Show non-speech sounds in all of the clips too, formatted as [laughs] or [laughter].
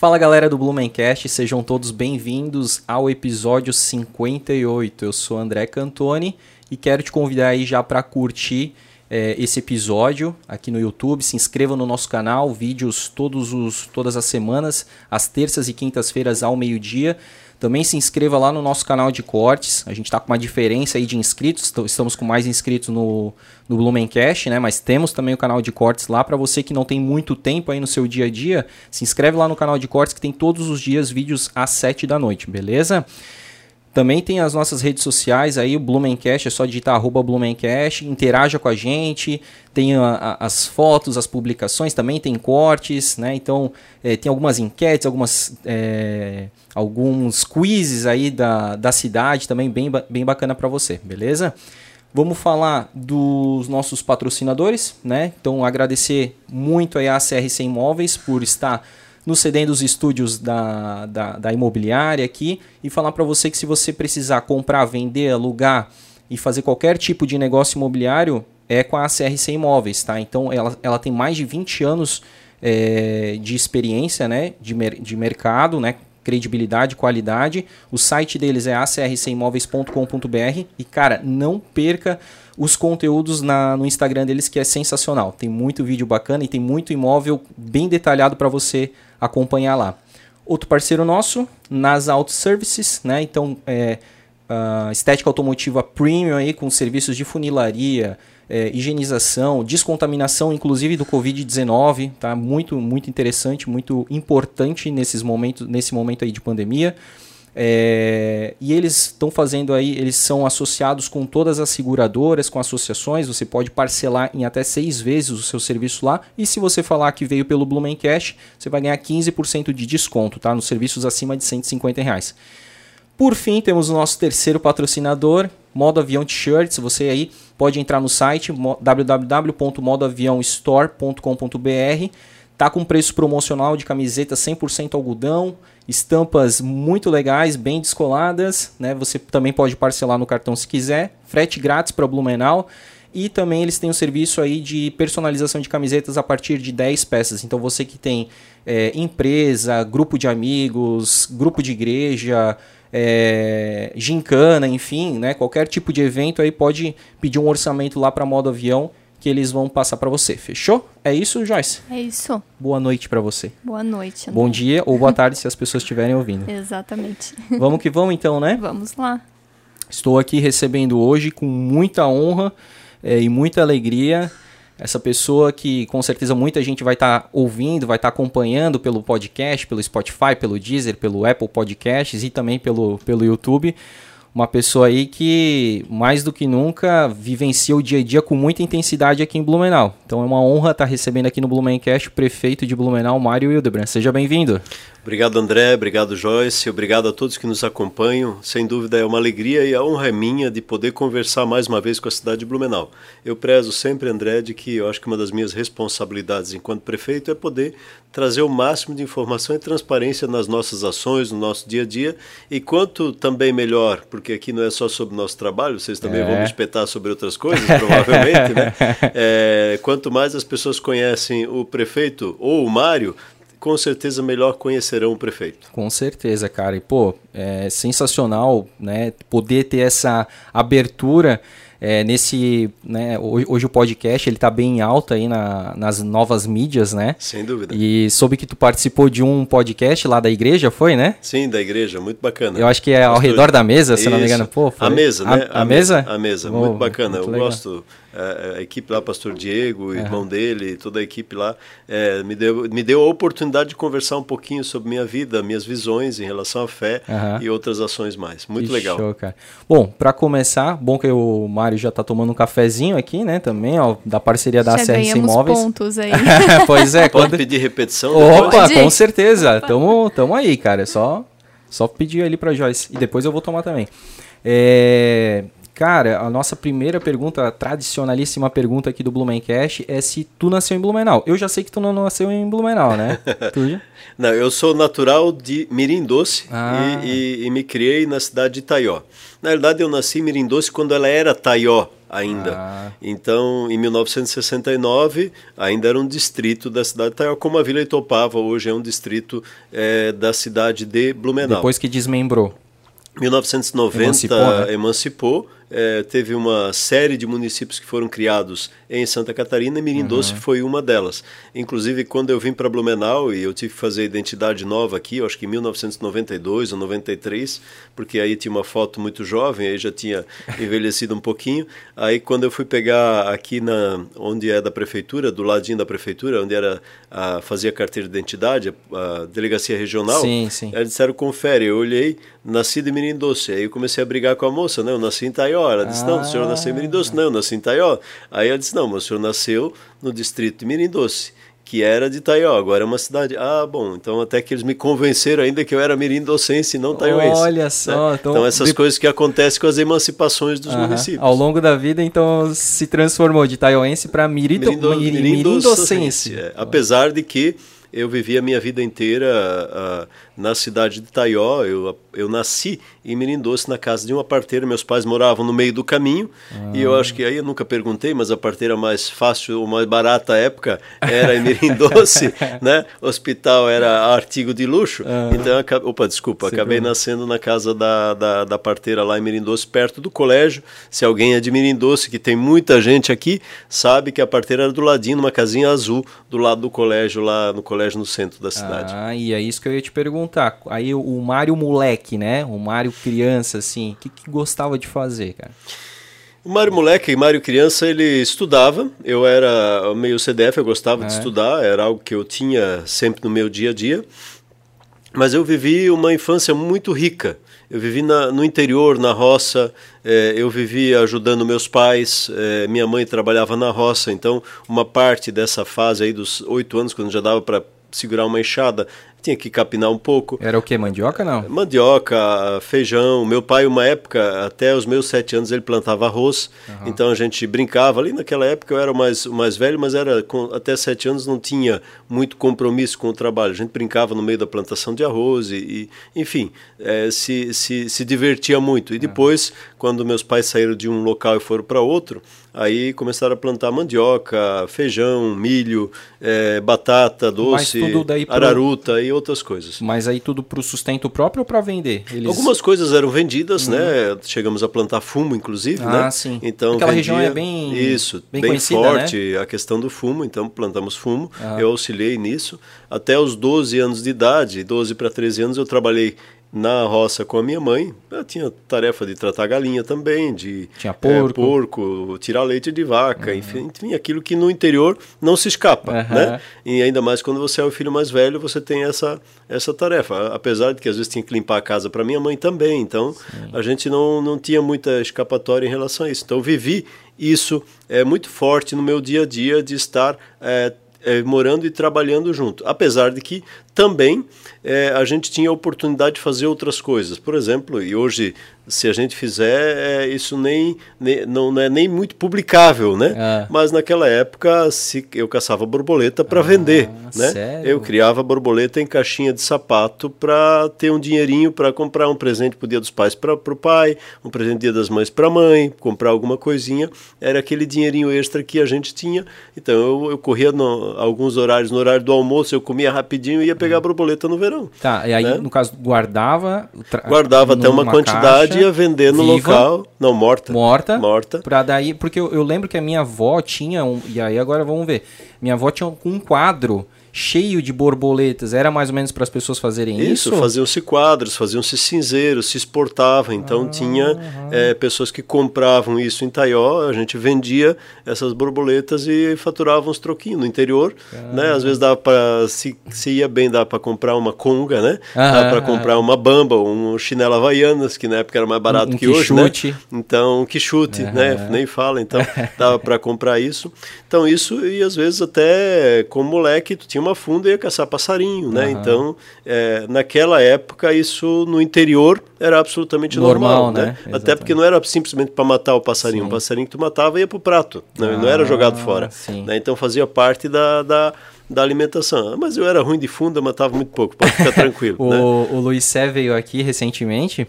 Fala galera do Blumencast, sejam todos bem-vindos ao episódio 58. Eu sou André Cantoni e quero te convidar aí já para curtir é, esse episódio aqui no YouTube. Se inscreva no nosso canal, vídeos todos os, todas as semanas, às terças e quintas-feiras ao meio-dia. Também se inscreva lá no nosso canal de cortes. A gente está com uma diferença aí de inscritos. Estamos com mais inscritos no, no Blumencast, né? Mas temos também o canal de cortes lá. Para você que não tem muito tempo aí no seu dia a dia, se inscreve lá no canal de cortes que tem todos os dias vídeos às 7 da noite, beleza? Também tem as nossas redes sociais aí, o Blumencast, é só digitar arroba Blumencast, interaja com a gente, tem a, a, as fotos, as publicações, também tem cortes, né? Então é, tem algumas enquetes, algumas, é, alguns quizzes aí da, da cidade também bem, bem bacana para você, beleza? Vamos falar dos nossos patrocinadores, né? Então agradecer muito aí a CRC Imóveis por estar nos cedendo os estúdios da, da, da imobiliária aqui e falar para você que se você precisar comprar, vender, alugar e fazer qualquer tipo de negócio imobiliário, é com a CRC Imóveis, tá? Então ela, ela tem mais de 20 anos é, de experiência, né? De, mer de mercado, né? credibilidade, qualidade. O site deles é acrcimóveis.com.br e cara, não perca os conteúdos na, no Instagram deles que é sensacional. Tem muito vídeo bacana e tem muito imóvel bem detalhado para você acompanhar lá. Outro parceiro nosso, Nas Auto Services, né? Então, é, uh, estética automotiva premium aí com serviços de funilaria, é, higienização, descontaminação, inclusive do Covid-19, tá? Muito, muito interessante, muito importante nesses momentos, nesse momento aí de pandemia. É, e eles estão fazendo aí, eles são associados com todas as seguradoras, com associações, você pode parcelar em até seis vezes o seu serviço lá. E se você falar que veio pelo Blumencast, você vai ganhar 15% de desconto, tá? Nos serviços acima de 150 reais. Por fim, temos o nosso terceiro patrocinador, Modo Avião T-Shirts. Você aí pode entrar no site www.modoaviãostore.com.br. Tá com preço promocional de camiseta 100% algodão, estampas muito legais, bem descoladas, né? Você também pode parcelar no cartão se quiser, frete grátis para Blumenau. E também eles têm um serviço aí de personalização de camisetas a partir de 10 peças. Então você que tem é, empresa, grupo de amigos, grupo de igreja, é, gincana, enfim, né, qualquer tipo de evento aí pode pedir um orçamento lá para modo avião que eles vão passar para você. Fechou? É isso, Joyce? É isso. Boa noite para você. Boa noite. André. Bom dia ou boa tarde se as pessoas estiverem ouvindo. [laughs] Exatamente. Vamos que vamos então, né? Vamos lá. Estou aqui recebendo hoje com muita honra é, e muita alegria essa pessoa que com certeza muita gente vai estar tá ouvindo, vai estar tá acompanhando pelo podcast, pelo Spotify, pelo Deezer, pelo Apple Podcasts e também pelo, pelo YouTube uma pessoa aí que mais do que nunca vivencia o dia a dia com muita intensidade aqui em Blumenau. Então é uma honra estar recebendo aqui no Blumencast o prefeito de Blumenau, Mário Hildebrand. Seja bem-vindo. Obrigado, André. Obrigado, Joyce. Obrigado a todos que nos acompanham. Sem dúvida é uma alegria e a honra é minha de poder conversar mais uma vez com a cidade de Blumenau. Eu prezo sempre, André, de que eu acho que uma das minhas responsabilidades enquanto prefeito é poder trazer o máximo de informação e transparência nas nossas ações, no nosso dia a dia e quanto também melhor, porque aqui não é só sobre o nosso trabalho, vocês também é. vão me espetar sobre outras coisas, provavelmente, né? [laughs] É, quanto mais as pessoas conhecem o prefeito ou o Mário, com certeza melhor conhecerão o prefeito. Com certeza, cara. E, pô, é sensacional, né? Poder ter essa abertura é, nesse, né, hoje, o podcast ele tá bem alto aí na, nas novas mídias, né? Sem dúvida. E soube que tu participou de um podcast lá da igreja, foi, né? Sim, da igreja, muito bacana. Eu acho que é Pastor... ao redor da mesa, se Isso. não me engano. Pô, foi... A mesa, né? A, a, a mesa? A mesa, oh, muito bacana. Muito Eu gosto a, equipe lá, Pastor Diego, o irmão dele, toda a equipe lá, é, me, deu, me deu a oportunidade de conversar um pouquinho sobre minha vida, minhas visões em relação à fé e outras ações mais. Muito que legal. Show, cara. Bom, para começar, bom que o Mário já tá tomando um cafezinho aqui, né, também, ó, da parceria da já CRC Imóveis. pontos aí. [laughs] pois é. [laughs] Pode quando... pedir repetição? Opa, com certeza. Tamo, tamo aí, cara. É só, só pedir ali pra Joyce. E depois eu vou tomar também. É, Cara, a nossa primeira pergunta, a tradicionalíssima pergunta aqui do Blumencast é se tu nasceu em Blumenau. Eu já sei que tu não nasceu em Blumenau, né? [laughs] Não, eu sou natural de Mirim Doce ah. e, e, e, me criei na cidade de Taió. Na verdade, eu nasci em Mirim Doce quando ela era Taió ainda. Ah. Então, em 1969, ainda era um distrito da cidade de Taió, como a Vila Itopava hoje é um distrito é, da cidade de Blumenau. Depois que desmembrou. 1990 emancipou, né? emancipou é, teve uma série de municípios que foram criados em Santa Catarina e Mirim uhum. Doce foi uma delas. Inclusive, quando eu vim para Blumenau e eu tive que fazer identidade nova aqui, eu acho que em 1992 ou 93, porque aí tinha uma foto muito jovem, aí já tinha [laughs] envelhecido um pouquinho. Aí, quando eu fui pegar aqui na onde é da prefeitura, do ladinho da prefeitura, onde era a, fazia carteira de identidade, a, a delegacia regional, sim, sim. eles disseram, confere. Eu olhei, nasci em Mirim Doce. Aí eu comecei a brigar com a moça, né? Eu nasci em Taió. Ela disse, ah. não, o senhor nasceu em Mirim Doce. Não, eu nasci em Taió. Aí ela disse, não, mas o senhor nasceu no distrito de Mirim Doce que era de Taió, agora é uma cidade. Ah, bom, então até que eles me convenceram ainda que eu era mirim docense e não taioense. Olha né? só. Né? Então, então, essas de... coisas que acontecem com as emancipações dos municípios. Ao longo da vida, então, se transformou de taioense para mirim, mirim, do... mirim, mirim, mirim docense. É. Apesar de que eu vivi a minha vida inteira uh, na cidade de Taió. Eu, eu nasci em Mirim Doce, na casa de uma parteira. Meus pais moravam no meio do caminho. Ah. E eu acho que aí eu nunca perguntei, mas a parteira mais fácil ou mais barata à época era em Mirim [laughs] Doce, né? Hospital era artigo de luxo. Ah. Então, opa, desculpa, acabei nascendo na casa da, da, da, parteira lá em Mirim Doce, perto do colégio. Se alguém é de Mirim Doce, que tem muita gente aqui, sabe que a parteira era do ladinho, numa casinha azul, do lado do colégio, lá no colégio no centro da cidade. Ah, e é isso que eu ia te perguntar aí o Mário moleque, né? O Mário criança, assim, o que, que gostava de fazer, cara? O Mário Moleque e Mário Criança, ele estudava. Eu era meio CDF, eu gostava é. de estudar, era algo que eu tinha sempre no meu dia a dia. Mas eu vivi uma infância muito rica. Eu vivi na, no interior, na roça, é, eu vivi ajudando meus pais, é, minha mãe trabalhava na roça, então uma parte dessa fase aí dos oito anos, quando já dava para segurar uma enxada, tinha que capinar um pouco. Era o que? Mandioca não? Mandioca, feijão. Meu pai, uma época, até os meus sete anos, ele plantava arroz. Uhum. Então a gente brincava ali. Naquela época eu era o mais, mais velho, mas era com, até sete anos não tinha muito compromisso com o trabalho. A gente brincava no meio da plantação de arroz e, e enfim, é, se, se, se divertia muito. E depois, uhum. Quando meus pais saíram de um local e foram para outro, Aí começaram a plantar mandioca, feijão, milho, é, batata doce, araruta pro... e outras coisas. Mas aí tudo para o sustento próprio ou para vender? Eles... Algumas coisas eram vendidas, né? uhum. né? Chegamos a plantar fumo, inclusive, ah, né? sim. Então Aquela vendia... região é bem Isso, bem, bem forte né? a questão do fumo, então plantamos fumo. Ah. Eu auxiliei nisso. Até os 12 anos de idade, 12 para 13 anos, eu trabalhei na roça com a minha mãe, eu tinha tarefa de tratar galinha também, de tinha porco, é, porco tirar leite de vaca, uhum. enfim, aquilo que no interior não se escapa, uhum. né? E ainda mais quando você é o filho mais velho, você tem essa essa tarefa. Apesar de que às vezes tinha que limpar a casa para minha mãe também, então Sim. a gente não, não tinha muita escapatória em relação a isso. Então eu vivi isso é muito forte no meu dia a dia de estar é, é, morando e trabalhando junto. Apesar de que também é, a gente tinha a oportunidade de fazer outras coisas. Por exemplo, e hoje se a gente fizer, é, isso nem, nem, não é nem muito publicável, né? Ah. Mas naquela época se, eu caçava borboleta para ah, vender, né? Sério? Eu criava borboleta em caixinha de sapato para ter um dinheirinho para comprar um presente para o Dia dos Pais para o pai, um presente Dia das Mães para a mãe, comprar alguma coisinha. Era aquele dinheirinho extra que a gente tinha. Então eu, eu corria no, alguns horários, no horário do almoço, eu comia rapidinho e ia pegar a borboleta no verão. Tá, e aí né? no caso guardava... Guardava até uma quantidade ia vender no viva, local. Não, morta. Morta. Morta. Pra daí, porque eu, eu, lembro que a minha avó tinha um. E aí agora vamos ver. Minha avó tinha um quadro cheio de borboletas, era mais ou menos para as pessoas fazerem isso? Isso, faziam-se quadros, faziam-se cinzeiros, se exportavam. Então ah, tinha é, pessoas que compravam isso em Taió, a gente vendia essas borboletas e faturava uns troquinhos no interior. Né? Às vezes dava para, se, se ia bem, dava para comprar uma conga, né? Ah, dava para comprar uma bamba, um chinelo havaianas, que na época era mais barato um, que, hoje, né? Então, que chute, né? Nem fala. Então, dava para comprar isso. Então, isso, e às vezes até como moleque, tu tinha tinha uma funda e ia caçar passarinho, né? Então, é, naquela época, isso no interior era absolutamente normal, normal né? né? Até porque não era simplesmente para matar o passarinho. Sim. O passarinho que tu matava ia para o prato, né? ah, não era jogado fora. Né? Então, fazia parte da, da da alimentação. Mas eu era ruim de funda, matava muito pouco, pode ficar [laughs] tranquilo. o, né? o Luiz Sé veio aqui recentemente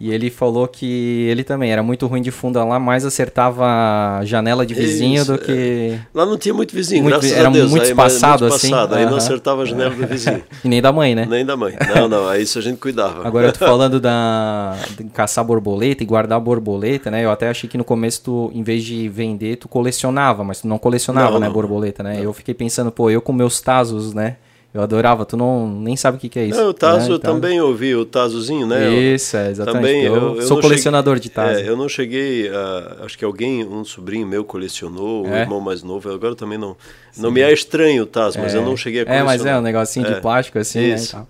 e ele falou que ele também era muito ruim de funda lá, mais acertava janela de vizinho Isso, do que. É. Lá não tinha muito vizinho, muito, graças era a Deus. muito espaçado muito assim. Passado, aí não acertava a janela do [laughs] vizinho. e nem da mãe, né? Nem da mãe. Não, não, aí isso a gente cuidava. Agora eu tô [laughs] falando da de caçar borboleta e guardar borboleta, né? Eu até achei que no começo tu, em vez de vender, tu colecionava, mas tu não colecionava, não, né, não. borboleta, né? Não. Eu fiquei pensando, pô, eu com meus tazos, né? Eu adorava, tu não nem sabe o que, que é isso. Não, o Tazo né? eu também ouvi, o Tazozinho, né? Isso, é, exatamente. Também, eu, eu, eu sou colecionador cheguei, de Tazo. É, eu não cheguei, a, acho que alguém, um sobrinho meu colecionou, é? um irmão mais novo, agora também não. Sim. Não me é estranho o Tazo, é. mas eu não cheguei a colecionar. É, mas é um negocinho de é. plástico assim, isso. né?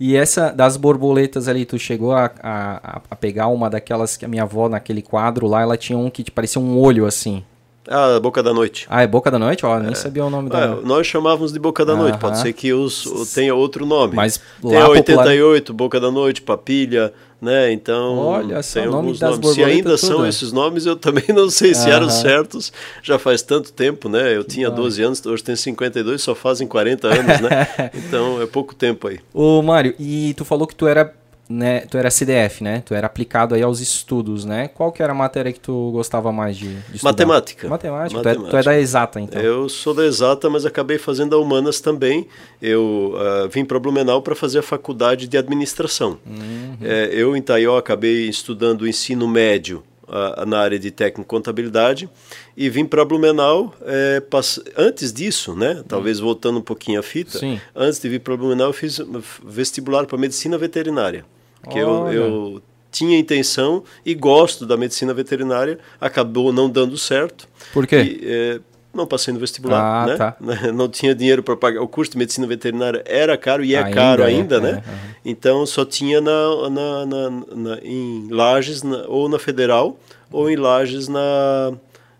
E, e essa das borboletas ali, tu chegou a, a, a, pegar uma daquelas que a minha avó naquele quadro lá, ela tinha um que parecia um olho assim. Ah, Boca da Noite. Ah, é Boca da Noite? Ó, nem é. sabia o nome da. nós chamávamos de Boca da Noite, pode ser que os, tenha outro nome. Mas lá tem a 88, popular... Boca da Noite, Papilha, né? Então, Olha tem nome alguns nomes. Se ainda tudo, são esses nomes, eu também [laughs] não sei se eram certos. Já faz tanto tempo, né? Eu tinha 12 anos, hoje tenho 52, só fazem 40 anos, né? [laughs] então é pouco tempo aí. Ô, Mário, e tu falou que tu era né, tu era CDF, né? Tu era aplicado aí aos estudos, né? Qual que era a matéria que tu gostava mais de, de estudar? Matemática. Matemática. Tu, é, tu, é, da exata, então? Eu sou da exata, mas acabei fazendo a humanas também. Eu uh, vim para Blumenau para fazer a faculdade de administração. Uhum. É, eu em Taió acabei estudando o ensino médio uh, na área de técnico contabilidade e vim para Blumenau é, pass... antes disso, né? Talvez voltando um pouquinho a fita. Sim. Antes de vir para Blumenau, eu fiz vestibular para medicina veterinária que eu, eu tinha intenção e gosto da medicina veterinária, acabou não dando certo. Por quê? E, é, não passei no vestibular, ah, né? Tá. [laughs] Não tinha dinheiro para pagar. O curso de medicina veterinária era caro e é ainda caro ainda, é, né? É, uhum. Então só tinha na, na, na, na em Lages ou na Federal ou em Lages na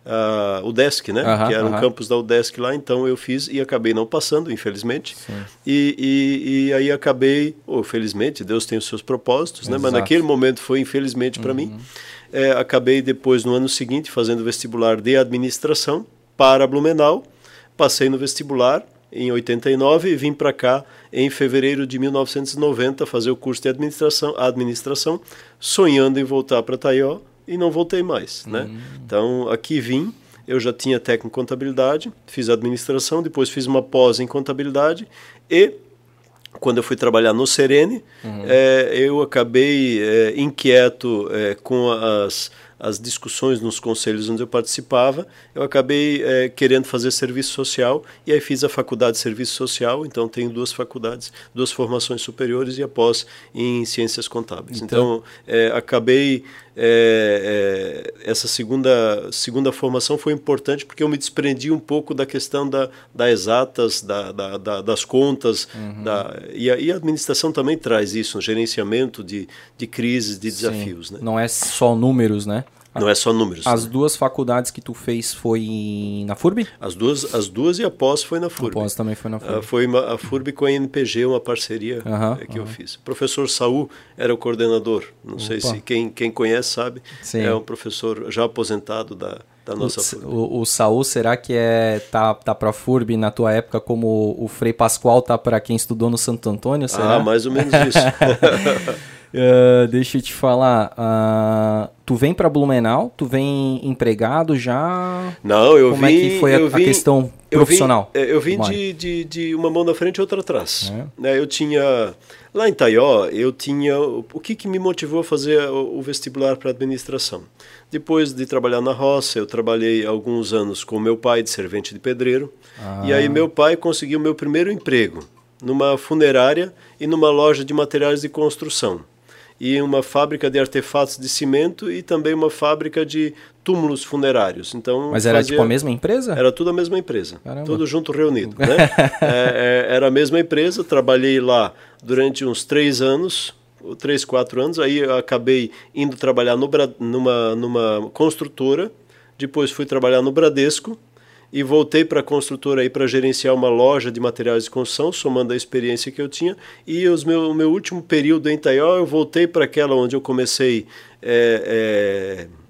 uh, o Desk, né? que era um campus da UDESC lá, então eu fiz e acabei não passando, infelizmente. E, e, e, aí acabei, oh, felizmente, Deus tem os seus propósitos, né? Mas naquele momento foi infelizmente para uhum. mim. É, acabei depois, no ano seguinte, fazendo vestibular de administração para Blumenau. Passei no vestibular em 89 e vim para cá em fevereiro de 1990 fazer o curso de administração, administração sonhando em voltar para Taió e não voltei mais, né? Uhum. Então, aqui vim, eu já tinha técnico em contabilidade, fiz administração, depois fiz uma pós em contabilidade e quando eu fui trabalhar no Serene, uhum. é, eu acabei é, inquieto é, com as as discussões nos conselhos onde eu participava, eu acabei querendo fazer serviço social e aí fiz a faculdade de serviço social, então tenho duas faculdades, duas formações superiores e após em ciências contábeis. Então, então acabei é, essa segunda segunda formação foi importante porque eu me desprendi um pouco da questão da, da exatas, da, da, da das contas, uhum. da, e, a, e a administração também traz isso, um gerenciamento de, de crises, de desafios. Né? Não é só números, né? Não é só números. As né? duas faculdades que tu fez foi na FURB? As duas, as duas e a pós foi na FURB. A pós também foi na FURB. Uh, foi uma, a FURB com a NPG, uma parceria que eu fiz. O professor Saul era o coordenador. Não Opa. sei se quem, quem conhece sabe. Sim. É um professor já aposentado da, da nossa o, FURB. O, o Saul, será que é tá, tá para a FURB na tua época como o Frei Pascoal tá para quem estudou no Santo Antônio? Será? Ah, mais ou menos isso. [laughs] Uh, deixa eu te falar. Uh, tu vem para Blumenau? Tu vem empregado já? Não, eu Como vim. Como é que foi a, vim, a, questão profissional? É, eu vim, eu vim de, de, de, uma mão na frente e outra atrás. É. Né, eu tinha. Lá em Taió, eu tinha. O que, que me motivou a fazer o, o vestibular para administração? Depois de trabalhar na roça, eu trabalhei alguns anos com meu pai de servente de pedreiro. Ah. E aí meu pai conseguiu meu primeiro emprego numa funerária e numa loja de materiais de construção e uma fábrica de artefatos de cimento e também uma fábrica de túmulos funerários. Então, Mas era fazia... tipo a mesma empresa? Era tudo a mesma empresa, Caramba. tudo junto reunido. Né? [laughs] é, é, era a mesma empresa, trabalhei lá durante uns três anos, três, quatro anos, aí acabei indo trabalhar no, numa, numa construtora, depois fui trabalhar no Bradesco, e voltei para a construtora aí para gerenciar uma loja de materiais de construção, somando a experiência que eu tinha. E os meu, o meu último período em Taió, eu voltei para aquela onde eu comecei é, é,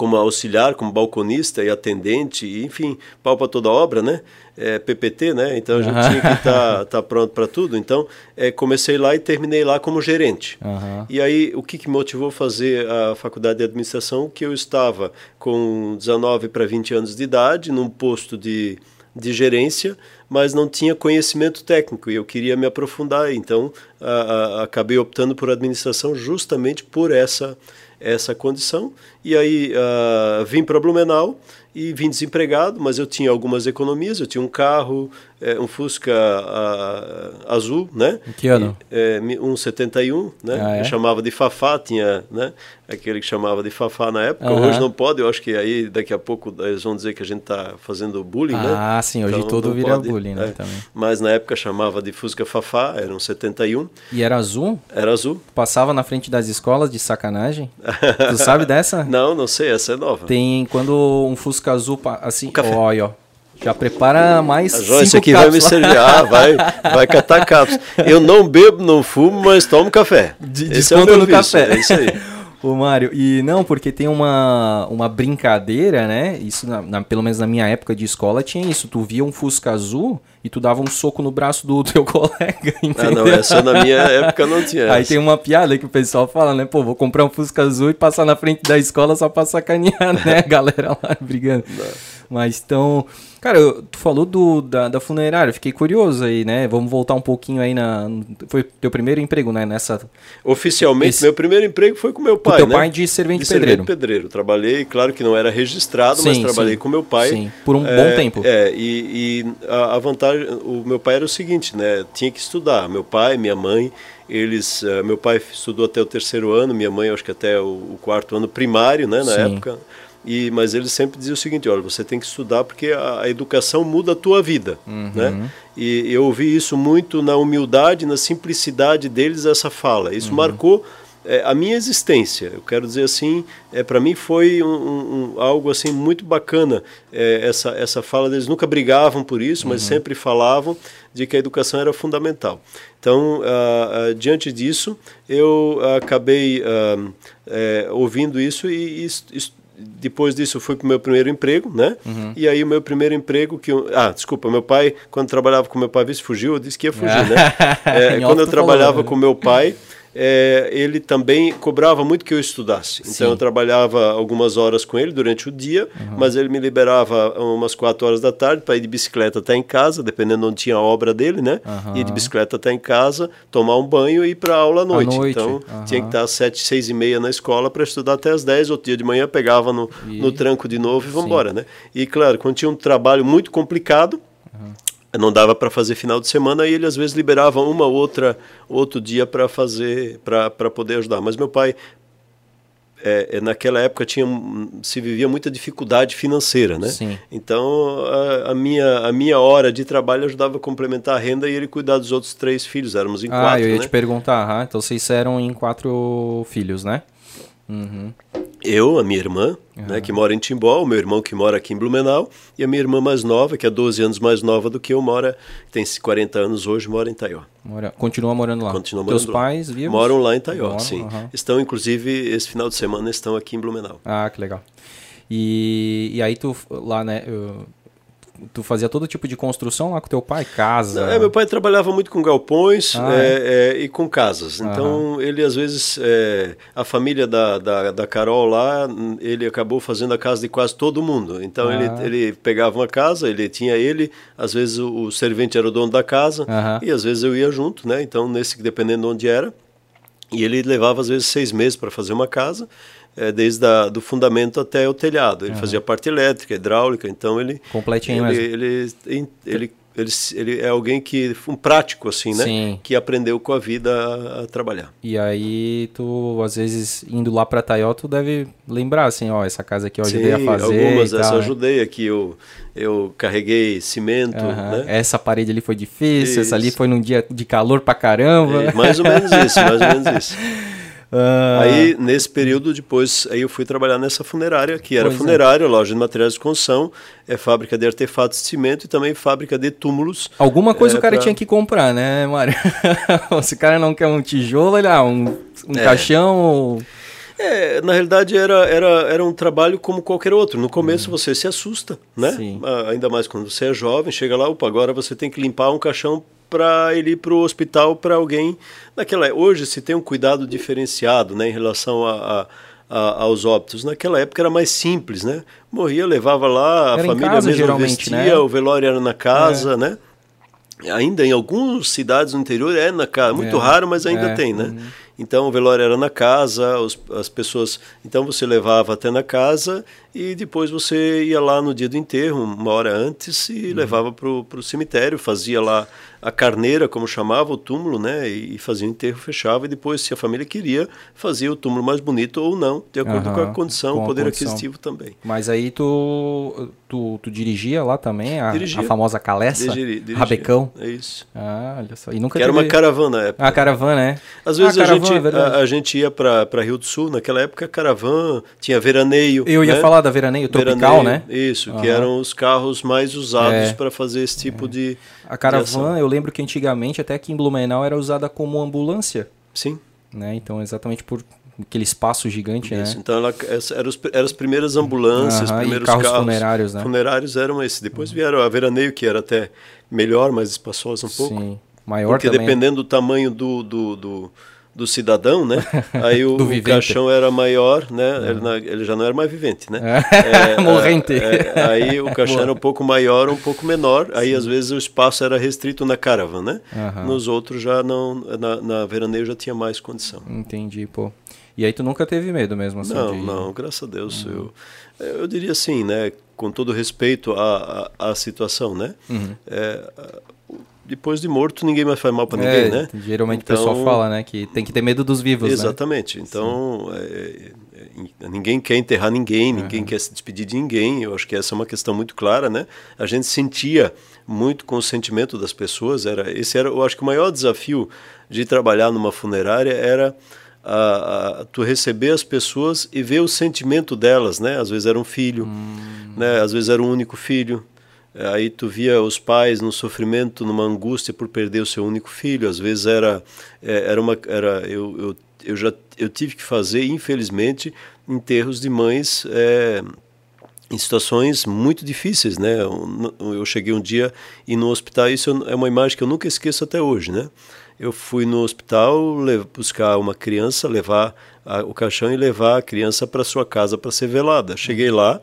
como auxiliar, como balconista e atendente, e, enfim, pau para toda obra, né? É, PPT, né? Então a gente uhum. tinha que estar tá, [laughs] tá pronto para tudo. Então é, comecei lá e terminei lá como gerente. Uhum. E aí o que, que motivou a fazer a faculdade de administração? Que eu estava com 19 para 20 anos de idade, num posto de, de gerência, mas não tinha conhecimento técnico e eu queria me aprofundar. Então a, a, acabei optando por administração justamente por essa essa condição. E aí uh, vim para Blumenau e vim desempregado, mas eu tinha algumas economias, eu tinha um carro, é, um Fusca a, azul, né? Que ano? É, um 71, né? Ah, é? Eu chamava de Fafá, tinha, né? Aquele que chamava de Fafá na época. Uhum. Hoje não pode, eu acho que aí daqui a pouco eles vão dizer que a gente está fazendo bullying, ah, né? Ah, sim, hoje então, tudo vira pode, bullying, né? É. Também. Mas na época chamava de Fusca Fafá, era um 71. E era azul? Era azul. Passava na frente das escolas de sacanagem? tu sabe [laughs] dessa? Não, não sei, essa é nova. Tem quando um Fusca azul, assim, olha, ó. Já prepara mais. A Joyce aqui vai me servir. Ah, vai, vai catar capos. Eu não bebo, não fumo, mas tomo café. De, desconto é no vício, café. É isso aí. [laughs] Ô Mário, e não, porque tem uma, uma brincadeira, né? Isso, na, na, pelo menos na minha época de escola, tinha isso. Tu via um Fusca azul e tu dava um soco no braço do teu [laughs] colega, entendeu? Ah, não, essa na minha época não tinha. Aí tem uma piada que o pessoal fala, né? Pô, vou comprar um Fusca azul e passar na frente da escola só pra sacanear, né? A galera lá brigando. Não. Mas então, cara, tu falou do, da, da funerária, fiquei curioso aí, né? Vamos voltar um pouquinho aí na. Foi teu primeiro emprego, né? Nessa. Oficialmente, Esse... meu primeiro emprego foi com meu pai. Com teu né? pai de servente de pedreiro. Servente pedreiro. Trabalhei, claro que não era registrado, sim, mas trabalhei sim. com meu pai. Sim, por um é, bom tempo. É, e, e a, a, vantagem, o meu pai era o seguinte, né? Tinha que estudar. Meu pai, minha mãe, eles. Uh, meu pai estudou até o terceiro ano, minha mãe, acho que até o, o quarto ano primário, né? Na época. E, mas ele sempre dizia o seguinte: olha, você tem que estudar porque a, a educação muda a tua vida. Uhum. Né? E eu ouvi isso muito na humildade, na simplicidade deles, essa fala. Isso uhum. marcou é, a minha existência. Eu quero dizer assim, é, para mim foi um, um, algo assim muito bacana é, essa, essa fala deles. Nunca brigavam por isso, mas uhum. sempre falavam de que a educação era fundamental. Então, diante disso, eu acabei ouvindo isso e, e depois disso fui para o meu primeiro emprego, né? Uhum. E aí o meu primeiro emprego que eu, ah, desculpa, meu pai quando trabalhava com meu pai, visto fugiu, eu disse que ia fugir, né? [laughs] É, quando eu trabalhava falou, né? com meu pai, é, ele também cobrava muito que eu estudasse. Então Sim. eu trabalhava algumas horas com ele durante o dia, uhum. mas ele me liberava umas quatro horas da tarde para ir de bicicleta até em casa, dependendo onde tinha a obra dele, né? Uhum. Ir de bicicleta até em casa, tomar um banho e ir para aula à noite. noite. Então uhum. tinha que estar às sete, seis e meia na escola para estudar até às dez. Outro dia de manhã pegava no, e... no tranco de novo e vamos embora, né? E claro, quando tinha um trabalho muito complicado, não dava para fazer final de semana e ele às vezes liberava uma outra outro dia para fazer para poder ajudar mas meu pai é, é, naquela época tinha se vivia muita dificuldade financeira né Sim. então a, a, minha a minha hora de trabalho ajudava a complementar a renda e ele cuidar dos outros três filhos éramos em ah, quatro eu ia né? te perguntar ah, então vocês eram em quatro filhos né uhum. Eu, a minha irmã, uhum. né, que mora em Timbó, o meu irmão que mora aqui em Blumenau, e a minha irmã mais nova, que é 12 anos mais nova do que eu, mora, tem 40 anos hoje, mora em Taió. Mora, continua morando lá. Continua morando Teus pais vivos? Moram lá em Taió, Moram, sim. Uhum. Estão, inclusive, esse final de semana estão aqui em Blumenau. Ah, que legal. E, e aí tu lá, né, eu tu fazia todo tipo de construção lá com teu pai, casa? É, meu pai trabalhava muito com galpões ah, é? É, é, e com casas. Então ele às vezes é, a família da, da, da, Carol lá, ele acabou fazendo a casa de quase todo mundo. Então ah. ele, ele pegava uma casa, ele tinha ele, às vezes o, o servente era o dono da casa e às vezes eu ia junto, né? Então nesse dependendo de onde era, e ele levava às vezes seis meses para fazer uma casa é, desde a, do fundamento até o telhado. Ele uhum. fazia parte elétrica, hidráulica, então ele completinho ele. Ele, ele, ele, ele, ele é alguém que um prático assim, né? Sim. Que aprendeu com a vida a, a, trabalhar. E aí tu às vezes indo lá para Taió, tu deve lembrar assim, ó, essa casa aqui eu ajudei Sim, a fazer. algumas dessas eu né? ajudei aqui eu eu carreguei cimento, uhum. né? Essa parede ali foi difícil, isso. essa ali foi num dia de calor pra caramba. É, mais ou menos isso, mais ou menos isso. [laughs] Uh... Aí, nesse período, depois, aí eu fui trabalhar nessa funerária, que era pois funerária, é. loja de materiais de construção, é fábrica de artefatos de cimento e também fábrica de túmulos. Alguma coisa é, o cara pra... tinha que comprar, né, Mário? [laughs] Se o cara não quer um tijolo, ele, ah, um, um é. caixão... É, na realidade era, era, era um trabalho como qualquer outro. No começo uhum. você se assusta, né? Sim. Ah, ainda mais quando você é jovem, chega lá, opa, agora você tem que limpar um caixão para ele ir para o hospital para alguém. Naquela hoje se tem um cuidado diferenciado, né, em relação a, a a, aos óbitos. Naquela época era mais simples, né? Morria, levava lá, a era família casa, mesmo vestia, né? o velório era na casa, é. né? Ainda em algumas cidades no interior é na casa, muito é. raro, mas ainda é. tem, né? Uhum. Então o velório era na casa, os, as pessoas. Então você levava até na casa e depois você ia lá no dia do enterro, uma hora antes, e uhum. levava para o cemitério, fazia lá a carneira, como chamava o túmulo, né? E fazia o enterro, fechava, e depois, se a família queria, fazia o túmulo mais bonito ou não, de acordo uhum, com a condição, o poder condição. aquisitivo também. Mas aí tu, tu, tu dirigia lá também, a, a famosa Calessa? Dirigi, dirigia, Rabecão? É isso. Ah, olha só. E nunca que teve... era uma caravana na época. Ah, caravana, é. Às vezes ah, a, gente, é a, a, gente ia para Rio do Sul, naquela época, caravana, tinha veraneio. Eu ia né? falar da veraneio tropical, veraneio, né? Isso, uhum. que eram os carros mais usados é. para fazer esse tipo é. de a caravana, eu lembro que antigamente, até aqui em Blumenau, era usada como ambulância. Sim. Né? Então, exatamente por aquele espaço gigante, Isso, né? Então, ela, eram, os, eram as primeiras ambulâncias, os primeiros carros, carros funerários, né? Funerários eram esses. Depois vieram a veraneio, que era até melhor, mais espaçosa um pouco. Sim, maior Porque também. dependendo do tamanho do, do, do do cidadão, né? [laughs] Aí o, o caixão era maior, né? Uhum. Ele, não, ele, já não era mais vivente, né? É, é [laughs] Morrente. É, aí o [laughs] caixão era um pouco maior, um pouco menor. Aí Sim. às vezes o espaço era restrito na caravana, né? Uhum. Nos outros já não, na, na veraneio já tinha mais condição. Entendi, pô. E aí tu nunca teve medo mesmo assim? Não, de... não, graças a Deus. Uhum. Eu, eu diria assim, né? Com todo respeito à, à, à situação, né? Uhum. É, depois de morto ninguém mais faz mal para ninguém, é, né? Geralmente então, o pessoal fala, né, que tem que ter medo dos vivos, né? Exatamente. Né? Então, é, é, ninguém quer enterrar ninguém, ninguém uhum. quer se despedir de ninguém. Eu acho que essa é uma questão muito clara, né? A gente sentia muito com o sentimento das pessoas. Era esse era, eu acho que o maior desafio de trabalhar numa funerária era a, a, tu receber as pessoas e ver o sentimento delas, né? Às vezes era um filho, hum. né? Às vezes era um único filho, Aí tu via os pais no sofrimento, numa angústia por perder o seu único filho. Às vezes era, é, era uma, era eu, eu, eu já eu tive que fazer, infelizmente, enterros de mães é, em situações muito difíceis, né? Eu cheguei um dia e no hospital isso é uma imagem que eu nunca esqueço até hoje, né? Eu fui no hospital buscar uma criança, levar a, o caixão e levar a criança para sua casa para ser velada. Cheguei lá,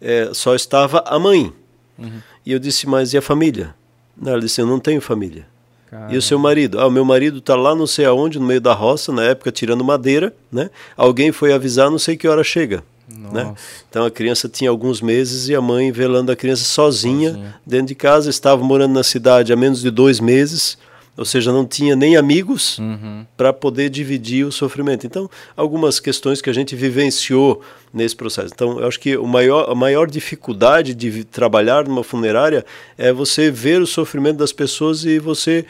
é, só estava a mãe Uhum. E eu disse, mas e a família? Ela disse, eu não tenho família. Caramba. E o seu marido? Ah, o meu marido está lá não sei aonde, no meio da roça, na época tirando madeira, né? Alguém foi avisar, não sei que hora chega. Né? Então a criança tinha alguns meses e a mãe velando a criança sozinha, sozinha. dentro de casa, estava morando na cidade há menos de dois meses ou seja, não tinha nem amigos uhum. para poder dividir o sofrimento. Então, algumas questões que a gente vivenciou nesse processo. Então, eu acho que o maior, a maior dificuldade de trabalhar numa funerária é você ver o sofrimento das pessoas e você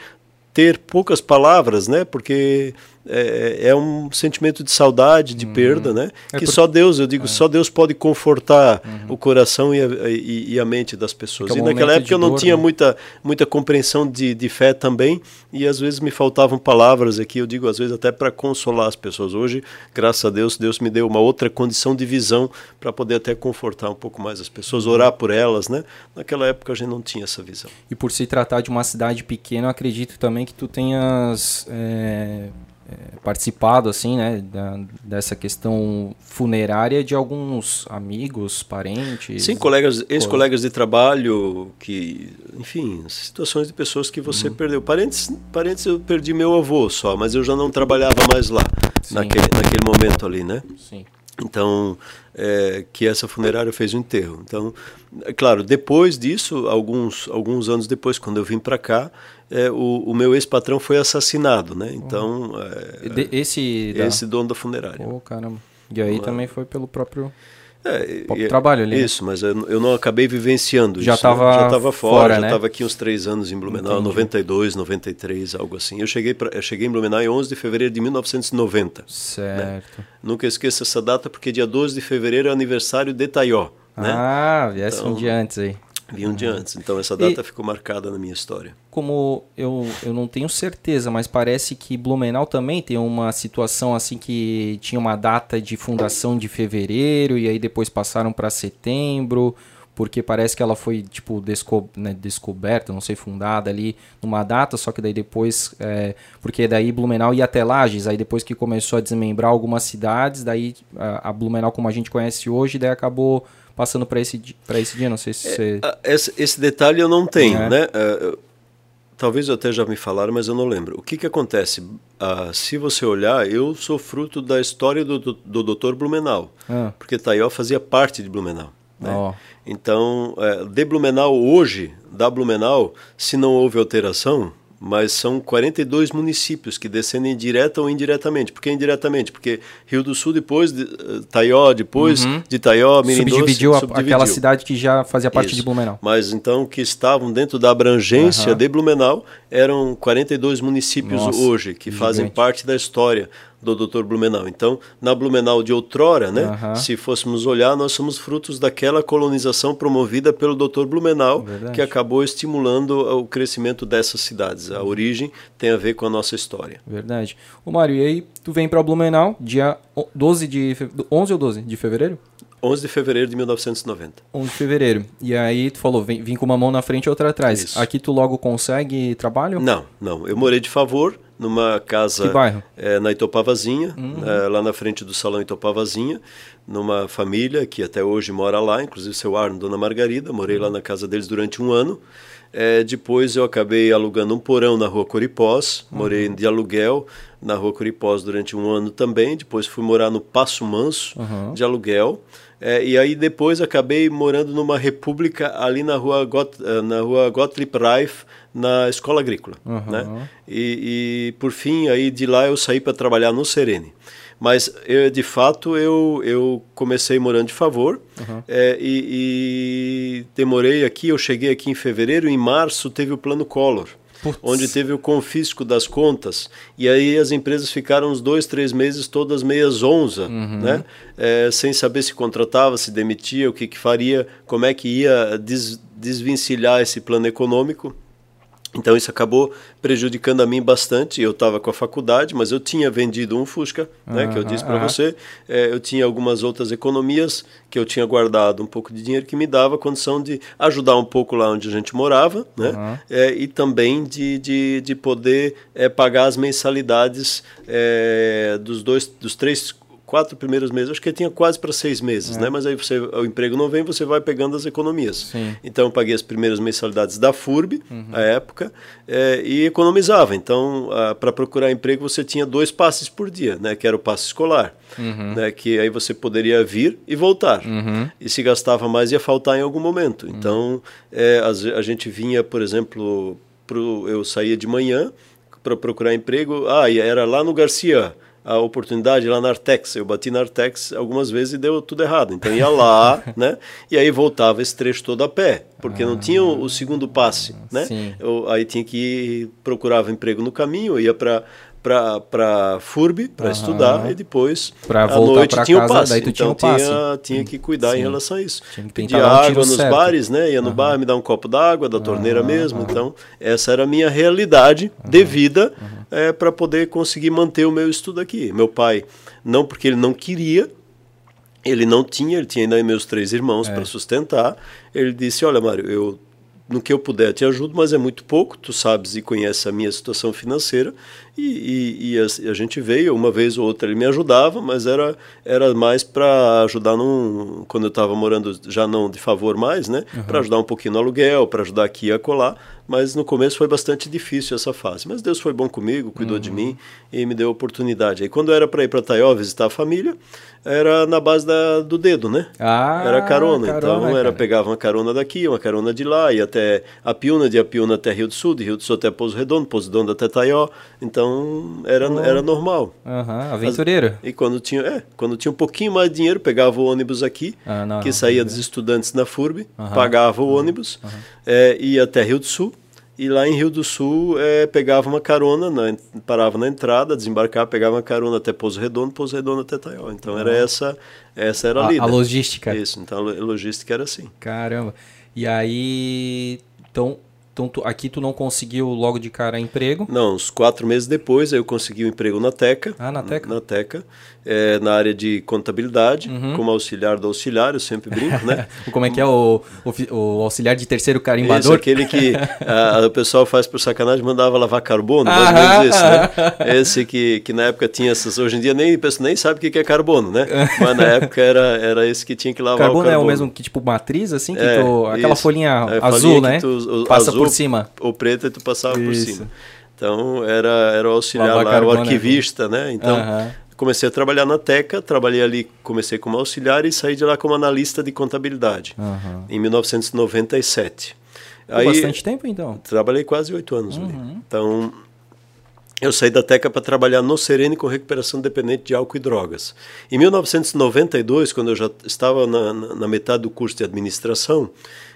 ter poucas palavras, né? Porque é, é, um sentimento de saudade, de uhum. perda, né? É que só Deus, eu digo, é. só Deus pode confortar uhum. o coração e a, e, e a, mente das pessoas. Fica e naquela época eu não dor, tinha né? muita, muita compreensão de, de fé também, e às vezes me faltavam palavras aqui, eu digo, às vezes até para consolar as pessoas. Hoje, graças a Deus, Deus me deu uma outra condição de visão para poder até confortar um pouco mais as pessoas, orar por elas, né? Naquela época a gente não tinha essa visão. E por se tratar de uma cidade pequena, eu acredito também que tu tenhas é, participado assim, né, da, dessa questão funerária de alguns amigos, parentes. Sim, colegas, ex-colegas de trabalho, que, enfim, situações de pessoas que você uhum. perdeu. Parentes, parentes eu perdi meu avô só, mas eu já não trabalhava mais lá naquele, naquele momento ali, né? Sim. Então, é, que essa funerária fez o enterro. Então, é claro, depois disso, alguns, alguns anos depois, quando eu vim para cá, é, o, o, meu ex-patrão foi assassinado, né? Então, é, esse, esse da... dono da funerária. Pô, caramba. E aí também foi pelo próprio... é, próprio trabalho ali. Né? Isso, né? mas eu, eu, não acabei vivenciando já isso. Tava já estava fora, fora, já né? estava aqui uns três anos em Blumenau, Entendi. 92, 93, algo assim. Eu cheguei, pra, eu cheguei em Blumenau em 11 de fevereiro de 1990. Né? Certo. Né? Nunca esqueço essa data porque dia 12 de fevereiro é aniversário de Taió. Né? Ah, viesse então, um dia antes aí. Vi um dia antes, então essa data e, ficou marcada na minha história. Como eu, eu não tenho certeza, mas parece que Blumenau também tem uma situação assim que tinha uma data de fundação de fevereiro e aí depois passaram para setembro, porque parece que ela foi tipo desco, né, descoberta, não sei, fundada ali numa data, só que daí depois, é, porque daí Blumenau ia até Lages, aí depois que começou a desmembrar algumas cidades, daí a, a Blumenau como a gente conhece hoje, daí acabou passando para esse, esse dia? Não sei se é, você. Esse, esse, detalhe eu não tenho, é. né? Uh, talvez até já me falaram, mas eu não lembro. O que, que acontece? Uh, se você olhar, eu sou fruto da história do, do, do Dr. Blumenau, ah. porque Taió fazia parte de Blumenau. Né? Oh. Então, uh, de Blumenau hoje, da Blumenau, se não houve alteração, mas são 42 municípios que descendem direta ou indiretamente. Por que indiretamente? Porque Rio do Sul depois, de, uh, Taió depois, uhum. de Taió, Mirim subdividiu, Doce, subdividiu aquela cidade que já fazia parte Isso. de Blumenau. Mas então que estavam dentro da abrangência uhum. de Blumenau eram 42 municípios Nossa, hoje que gigante. fazem parte da história do Dr. Blumenau. Então, na Blumenau de outrora, né, uhum. se fôssemos olhar, nós somos frutos daquela colonização promovida pelo Dr. Blumenau, Verdade. que acabou estimulando o crescimento dessas cidades. A origem tem a ver com a nossa história. Verdade. O Mário, e aí tu vem para Blumenau dia 12 de 11 ou 12 de fevereiro? 11 de fevereiro de 1990. 11 de fevereiro. E aí tu falou, vem, vim com uma mão na frente e outra atrás. Isso. Aqui tu logo consegue trabalho? Não, não. Eu morei de favor numa casa que bairro? É, na Itopavazinha, uhum. é, lá na frente do Salão Itopavazinha, numa família que até hoje mora lá, inclusive seu Arno, Dona Margarida, morei lá na casa deles durante um ano. É, depois eu acabei alugando um porão na rua Coripós, uhum. morei de aluguel na rua Coripós durante um ano também. Depois fui morar no Passo Manso, uhum. de aluguel. É, e aí depois acabei morando numa república ali na rua, Got, eh, na rua Gottlieb Reif, na escola agrícola. Uhum. Né? E, e, por fim, aí de lá eu saí para trabalhar no Serene. Mas eu, de fato eu, eu comecei morando de favor uhum. é, e, e demorei aqui, eu cheguei aqui em fevereiro, em março teve o plano Collor. Onde teve o confisco das contas. E aí as empresas ficaram uns dois, três meses todas meias onza, uhum. né? É, sem saber se contratava, se demitia, o que, que faria, como é que ia des, desvencilhar esse plano econômico. Então isso acabou prejudicando a mim bastante. Eu estava com a faculdade, mas eu tinha vendido um Fusca, né, que eu disse para você. É, eu tinha algumas outras economias que eu tinha guardado um pouco de dinheiro que me dava condição de ajudar um pouco lá onde a gente morava, né, é, e também de, de, de poder é, pagar as mensalidades é, dos dois, dos três quatro primeiros meses, acho que tinha quase para seis meses, é. né? Mas aí você, o emprego não vem, você vai pegando as economias. Sim. Então eu paguei as primeiras mensalidades da FURB, uhum. à época, é, e economizava. Então, para procurar emprego, você tinha dois passes por dia, né? Que era o passe escolar, uhum. né? Que aí você poderia vir e voltar. Uhum. E se gastava mais, ia faltar em algum momento. Então, é, a, a gente vinha, por exemplo, pro, eu saía de manhã para procurar emprego, ah, e era lá no Garcia a oportunidade lá na Artex. Eu bati na Artex algumas vezes e deu tudo errado. Então ia lá, [laughs] né? E aí voltava esse trecho todo a pé, porque ah, não tinha o, o, segundo passe, né? Eu, aí tinha que ir, procurava emprego no caminho, ia para para FURB para uhum. estudar e depois pra à noite tinha casa, o passe. então tinha, o passe. tinha, tinha que cuidar Sim. em relação a isso. Pedir água nos certo. bares, né? Ia no uhum. bar, me dar um copo d'água da torneira mesmo. Então essa era a minha realidade de vida é, para poder conseguir manter o meu estudo aqui. Meu pai, não porque ele não queria, ele não tinha, ele tinha ainda meus três irmãos é. para sustentar. Ele disse: Olha, Mário, eu no que eu puder te ajudo, mas é muito pouco. Tu sabes e conheces a minha situação financeira e, e, e a, a, gente veio uma vez ou outra ele me ajudava, mas era era mais para ajudar num, quando eu estava morando já não de favor mais, né? Uhum. Para ajudar um pouquinho no aluguel, para ajudar aqui a colar. Mas no começo foi bastante difícil essa fase. Mas Deus foi bom comigo, cuidou uhum. de mim e me deu oportunidade. Aí quando era para ir para Taió visitar a família, era na base da, do dedo, né? Ah, era carona. carona então cara. era pegava uma carona daqui, uma carona de lá, ia até Apiúna, de Apiúna até Rio do Sul, de Rio do Sul até Pouso Redondo, Pouso Redondo até Taió. Então Então era, oh. era normal. Uhum, aventureiro. e quando tinha, é, quando tinha um pouquinho mais de dinheiro, pegava o ônibus aqui, ah, não, que não, saía não, dos estudantes na FURB, uhum, pagava o ônibus, é, ia até Rio do Sul. E lá em Rio do Sul, é, pegava uma carona, na, parava na entrada, desembarcava, pegava uma carona até Pouso Redondo, Pouso Redondo até Taió. Então era essa, essa era a, a. A logística. Isso, então a logística era assim. Caramba. E aí, então então tu, aqui tu não conseguiu logo de cara emprego? Não, uns quatro meses depois eu consegui um emprego na Teca. Ah, na Teca? Na Teca, é, na área de contabilidade, uhum. como auxiliar do auxiliar, eu sempre brinco, né? [laughs] como é que é o, o, o, auxiliar de terceiro carimbador? Isso, aquele que [laughs] a, o pessoal faz por sacanagem, mandava lavar carbono, mais ou menos isso, né? Esse que, que na época tinha essas, hoje em dia nem, nem sabe o que é carbono, né? [laughs] Mas na época era, era esse que tinha que lavar carbono o carbono. é o mesmo que tipo matriz, assim, que é, tu, aquela isso. folhinha é, azul, né? Tu, Passa azul, por cima. O preto e tu passava Isso. por cima. Então era, era o auxiliar lá, o arquivista, né? Então uhum. comecei a trabalhar na Teca, trabalhei ali, comecei como auxiliar e saí de lá como analista de contabilidade uhum. em 1997. Aí, bastante tempo então? Trabalhei quase oito anos uhum. ali. Então eu saí da Teca para trabalhar no Serene com recuperação dependente de álcool e drogas. Em 1992, quando eu já estava na, na metade do curso de administração,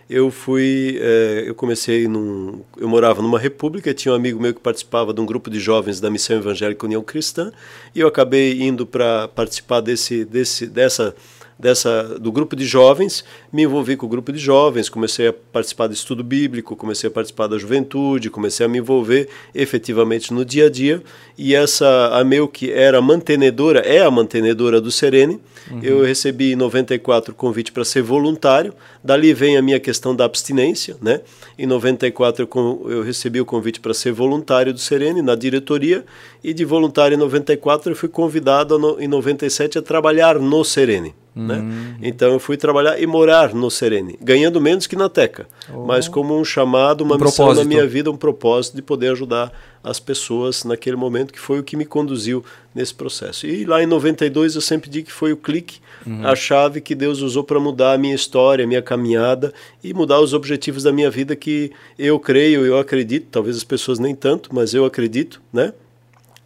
eu fui, é, eu comecei num, eu morava numa república, tinha um amigo meu que participava de um grupo de jovens da Missão Evangélica União Cristã, e eu acabei indo para participar desse, desse, dessa dessa do grupo de jovens, me envolvi com o grupo de jovens, comecei a participar do estudo bíblico, comecei a participar da juventude, comecei a me envolver efetivamente no dia a dia. E essa a meu que era mantenedora, é a mantenedora do Serene. Uhum. Eu recebi em 94 o convite para ser voluntário. Dali vem a minha questão da abstinência, né? Em 94 eu, eu recebi o convite para ser voluntário do Serene na diretoria e de voluntário em 94 eu fui convidado no, em 97 a trabalhar no Serene. Né? Hum. Então eu fui trabalhar e morar no Serene, ganhando menos que na Teca, oh. mas como um chamado, uma um missão propósito. na minha vida, um propósito de poder ajudar as pessoas naquele momento, que foi o que me conduziu nesse processo. E lá em 92 eu sempre digo que foi o clique, uhum. a chave que Deus usou para mudar a minha história, a minha caminhada e mudar os objetivos da minha vida que eu creio, eu acredito, talvez as pessoas nem tanto, mas eu acredito, né?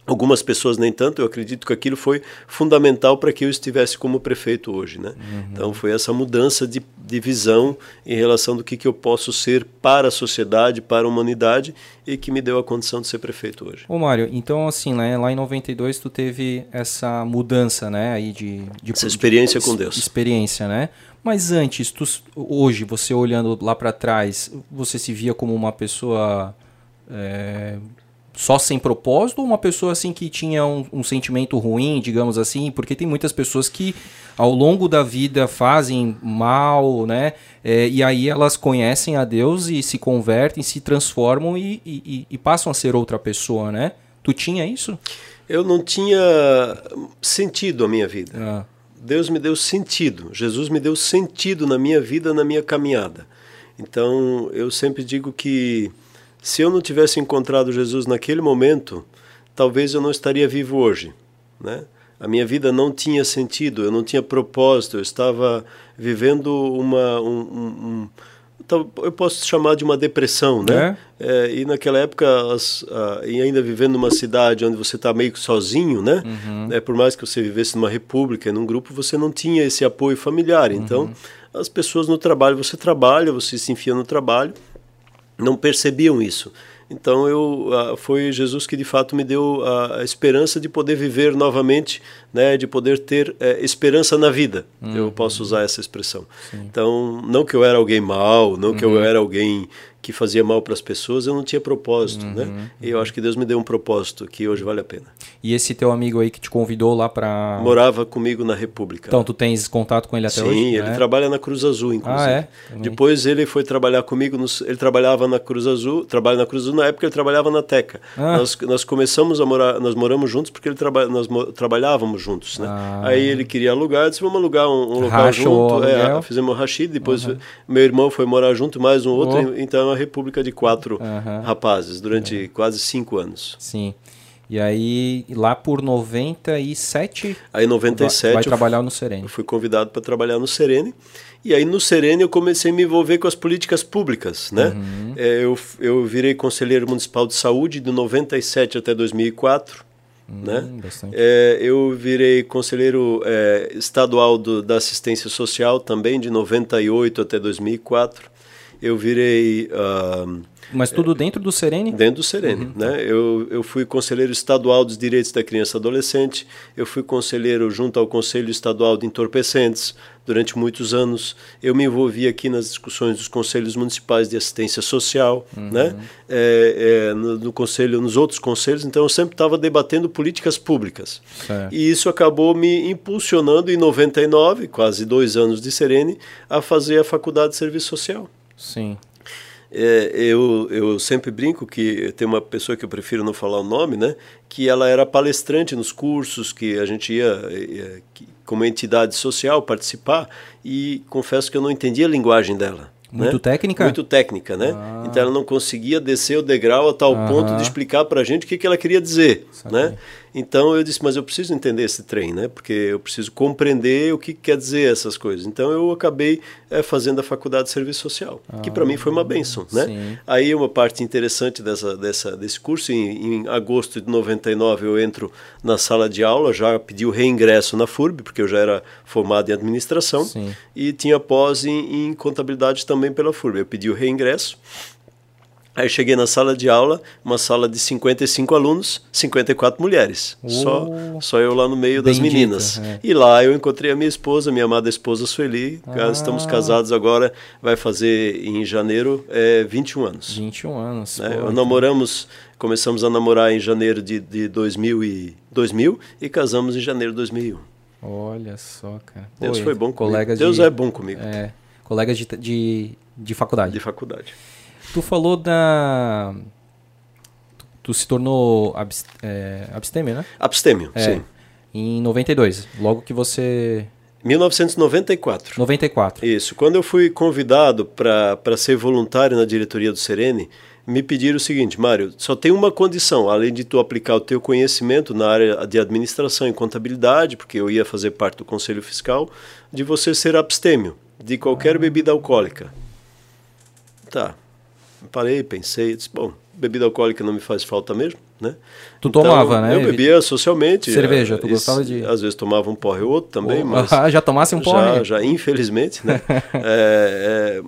Algumas pessoas nem tanto, eu acredito que aquilo foi fundamental para que eu estivesse como prefeito hoje. Né? Uhum. Então foi essa mudança de, de visão em relação do que, que eu posso ser para a sociedade, para a humanidade e que me deu a condição de ser prefeito hoje. Ô Mário, então assim, né, lá em 92 tu teve essa mudança né, aí de, de essa experiência de, com Deus. Experiência, né? Mas antes, tu, hoje, você olhando lá para trás, você se via como uma pessoa... É, só sem propósito ou uma pessoa assim que tinha um, um, sentimento ruim, digamos assim? Porque tem muitas pessoas que ao longo da vida fazem mal, né? É, e aí elas conhecem a Deus e se convertem, se transformam e, e, e, passam a ser outra pessoa, né? Tu tinha isso? Eu não tinha sentido a minha vida. Ah. Deus me deu sentido. Jesus me deu sentido na minha vida, na minha caminhada. Então eu sempre digo que se eu não tivesse encontrado Jesus naquele momento, talvez eu não estaria vivo hoje, né? A minha vida não tinha sentido, eu não tinha propósito, eu estava vivendo uma um, um, um eu posso chamar de uma depressão, né? É? É, e naquela época, as, e ainda vivendo numa cidade onde você está meio sozinho, né? Uhum. É, por mais que você vivesse numa república, num grupo, você não tinha esse apoio familiar. Então, uhum. as pessoas no trabalho, você trabalha, você se enfia no trabalho, não percebiam isso. Então eu uh, foi Jesus que de fato me deu a, esperança de poder viver novamente, né, de poder ter uh, esperança na vida. Uhum. Eu posso usar essa expressão. Sim. Então não que eu era alguém mau, não uhum. que eu era alguém que fazia mal para as pessoas, eu não tinha propósito, né? uhum, né? E eu acho que Deus me deu um propósito que hoje vale a pena. E esse teu amigo aí que te convidou lá para morava comigo na República. Então tu tens contato com ele até Sim, hoje? Sim, ele né? trabalha na Cruz Azul, inclusive. Ah, é? Depois ele foi trabalhar comigo, no, ele trabalhava na Cruz Azul, trabalha na Cruz Azul na época ele trabalhava na Teca. Ah. Nós, nós começamos a morar, nós moramos juntos porque ele traba, nós trabalhávamos juntos, né? Ah. Aí ele queria alugar, disse vamos alugar um, um local junto, é, fizemos um rachid, depois uhum. meu irmão foi morar junto mais um outro, oh. então é uma república de quatro uhum. rapazes durante quase cinco anos. Sim. E aí, lá por 97, Aí em 97 vai, trabalhar no Serene. Eu fui convidado para trabalhar no Serene. E aí no Serene eu comecei a me envolver com as políticas públicas, né? Uhum. É, eu, eu virei conselheiro municipal de saúde de 97 até 2004, né? Hum, bastante. É, eu virei conselheiro é, estadual do, da assistência social também de 98 até 2004. Eu virei ah, Mas tudo dentro do Serene? Dentro do Serene. Né? Eu, eu fui conselheiro estadual dos direitos da criança e adolescente, eu fui conselheiro junto ao Conselho Estadual de Entorpecentes durante muitos anos. Eu me envolvi aqui nas discussões dos conselhos municipais de assistência social, né? É, é, no, no conselho, nos outros conselhos. Então eu sempre estava debatendo políticas públicas. Certo. E isso acabou me impulsionando em 99, quase dois anos de Serene, a fazer a faculdade de serviço social. Sim. É, eu, eu sempre brinco que tem uma pessoa que eu prefiro não falar o nome, né? Que ela era palestrante nos cursos que a gente ia, ia que, como entidade social participar e confesso que eu não entendia a linguagem dela. Muito né? técnica? Muito técnica, né? Ah. Então ela não conseguia descer o degrau a tal Aham. ponto de explicar para a gente o que, que ela queria dizer, Saquei. né? Então eu disse, mas eu preciso entender esse trem, né? Porque eu preciso compreender o que quer dizer essas coisas. Então eu acabei eh, fazendo a faculdade de serviço social, que para mim foi uma benção, né? Ah, sim. Aí uma parte interessante dessa, dessa, desse curso, em, em agosto de 99 eu entro na sala de aula, já pedi o reingresso na FURB, porque eu já era formado em administração, Sim. e tinha pós em, em contabilidade também pela FURB. Eu pedi o reingresso, Aí eu cheguei na sala de aula, uma sala de 55 alunos, 54 mulheres. Só, Oh. só eu lá no meio das meninas. é. E lá eu encontrei a minha esposa, minha amada esposa Sueli. Ah. Estamos casados agora, vai fazer em janeiro é, 21 anos. 21 anos. né? pô, Eu namoramos, começamos a namorar em janeiro de, de 2000, e, 2000 e casamos em janeiro de 2001. Olha só, cara. Deus Pô, foi bom comigo. colegas Deus de, é bom comigo, É, colegas de, de, de faculdade. de faculdade. Tu falou da. Tu, tu se tornou abs, é, abstêmio, né? Abstêmio, É. sim. Em 92. Logo que você. 1994. 94. Isso. Quando eu fui convidado para ser voluntário na diretoria do Serene, me pediram o seguinte, Mário, só tem uma condição, além de tu aplicar o teu conhecimento na área de administração e contabilidade, porque eu ia fazer parte do conselho fiscal, de você ser abstêmio de qualquer bebida alcoólica. Tá. Parei, pensei, disse, bom, bebida alcoólica não me faz falta mesmo, né? Tu tomava, né? Eu bebia socialmente. Cerveja, tu isso, gostava de- Às vezes tomava um porre ou outro também, Pô, mas... [laughs] já tomasse um porre? Já, já infelizmente, né? [laughs] É, é,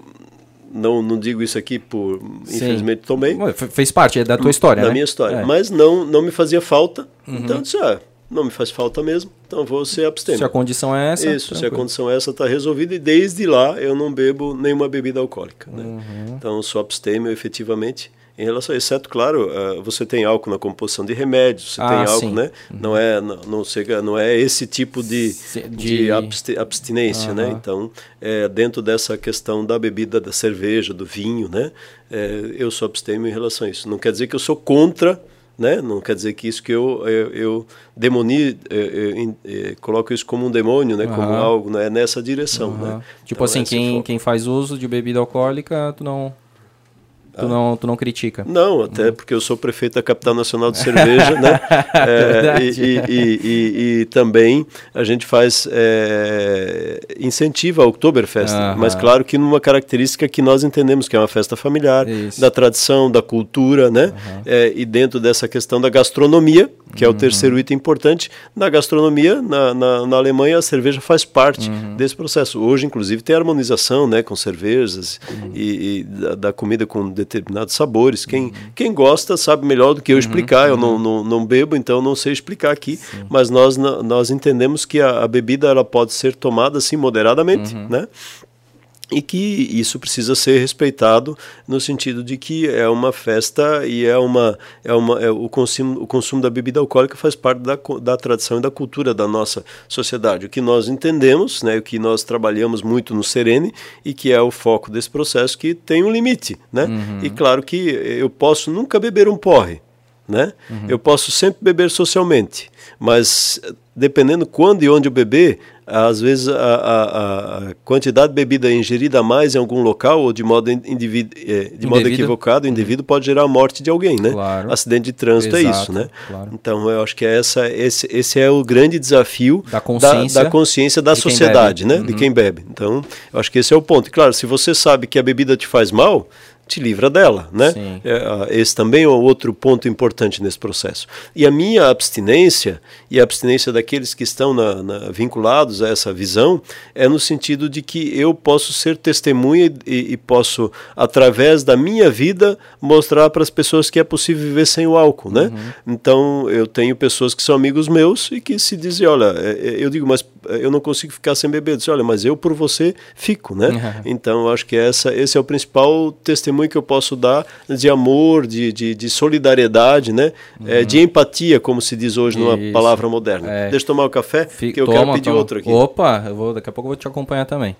não, não digo isso aqui por... Infelizmente tomei. Fez parte é da tua história, da né? minha história. É. Uhum. Mas não, não me fazia falta. Então eu disse, ah, não me faz falta mesmo, então vou ser abstêmio. Se a condição é essa. Isso, se a tranquilo. condição é essa, está resolvida. E desde lá eu não bebo nenhuma bebida alcoólica. Né? Uhum. Então sou abstêmio efetivamente. Em relação a exceto, claro, ah, você tem álcool na composição de remédios, você Ah, tem álcool, sim. né? Não é, não, não, chega, não é esse tipo de, Se- de, de- absti- abstinência, né? Aham. Então, é, dentro dessa questão da bebida, da cerveja, do vinho, né? É, eu sou abstêmio em relação a isso. Não quer dizer que eu sou contra, né? Não quer dizer que isso que eu eu, eu demoni, eu, eu, em- eh, coloco isso como um demônio, né? Como Aham. algo, né? Nessa direção, Aham. né? Tipo Então, assim, é quem, quem faz uso de bebida alcoólica, tu não. Tu, Ah. não, tu não critica. Não, até porque eu sou prefeito da capital nacional de cerveja, né? [laughs] É, Verdade. e, e- e- e- também a gente faz é, incentiva a Oktoberfest, Aham. mas claro que numa característica que nós entendemos que é uma festa familiar, Isso. da tradição, da cultura, né? É, e dentro dessa questão da gastronomia, que é o terceiro item importante, na gastronomia, na, na, na Alemanha, a cerveja faz parte desse processo. Hoje, inclusive, tem harmonização né, com cervejas e, e da, da comida com determinados sabores. Quem, quem gosta sabe melhor do que eu explicar. Eu não, não, não bebo, então não sei explicar aqui. Mas nós, nós entendemos que a, a bebida ela pode ser tomada assim moderadamente, né? E que isso precisa ser respeitado no sentido de que é uma festa e é uma é uma é, o consumo o consumo da bebida alcoólica faz parte da, da tradição e da cultura da nossa sociedade. O que nós entendemos né o que nós trabalhamos muito no Serene e que é o foco desse processo que tem um limite né? E claro que eu posso nunca beber um porre né? Eu posso sempre beber socialmente, mas dependendo quando e onde eu beber, às vezes a, a, a, quantidade de bebida ingerida a mais em algum local ou de modo, indivíduo, é, de modo equivocado, indevido, pode gerar a morte de alguém, né? Claro. Acidente de trânsito Exato, é isso, né? claro. Então eu acho que é essa, esse, esse é o grande desafio Da consciência da, consciência da de quem sociedade, né? De quem bebe. Então eu acho que esse é o ponto. E claro, se você sabe que a bebida te faz mal, te livra dela, né? Sim. É, ah, esse também é outro ponto importante nesse processo. E a minha abstinência e a abstinência daqueles que estão na, na, vinculados a essa visão é no sentido de que eu posso ser testemunha e, e posso, através da minha vida, mostrar para as pessoas que é possível viver sem o álcool, né? Então eu tenho pessoas que são amigos meus e que se dizem, olha, é, é, eu digo, mas eu não consigo ficar sem beber. Disse, olha, mas eu por você fico, né? Então eu acho que essa, esse é o principal testemunho que eu posso dar de amor, de, de, de solidariedade, né? É, de empatia, como se diz hoje numa Isso. palavra moderna. É. Deixa eu tomar o café, Fi- que eu toma, quero pedir toma. outro aqui. Opa, eu vou, daqui a pouco eu vou te acompanhar também.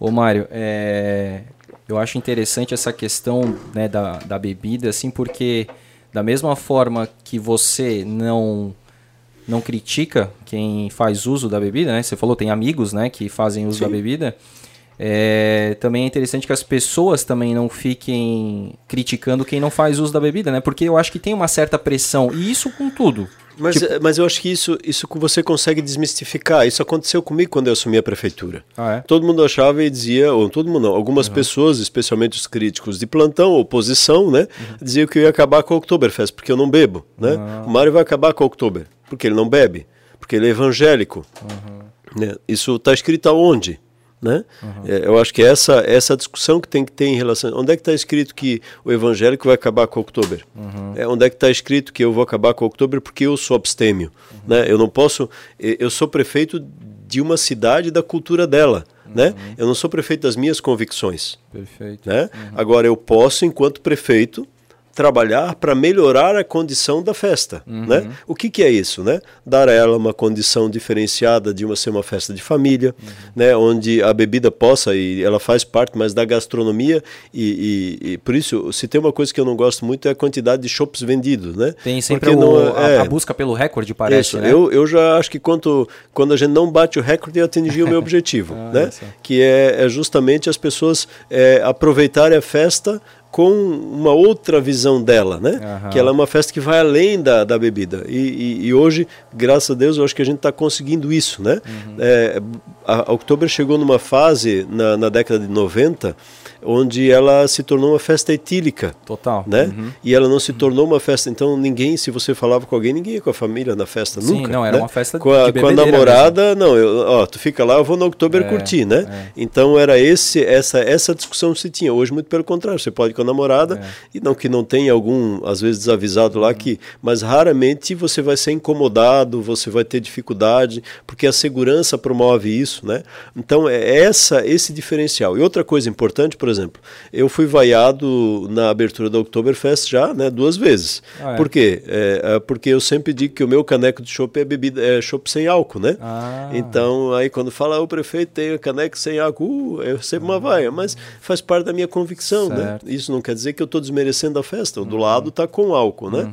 Ô Mário, é, eu acho interessante essa questão né, da, da bebida, assim, porque da mesma forma que você não não critica quem faz uso da bebida, né? Você falou tem amigos, né, que fazem uso da bebida. É, também é interessante que as pessoas também não fiquem criticando quem não faz uso da bebida, né? Porque eu acho que tem uma certa pressão e isso com tudo. Mas, Tipo- mas eu acho que isso, isso que você consegue desmistificar. Isso aconteceu comigo quando eu assumi a prefeitura. Ah, é? Todo mundo achava e dizia, ou todo mundo não, algumas pessoas, especialmente os críticos de plantão, oposição, né, diziam que eu ia acabar com o Oktoberfest, porque eu não bebo, né? O Mário vai acabar com o Oktober, porque ele não bebe, porque ele é evangélico. Né? Isso está escrito aonde? Né? É, eu acho que essa essa discussão que tem que ter em relação. Onde é que está escrito que o evangélico vai acabar com o Oktober? É, onde é que está escrito que eu vou acabar com o Oktober porque eu sou abstêmio? Né? Eu não posso. Eu sou prefeito de uma cidade da cultura dela. Né? Eu não sou prefeito das minhas convicções. Perfeito. Né? Agora, eu posso, enquanto prefeito, trabalhar para melhorar a condição da festa. Né? O que, que é isso? Né? Dar a ela uma condição diferenciada de uma ser uma festa de família, né? onde a bebida possa, e ela faz parte mais da gastronomia, e, e- e por isso, se tem uma coisa que eu não gosto muito é a quantidade de chopps vendidos. Né? Tem sempre o- não a, é- a busca pelo recorde, parece, isso, né? eu, eu já acho que quando, quando a gente não bate o recorde, eu atingi o meu [laughs] objetivo, né? só. Que é, é justamente as pessoas é, aproveitarem a festa com uma outra visão dela, né? Aham. Que ela é uma festa que vai além da, da bebida. E, e- e hoje, graças a Deus, eu acho que a gente está conseguindo isso, né? Uhum. É, a, a Oktober chegou numa fase, na, na década de 90, onde ela se tornou uma festa etílica Total. né? Uhum. E ela não se tornou uma festa. Então ninguém, se você falava com alguém, ninguém ia com a família na festa Sim, nunca. não, era né? uma festa com a, com a namorada, não. Eu, ó, tu fica lá, eu vou no Oktober É, curtir, né? é. Então era esse, essa, essa discussão que se tinha. Hoje muito pelo contrário, você pode ir com a namorada É. e não que não tenha algum, às vezes desavisado Uhum. lá que, mas raramente você vai ser incomodado, você vai ter dificuldade, porque a segurança promove isso, né? Então é essa esse diferencial. E outra coisa importante, por exemplo, eu fui vaiado na abertura da Oktoberfest já, né, duas vezes. Ah, é? Por quê? É, é porque eu sempre digo que o meu caneco de chopp é bebida, é chopp sem álcool, né? Ah. Então, aí quando fala "Ah, o prefeito tem caneco sem álcool, uh, eu recebo uma vaia, mas faz parte da minha convicção, né? Certo. Uhum. Isso não quer dizer que eu estou desmerecendo a festa, o do lado está com álcool, né?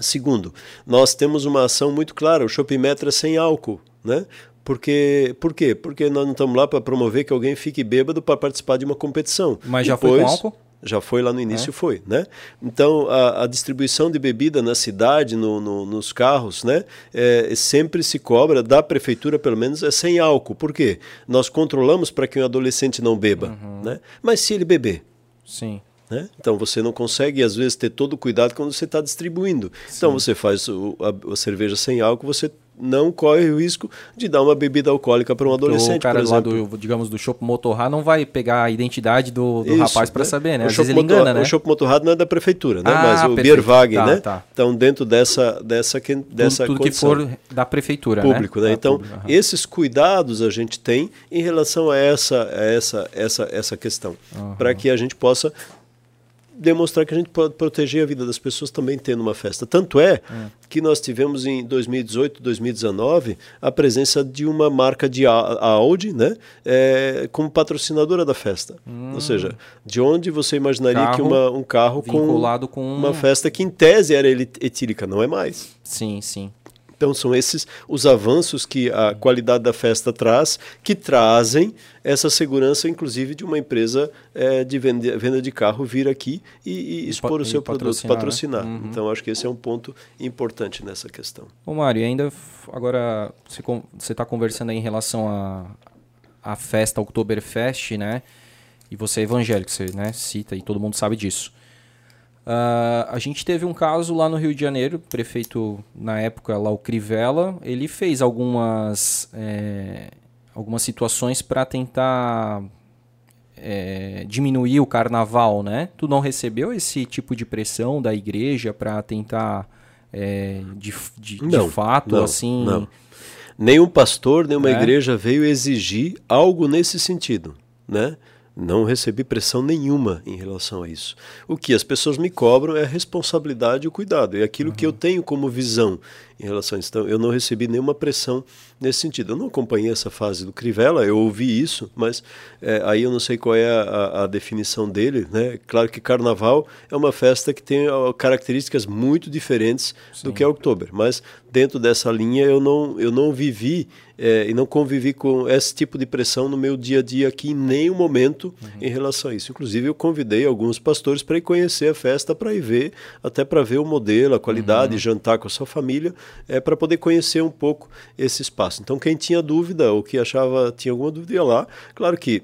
Segundo, nós temos uma ação muito clara, o Shopping Metro é sem álcool, né? Porque, por quê? Porque nós não estamos lá para promover que alguém fique bêbado para participar de uma competição. Mas já foi com álcool? Já foi lá no início, foi, né? Então, a, a distribuição de bebida na cidade, no, no- nos carros, né? É, sempre se cobra, da prefeitura pelo menos, é sem álcool. Por quê? Nós controlamos para que um adolescente não beba, né? Mas se ele beber, Sim. né? Então você não consegue, às vezes, ter todo o cuidado quando você está distribuindo. Então você faz o- a, a cerveja sem álcool, você não corre o risco de dar uma bebida alcoólica para um adolescente, o cara por lá exemplo. do, digamos, do Shop Motorrad não vai pegar a identidade do, do Isso, rapaz para saber, né? O Às vezes ele Motor- engana, né? O Shop Motorrad não é da prefeitura, né? Ah, Mas o. Bierwagen, Tá, né? tá. Então, dentro dessa, dessa, dessa tudo, tudo que for da prefeitura, público, né? Ah, Então, público, esses cuidados a gente tem em relação a essa, a essa, essa, essa questão, para que a gente possa demonstrar que a gente pode proteger a vida das pessoas também tendo uma festa. Tanto é que nós tivemos em 2018, 2019 a presença de uma marca de Audi, né, é, como patrocinadora da festa. Ou seja, de onde você imaginaria que Carro uma, um carro com vinculado com uma um- festa que em tese era etílica, não é mais. Sim, sim. Então são esses os avanços que a qualidade da festa traz, que trazem essa segurança, inclusive, de uma empresa é, de venda, venda, de carro vir aqui e, e expor e o seu produto, patrocinar. patrocinar. Né? Uhum. Então acho que esse é um ponto importante nessa questão. Ô Mário, ainda agora você está conversando em relação à a, a festa Oktoberfest, né? E você é evangélico, você né, cita e todo mundo sabe disso. Uh, a gente teve um caso lá no Rio de Janeiro, prefeito na época lá o Crivella, ele fez algumas, é, algumas situações para tentar é, diminuir o carnaval, né? Tu não recebeu esse tipo de pressão da igreja para tentar é, de, de, não, de, fato não, assim? Não. Nenhum pastor, nenhuma é? igreja veio exigir algo nesse sentido, né? Não recebi pressão nenhuma em relação a isso. O que as pessoas me cobram é a responsabilidade e o cuidado. É aquilo uhum. que eu tenho como visão em relação a isso. Então, eu não recebi nenhuma pressão nesse sentido. Eu não acompanhei essa fase do Crivella, eu ouvi isso, mas é, aí eu não sei qual é a, a, definição dele. Né? Claro que Carnaval é uma festa que tem características muito diferentes Sim. do que é Outubro, mas dentro dessa linha eu não, eu não vivi é, e não convivi com esse tipo de pressão no meu dia a dia aqui em nenhum momento uhum. em relação a isso. Inclusive, eu convidei alguns pastores para ir conhecer a festa, para ir ver, até para ver o modelo, a qualidade, uhum. jantar com a sua família, é, para poder conhecer um pouco esse espaço. Então, quem tinha dúvida ou que achava tinha alguma dúvida ia lá. Claro que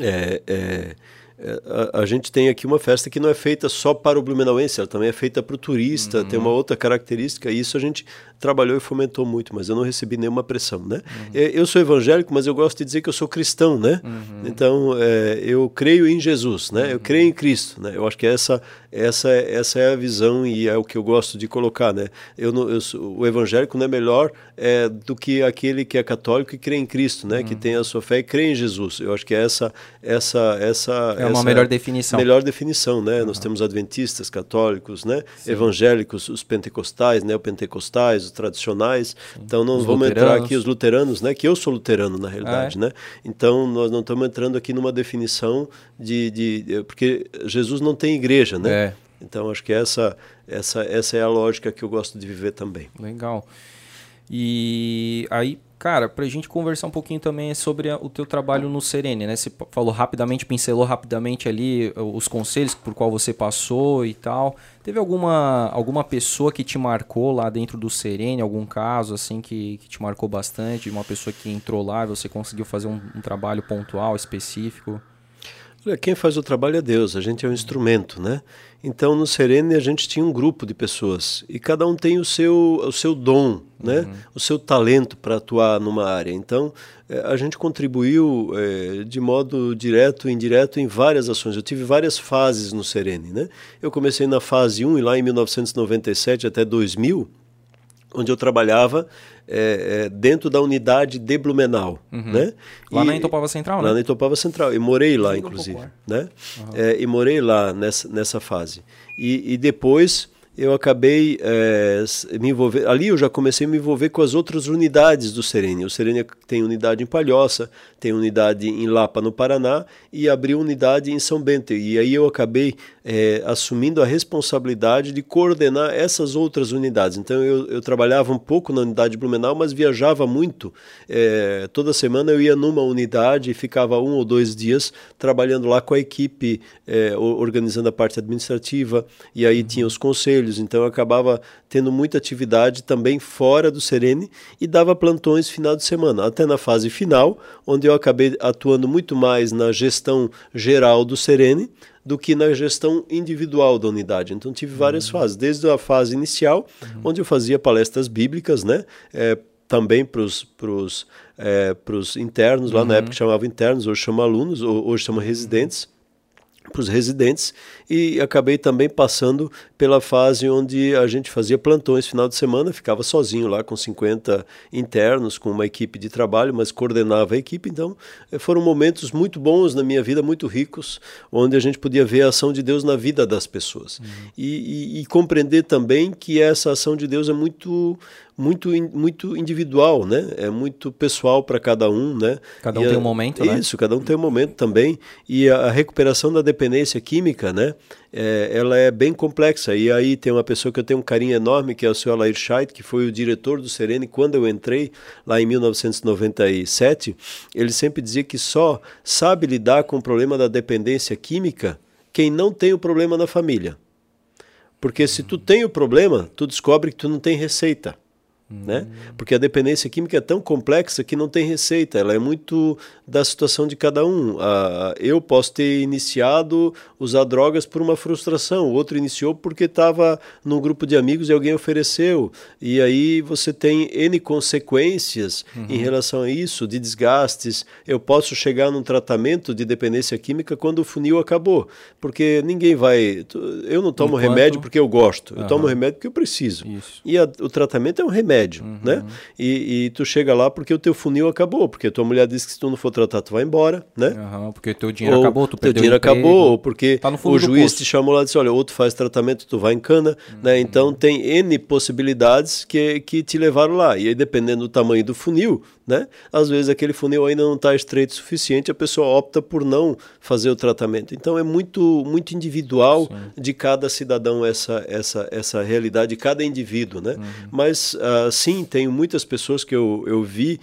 é, é, é, a, a, gente tem aqui uma festa que não é feita só para o blumenauense, ela também é feita para o turista, uhum. tem uma outra característica, e isso a gente trabalhou e fomentou muito, mas eu não recebi nenhuma pressão, né? Uhum. Eu sou evangélico, mas eu gosto de dizer que eu sou cristão, né? Uhum. Então, é, eu creio em Jesus, né? Eu uhum. creio em Cristo, né? Eu acho que essa, essa, essa é a visão e é o que eu gosto de colocar, né? Eu, eu sou, o evangélico não é melhor é, do que aquele que é católico e crê em Cristo, né? Que uhum. tem a sua fé e crê em Jesus. Eu acho que essa, essa, essa é uma essa melhor definição. Melhor definição, né? Nós temos adventistas, católicos, né? Sim. Evangélicos, os pentecostais, neopentecostais, tradicionais. Então não os vamos luteranos. entrar aqui os luteranos, né? Que eu sou luterano na realidade, é. né? Então nós não estamos entrando aqui numa definição de, de, de, porque Jesus não tem igreja, né? É. Então acho que essa essa essa é a lógica que eu gosto de viver também. Legal. E aí Cara, para a gente conversar um pouquinho também sobre a, o teu trabalho no Serene, né? Você falou rapidamente, pincelou rapidamente ali os conselhos por qual você passou e tal. Teve alguma, alguma pessoa que te marcou lá dentro do Serene, algum caso assim que, que te marcou bastante, uma pessoa que entrou lá e você conseguiu fazer um, um trabalho pontual, específico? Quem faz o trabalho é Deus, a gente é um instrumento, né? Então no Serene a gente tinha um grupo de pessoas e cada um tem o seu, o seu dom, né? Uhum. O seu talento para atuar numa área. Então é, a gente contribuiu é, de modo direto e indireto em várias ações. Eu tive várias fases no Serene, né? Eu comecei na fase 1 e lá em 1997 até 2000 onde eu trabalhava é, é, dentro da unidade de Blumenau, uhum. né? Lá e, na Itopava Central, lá né? Lá na Itopava Central. E morei lá, inclusive, né? Uhum. É, e morei lá nessa, nessa fase. E, e depois eu acabei é, me envolver. Ali eu já comecei a me envolver com as outras unidades do Serene. O Serene tem unidade em Palhoça, tem unidade em Lapa, no Paraná, e abriu unidade em São Bento. E aí eu acabei é, assumindo a responsabilidade de coordenar essas outras unidades. Então eu, eu trabalhava um pouco na unidade de Blumenau, mas viajava muito. É, toda semana eu ia numa unidade e ficava um ou dois dias trabalhando lá com a equipe, organizando a parte administrativa, e aí tinha os conselhos conselhos, então eu acabava tendo muita atividade também fora do Serene e dava plantões final de semana, até na fase final, onde eu acabei atuando muito mais na gestão geral do Serene do que na gestão individual da unidade. Então tive várias uhum. fases, desde a fase inicial, uhum. onde eu fazia palestras bíblicas, né? É, também para os é, internos, lá uhum. na época chamava internos, hoje chama alunos, hoje chama residentes para os residentes e acabei também passando pela fase onde a gente fazia plantões final de semana, ficava sozinho lá com 50 internos, com uma equipe de trabalho, mas coordenava a equipe. Então eh, foram momentos muito bons na minha vida, muito ricos, onde a gente podia ver a ação de Deus na vida das pessoas uhum. e, e, e, compreender também que essa ação de Deus é muito muito, muito individual, né? É muito pessoal para cada um, né? Cada um tem a, um momento, isso, né? Isso, cada um tem um momento também. E a, a recuperação da dependência química, né? É, ela é bem complexa. E aí tem uma pessoa que eu tenho um carinho enorme, que é o senhor Alair Scheidt, que foi o diretor do Serene quando eu entrei lá em 1997. Ele sempre dizia que só sabe lidar com o problema da dependência química quem não tem o problema na família. Porque se tu tem o problema, tu descobre que tu não tem receita. Né? Porque a dependência química é tão complexa que não tem receita, ela é muito da situação de cada um. Ah, eu posso ter iniciado usar drogas por uma frustração, o outro iniciou porque estava num grupo de amigos e alguém ofereceu. E aí você tem N consequências uhum. em relação a isso, de desgastes. Eu posso chegar num tratamento de dependência química quando o funil acabou, porque ninguém vai. Eu não tomo Enquanto... remédio porque eu gosto, eu uhum. tomo remédio porque eu preciso. Isso. E a, o tratamento é um remédio remédio, uhum. né? E, e, tu chega lá porque o teu funil acabou, porque tua mulher disse que se tu não for tratar, tu vai embora, né? Uhum, porque teu dinheiro ou acabou, tu teu dinheiro acabou, ou porque tá o juiz te chamou lá e disse, olha, ou tu faz tratamento, tu vai em cana, uhum. né? Então tem N possibilidades que, que te levaram lá. E aí, dependendo do tamanho do funil, né? Às vezes aquele funil ainda não está estreito o suficiente, a pessoa opta por não fazer o tratamento. Então é muito, muito individual Sim. de cada cidadão essa, essa, essa realidade, de cada indivíduo. Né? Uhum. Mas uh, sim, tenho muitas pessoas que eu, eu vi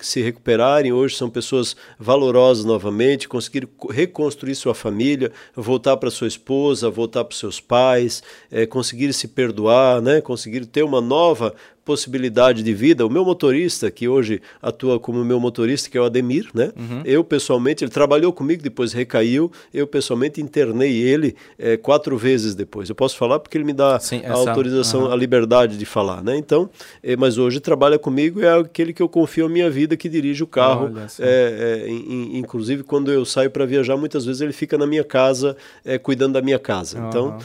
se recuperarem, hoje são pessoas valorosas novamente, conseguiram reconstruir sua família, voltar para sua esposa, voltar para seus pais, é, conseguir se perdoar, né? conseguir ter uma nova possibilidade de vida. O meu motorista, que hoje atua como meu motorista, que é o Ademir, né? Uhum. Eu pessoalmente, ele trabalhou comigo, depois recaiu. Eu pessoalmente internei ele é, quatro vezes depois. Eu posso falar porque ele me dá Sim, a autorização, uhum. a liberdade de falar, né? Então, é, mas hoje trabalha comigo é aquele que eu confio a minha vida, que dirige o carro. É, in, inclusive, quando eu saio para viajar, muitas vezes ele fica na minha casa, cuidando da minha casa. Uhum. Então,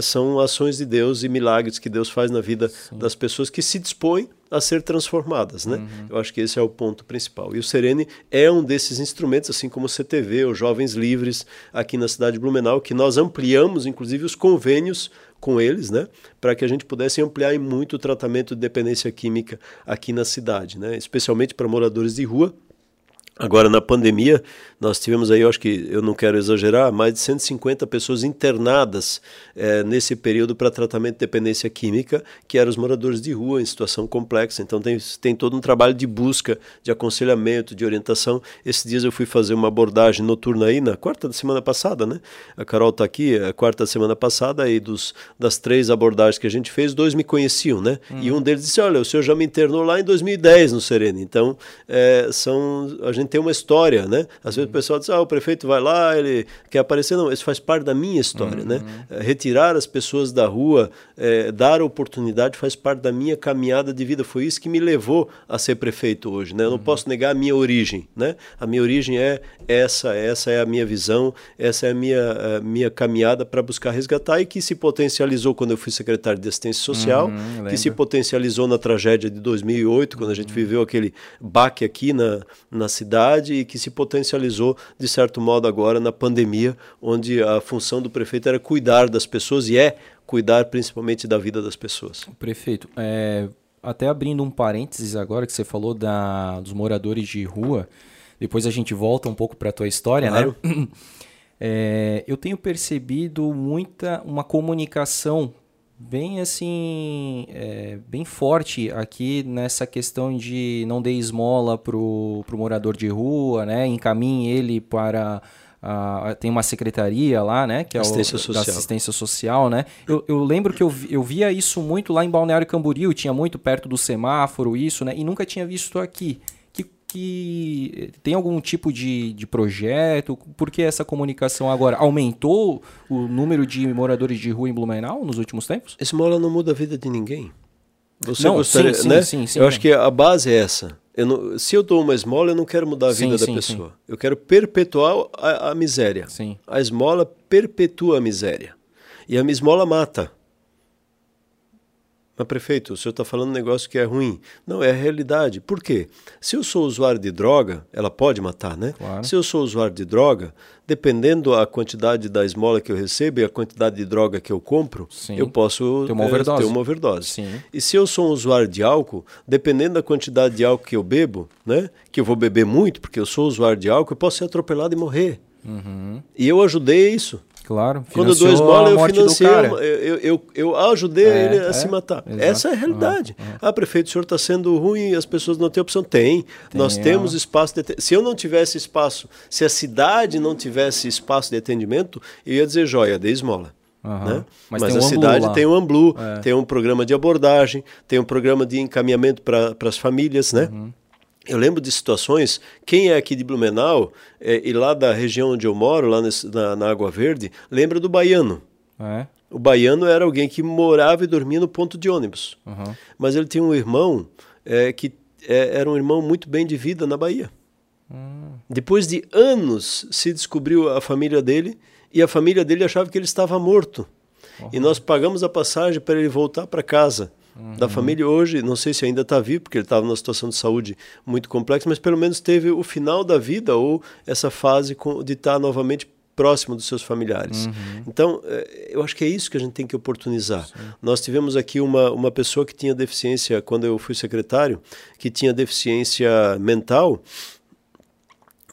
são ações de Deus e milagres que Deus faz na vida Sim. das pessoas que se dispõem a ser transformadas, né? Uhum. Eu acho que esse é o ponto principal. E o Serene é um desses instrumentos, assim como o CTV, os Jovens Livres, aqui na cidade de Blumenau, que nós ampliamos, inclusive, os convênios com eles, né, para que a gente pudesse ampliar muito o tratamento de dependência química aqui na cidade, né, especialmente para moradores de rua Agora, na pandemia, nós tivemos aí, eu acho que eu não quero exagerar, mais de 150 pessoas internadas é, nesse período para tratamento de dependência química, que eram os moradores de rua em situação complexa. Então, tem, tem todo um trabalho de busca, de aconselhamento, de orientação. Esses dias eu fui fazer uma abordagem noturna aí, na quarta da semana passada, né? A Carol está aqui, a quarta da semana passada, e dos, das três abordagens que a gente fez, dois me conheciam, né? Uhum. E um deles disse: Olha, o senhor já me internou lá em 2010 no Sereno. Então, é, são. A gente tem uma história, né? Às vezes pessoal diz, ah, o prefeito vai lá, ele quer aparecer. Não, isso faz parte da minha história, né? uhum. né? Retirar as pessoas da rua, é, dar oportunidade faz parte da minha caminhada de vida. Foi isso que me levou a ser prefeito hoje, né? Eu não uhum. posso negar a minha origem, né? A minha origem é essa, essa é a minha visão, essa é a minha, a minha caminhada para buscar resgatar e que se potencializou quando eu fui secretário de assistência social, uhum, que se potencializou na tragédia de 2008, quando a gente uhum. viveu aquele baque aqui na, na cidade cidade e que se potencializou, de certo modo, agora na pandemia, onde a função do prefeito era cuidar das pessoas e é cuidar principalmente da vida das pessoas. Prefeito, é, até abrindo um parênteses agora que você falou da, dos moradores de rua, depois a gente volta um pouco para a tua história, né? claro. né? [clears throat] É, eu tenho percebido muita uma comunicação bem assim, é, bem forte aqui nessa questão de não dê esmola pro, pro morador de rua, né? Encaminhe ele para a, tem uma secretaria lá, né? Que é assistência o, social. da assistência social, né? Eu, eu lembro que eu, eu via isso muito lá em Balneário Camboriú, tinha muito perto do semáforo isso, né? E nunca tinha visto aqui que tem algum tipo de, de projeto? Por que essa comunicação agora? Aumentou o número de moradores de rua em Blumenau nos últimos tempos? Esmola não muda a vida de ninguém. Você não, gostaria, sim, né? Sim, sim, eu acho que a base é essa. Eu não, se eu dou uma esmola, eu não quero mudar a vida da pessoa. Eu quero perpetuar a, a miséria. A esmola perpetua a miséria. E a esmola mata. Mas, prefeito, o senhor está falando um negócio que é ruim. Não, é a realidade. Por quê? Se eu sou usuário de droga, ela pode matar, né? Claro. Se eu sou usuário de droga, dependendo a quantidade da esmola que eu recebo e a quantidade de droga que eu compro, Sim. eu posso Ter uma eh, overdose. ter uma overdose. Sim. E se eu sou um usuário de álcool, dependendo da quantidade de álcool que eu bebo, né? Que eu vou beber muito, porque eu sou usuário de álcool, eu posso ser atropelado e morrer. E eu ajudei isso. Claro. Quando esmola, a eu financiei, eu, eu, eu, eu ajudei É, ele a é, se matar. exato. Essa é a realidade. Ah, prefeito, o senhor está sendo ruim e as pessoas não têm opção. Tem. Nós Tem, temos é. espaço de Se eu não tivesse espaço, se a cidade não tivesse espaço de atendimento, eu ia dizer, joia, dê esmola. Aham. Né? Mas Mas, a um cidade lá. tem um Amblu, É. tem um programa de abordagem, tem um programa de encaminhamento para as famílias, né? Uhum. Eu lembro de situações, quem é aqui de Blumenau eh, e lá da região onde eu moro, lá nesse- na, na Água Verde, lembra do baiano. É. O baiano era alguém que morava e dormia no ponto de ônibus. Aham. Mas ele tinha um irmão eh, que eh, era um irmão muito bem de vida na Bahia. Depois de anos se descobriu a família dele e a família dele achava que ele estava morto. E nós pagamos a passagem para ele voltar para casa. Da família hoje, não sei se ainda está vivo, porque ele estava numa situação de saúde muito complexa, mas pelo menos teve o final da vida ou essa fase com- de estar novamente próximo dos seus familiares. Então, eh, eu acho que é isso que a gente tem que oportunizar. Nós tivemos aqui uma, uma pessoa que tinha deficiência, quando eu fui secretário, que tinha deficiência mental,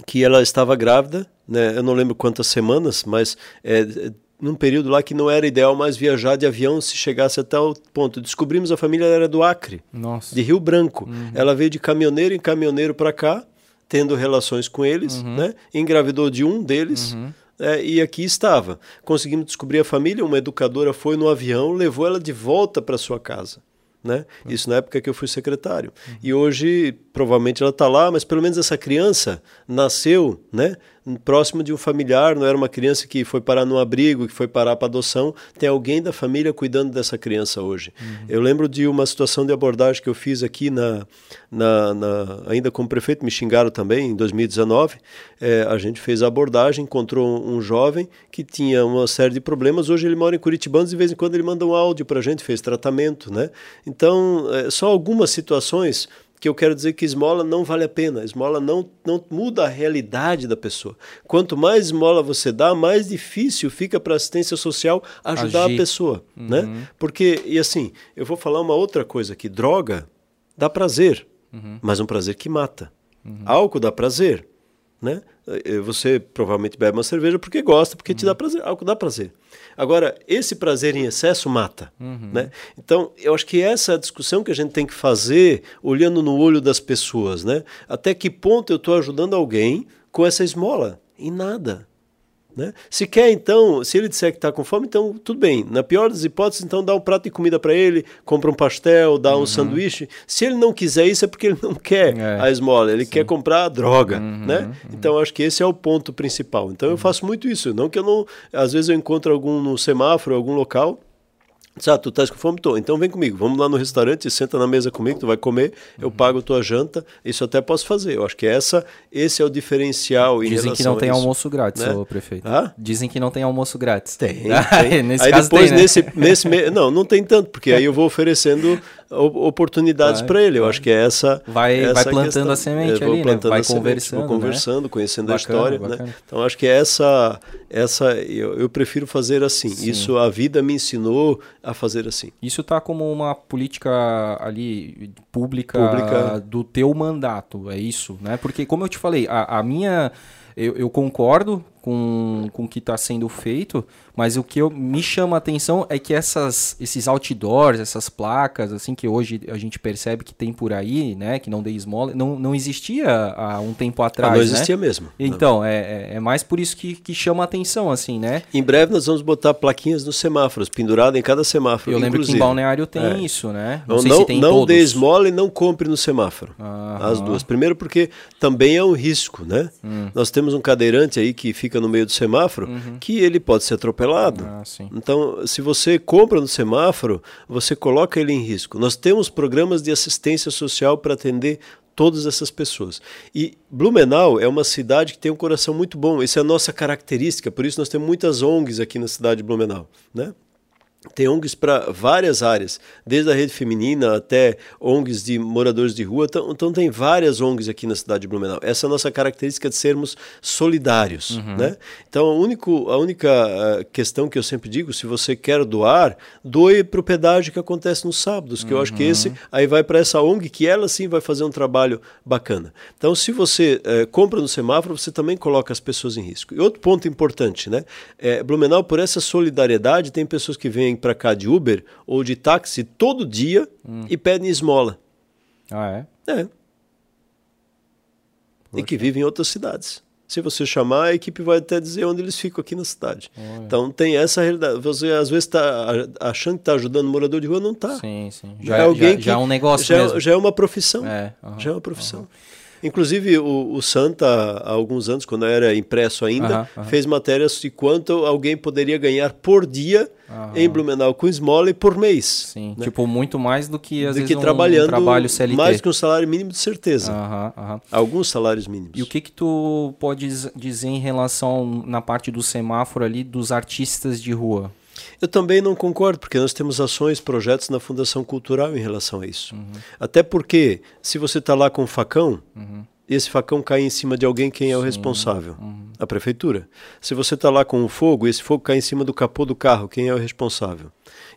que ela estava grávida, né? Eu não lembro quantas semanas, mas é, é, num período lá que não era ideal mais viajar de avião se chegasse até o ponto. Descobrimos a família era do Acre, Nossa. de Rio Branco. Ela veio de caminhoneiro em caminhoneiro para cá, tendo relações com eles, né? Engravidou de um deles. é, e aqui estava. Conseguimos descobrir a família. Uma educadora foi no avião, levou ela de volta para sua casa. Né? Isso na época que eu fui secretário. E hoje, provavelmente, ela está lá, mas pelo menos essa criança nasceu né, próximo de um familiar, não era uma criança que foi parar num abrigo, que foi parar para adoção. Tem alguém da família cuidando dessa criança hoje. Eu lembro de uma situação de abordagem que eu fiz aqui, na, na, na- ainda como prefeito, me xingaram também, em 2019. É, a gente fez a abordagem, encontrou um, um jovem que tinha uma série de problemas. Hoje ele mora em Curitibano, de vez em quando ele manda um áudio para a gente, fez tratamento. Né? Então, é, só algumas situações que eu quero dizer que esmola não vale a pena. Esmola não, não muda a realidade da pessoa. Quanto mais esmola você dá, mais difícil fica para a assistência social ajudar Agir. a pessoa. Né? Porque, e assim, eu vou falar uma outra coisa aqui. Droga dá prazer, mas um prazer que mata. Álcool dá prazer. Né? Eh, Você provavelmente bebe uma cerveja porque gosta, porque te dá prazer. Álcool dá prazer. Agora, esse prazer em excesso mata. Né? Então, eu acho que essa é a discussão que a gente tem que fazer olhando no olho das pessoas. Né? Até que ponto eu estou ajudando alguém com essa esmola? Em nada. Né? Se quer, então, se ele disser que está com fome, então tudo bem. Na pior das hipóteses, então dá um prato de comida para ele, compra um pastel, dá um sanduíche. Se ele não quiser isso, é porque ele não quer É. a esmola, ele quer comprar a droga. Né? Então, acho que esse é o ponto principal. Então, eu faço muito isso. Não que eu não. Às vezes eu encontro algum no semáforo, algum local. Ah, tu estás com fome? Tô. Então vem comigo, vamos lá no restaurante, senta na mesa comigo, tu vai comer, eu pago tua janta, isso até posso fazer. Eu acho que essa, esse é o diferencial em Dizem que não tem isso. almoço grátis, né? ô prefeito. Hã? Dizem que não tem almoço grátis. Tem, [laughs] Ah, tem. aí depois tem, né? nesse nesse não, não tem tanto, porque aí eu vou oferecendo oportunidades para ele. Eu acho que é essa Vai- essa vai plantando questão. a semente vou ali, né? Vai a semente, conversando, né? conversando, conhecendo Bacana, a história, bacana. né? Então acho que essa essa eu, eu prefiro fazer assim. Isso a vida me ensinou a fazer assim. Isso tá como uma política ali pública, Pública. do teu mandato, é isso, né? Porque como eu te falei, a, a minha eu, eu concordo com, com o que está sendo feito, mas o que eu, me chama a atenção é que essas, esses outdoors, essas placas, assim, que hoje a gente percebe que tem por aí, né, que não dê esmola, não, não existia há um tempo atrás, Ah, não né? existia mesmo. Então, é, é- é mais por isso que, que chama a atenção, assim, né? Em breve nós vamos botar plaquinhas nos semáforos, pendurada em cada semáforo. Eu lembro que inclusive. em Balneário tem É. isso, né? Não, sei não, se tem em não todos. dê esmola e não compre no semáforo. Aham. As duas. Primeiro porque também é um risco, né? Hum. Nós temos um cadeirante aí que fica no meio do semáforo que ele pode ser atropelado. Uhum. Ah. Então, se você compra no semáforo, você coloca ele em risco. Nós temos programas de assistência social para atender todas essas pessoas. E Blumenau é uma cidade que tem um coração muito bom. Essa é a nossa característica, por isso nós temos muitas ONGs aqui na cidade de Blumenau, né? Tem ONGs para várias áreas, desde a rede feminina até ONGs de moradores de rua. Então, então, tem várias ONGs aqui na cidade de Blumenau. Essa é a nossa característica de sermos solidários. Uhum. Né? Então, a, único, a única uh, questão que eu sempre digo, se você quer doar, doe para o pedágio que acontece nos sábados, que uhum. eu acho que esse aí vai para essa ONG, que ela sim vai fazer um trabalho bacana. Então, se você uh, compra no semáforo, você também coloca as pessoas em risco. E outro ponto importante, né? É, Blumenau, por essa solidariedade, tem pessoas que vêm para cá de Uber ou de táxi todo dia hum. e pedem esmola. Ah, é? É. E que vivem em outras cidades. Se você chamar, a equipe vai até dizer onde eles ficam aqui na cidade. Olha. Então tem essa realidade. Você às vezes está achando que está ajudando o morador de rua, não está. Sim, sim. Já, é alguém já, que, já é um negócio já, é, mesmo. Já é uma profissão. É, uhum, já é uma profissão. Uhum. Inclusive, o, o, Santa, há alguns anos, quando era impresso ainda, fez matérias de quanto alguém poderia ganhar por dia em Blumenau com esmola e por mês. Sim, né? tipo, muito mais do que, às do vezes, que trabalhando um trabalho CLT. Mais que um salário mínimo, de certeza. Alguns salários mínimos. E o que que tu pode dizer em relação, na parte do semáforo ali, dos artistas de rua? Eu também não concordo, porque nós temos ações, projetos na Fundação Cultural em relação a isso. Uhum. Até porque, se você está lá com um facão, uhum. esse facão cai em cima de alguém, quem é o responsável? Uhum. A prefeitura. Se você está lá com um fogo, esse fogo cai em cima do capô do carro, quem é o responsável?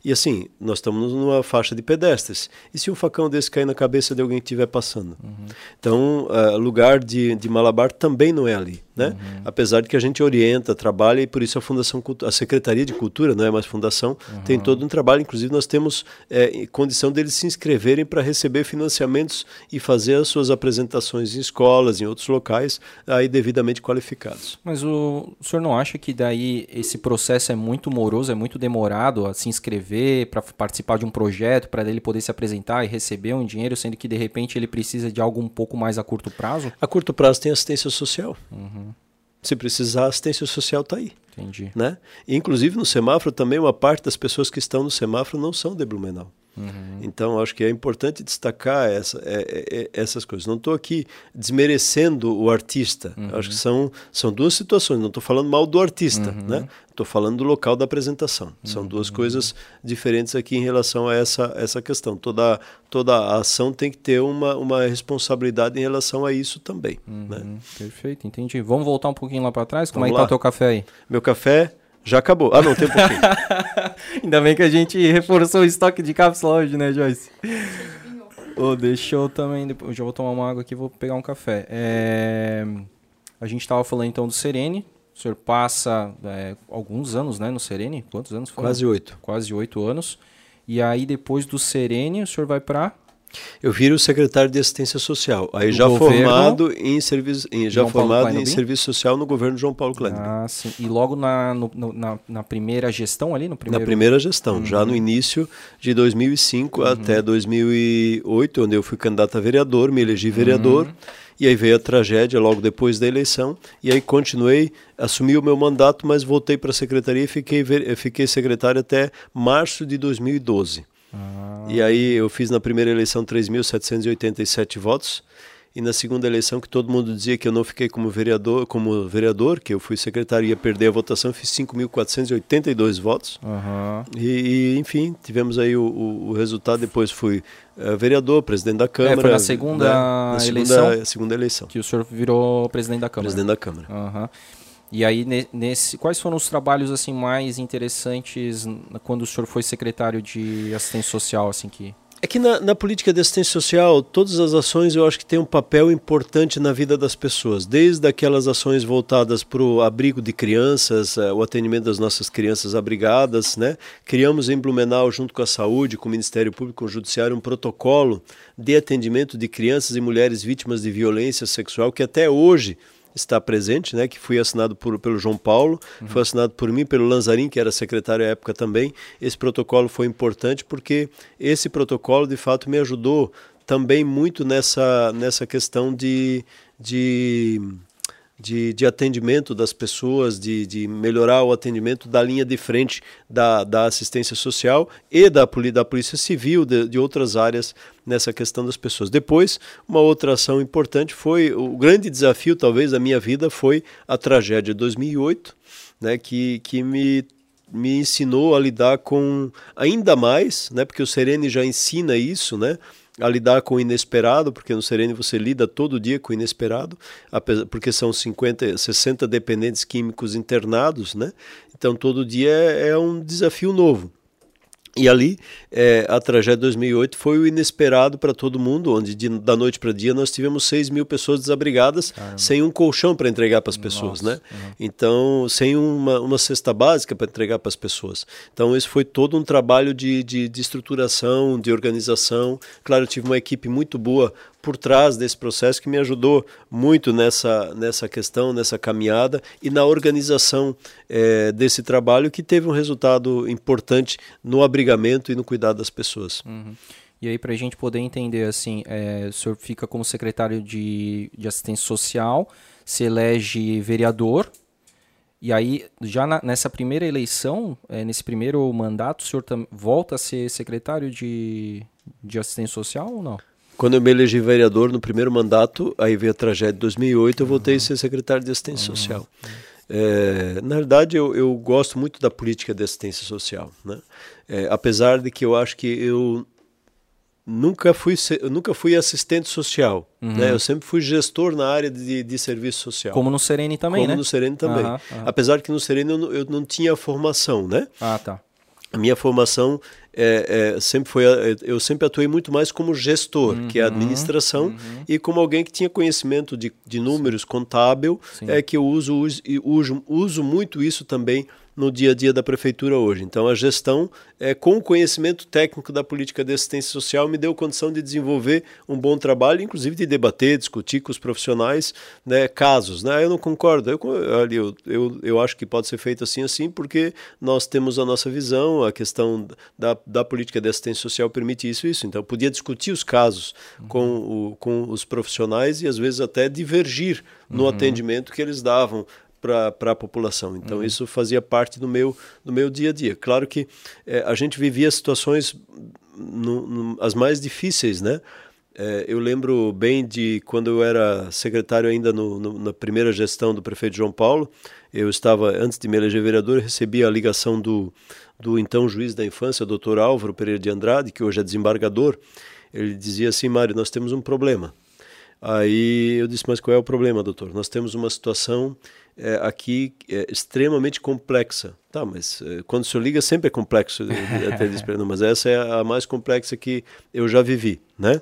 E assim, nós estamos numa faixa de pedestres. E se um facão desse cair na cabeça de alguém que estiver passando? Uhum. Então, uh, lugar de, de malabar também não é ali. Né? Uhum. Apesar de que a gente orienta, trabalha, e por isso a Fundação a Secretaria de Cultura, não é mais fundação, uhum. tem todo um trabalho. Inclusive, nós temos é, condição deles se inscreverem para receber financiamentos e fazer as suas apresentações em escolas, em outros locais, aí devidamente qualificados. Mas o, o senhor não acha que daí esse processo é muito moroso, é muito demorado a se inscrever para participar de um projeto, para ele poder se apresentar e receber um dinheiro, sendo que de repente ele precisa de algo um pouco mais a curto prazo? A curto prazo tem assistência social. Uhum. Se precisar, a assistência social está aí. Entendi. Né? E, inclusive no semáforo também uma parte das pessoas que estão no semáforo não são de Blumenau. Uhum. Então, acho que é importante destacar essa, é, é, é essas coisas. Não estou aqui desmerecendo o artista. Uhum. Acho que são, são duas situações. Não estou falando mal do artista, uhum. né? Estou falando do local da apresentação. São duas uhum. coisas diferentes aqui em relação a essa, essa questão. Toda, toda a ação tem que ter uma, uma responsabilidade em relação a isso também. Né? Uhum. Perfeito, entendi. Vamos voltar um pouquinho lá para trás? Como Vamos é que está o teu café aí? Meu café já acabou. Ah, não, tem um pouquinho. [laughs] Ainda bem que a gente reforçou o estoque de cápsula hoje, né, Joyce? oh, deixa eu também. Eu já vou tomar uma água aqui e vou pegar um café. É... A gente estava falando então do Serene. O senhor passa é, alguns anos né, no Serene? Quantos anos foi? Quase oito. Quase oito anos. E aí, depois do Serene, o senhor vai para eu viro secretário de assistência social. Aí do já formado em serviço, em, já João formado em serviço social no governo João Paulo Klein. Ah, sim. E logo na, no, na, na, primeira gestão ali, no primeiro... Na primeira gestão, uhum. já no início de 2005 uhum. até 2008, onde eu fui candidato a vereador, me elegi vereador. Uhum. E aí veio a tragédia logo depois da eleição. E aí continuei, assumi o meu mandato, mas voltei para a secretaria e fiquei, fiquei secretário até março de 2012. Ah. E aí eu fiz na primeira eleição 3.787 votos e na segunda eleição que todo mundo dizia que eu não fiquei como vereador, como vereador, que eu fui secretário e ia perder a votação, fiz 5.482 votos. Uhum. E, e, enfim, tivemos aí o, o, o resultado. Depois fui uh, vereador, presidente da Câmara. É, foi na segunda né? na eleição. Segunda, segunda eleição. Que o senhor virou presidente da Câmara. Presidente da Câmara. Uhum. E aí, nesse, quais foram os trabalhos assim mais interessantes quando o senhor foi secretário de assistência social, assim que? É que na, na, política de assistência social, todas as ações eu acho que têm um papel importante na vida das pessoas, desde aquelas ações voltadas para o abrigo de crianças, eh, o atendimento das nossas crianças abrigadas, né? Criamos em Blumenau, junto com a saúde, com o Ministério Público, com o Judiciário, um protocolo de atendimento de crianças e mulheres vítimas de violência sexual que até hoje está presente, né, que foi assinado por, pelo João Paulo, uhum. foi assinado por mim, pelo Lanzarin, que era secretário à época também. Esse protocolo foi importante porque esse protocolo, de fato, me ajudou também muito nessa, nessa questão de, de de, de atendimento das pessoas, de, de melhorar o atendimento da linha de frente da, da assistência social e da, da Polícia Civil, de, de outras áreas nessa questão das pessoas. Depois, uma outra ação importante foi, o grande desafio talvez da minha vida foi a tragédia de 2008, né, que, que me me ensinou a lidar com ainda mais, né? Porque o Serene já ensina isso, né? A lidar com o inesperado, porque no Serene você lida todo dia com o inesperado, porque são 50, 60 dependentes químicos internados, né? Então todo dia é, é um desafio novo. E ali, é, a tragédia de 2008 foi o inesperado para todo mundo, onde de, da noite para dia nós tivemos 6 mil pessoas desabrigadas, Caramba. sem um colchão para entregar para as pessoas, Nossa, né? Uhum. Então, sem uma, uma cesta básica para entregar para as pessoas. Então, esse foi todo um trabalho de, de, de estruturação, de organização. Claro, eu tive uma equipe muito boa por trás desse processo que me ajudou muito nessa, nessa questão, nessa caminhada e na organização é, desse trabalho que teve um resultado importante no abrigamento e no cuidado das pessoas. Uhum. E aí, para a gente poder entender, assim, é, o senhor fica como secretário de, de assistência social, se elege vereador, e aí, já na, nessa primeira eleição, é, nesse primeiro mandato, o senhor volta a ser secretário de, de assistência social ou não? Quando eu me elegi vereador no primeiro mandato, aí veio a tragédia de 2008, eu voltei uhum. a ser secretário de assistência uhum. social. É, na verdade, eu, eu, gosto muito da política de assistência social, né? É, apesar de que eu acho que eu nunca fui nunca fui assistente social, uhum. né? Eu sempre fui gestor na área de, de serviço social. Como no Serene também, Como né? no Serene também. Apesar de que no Serene eu, eu não tinha formação, né? Ah, tá. A minha formação é, é, sempre foi eu sempre atuei muito mais como gestor, uhum, que é a administração, uhum. e como alguém que tinha conhecimento de, de números, Sim. contábil, Sim. é que eu uso, uso, uso, uso muito isso também no dia a dia da prefeitura hoje. Então, a gestão, é, com o conhecimento técnico da política de assistência social, me deu condição de desenvolver um bom trabalho, inclusive de debater, discutir com os profissionais né, casos. Né? Eu não concordo, eu, eu, eu, eu acho que pode ser feito assim, assim, porque nós temos a nossa visão, a questão da, da política de assistência social permite isso isso. Então, eu podia discutir os casos uhum. com, o, com os profissionais e, às vezes, até divergir no uhum. atendimento que eles davam para a população. Então uhum. isso fazia parte do meu, do meu dia a dia. Claro que é, a gente vivia situações no, no, as mais difíceis, né? É, eu lembro bem de quando eu era secretário ainda no, no, na primeira gestão do prefeito João Paulo. Eu estava, antes de me eleger vereador, recebi a ligação do, do então juiz da infância, doutor Álvaro Pereira de Andrade, que hoje é desembargador. Ele dizia assim, Mário, nós temos um problema. Aí eu disse, mas qual é o problema, doutor? Nós temos uma situação é, aqui é extremamente complexa. Tá, mas é, quando o senhor liga sempre é complexo, [laughs] até não, mas essa é a mais complexa que eu já vivi, né?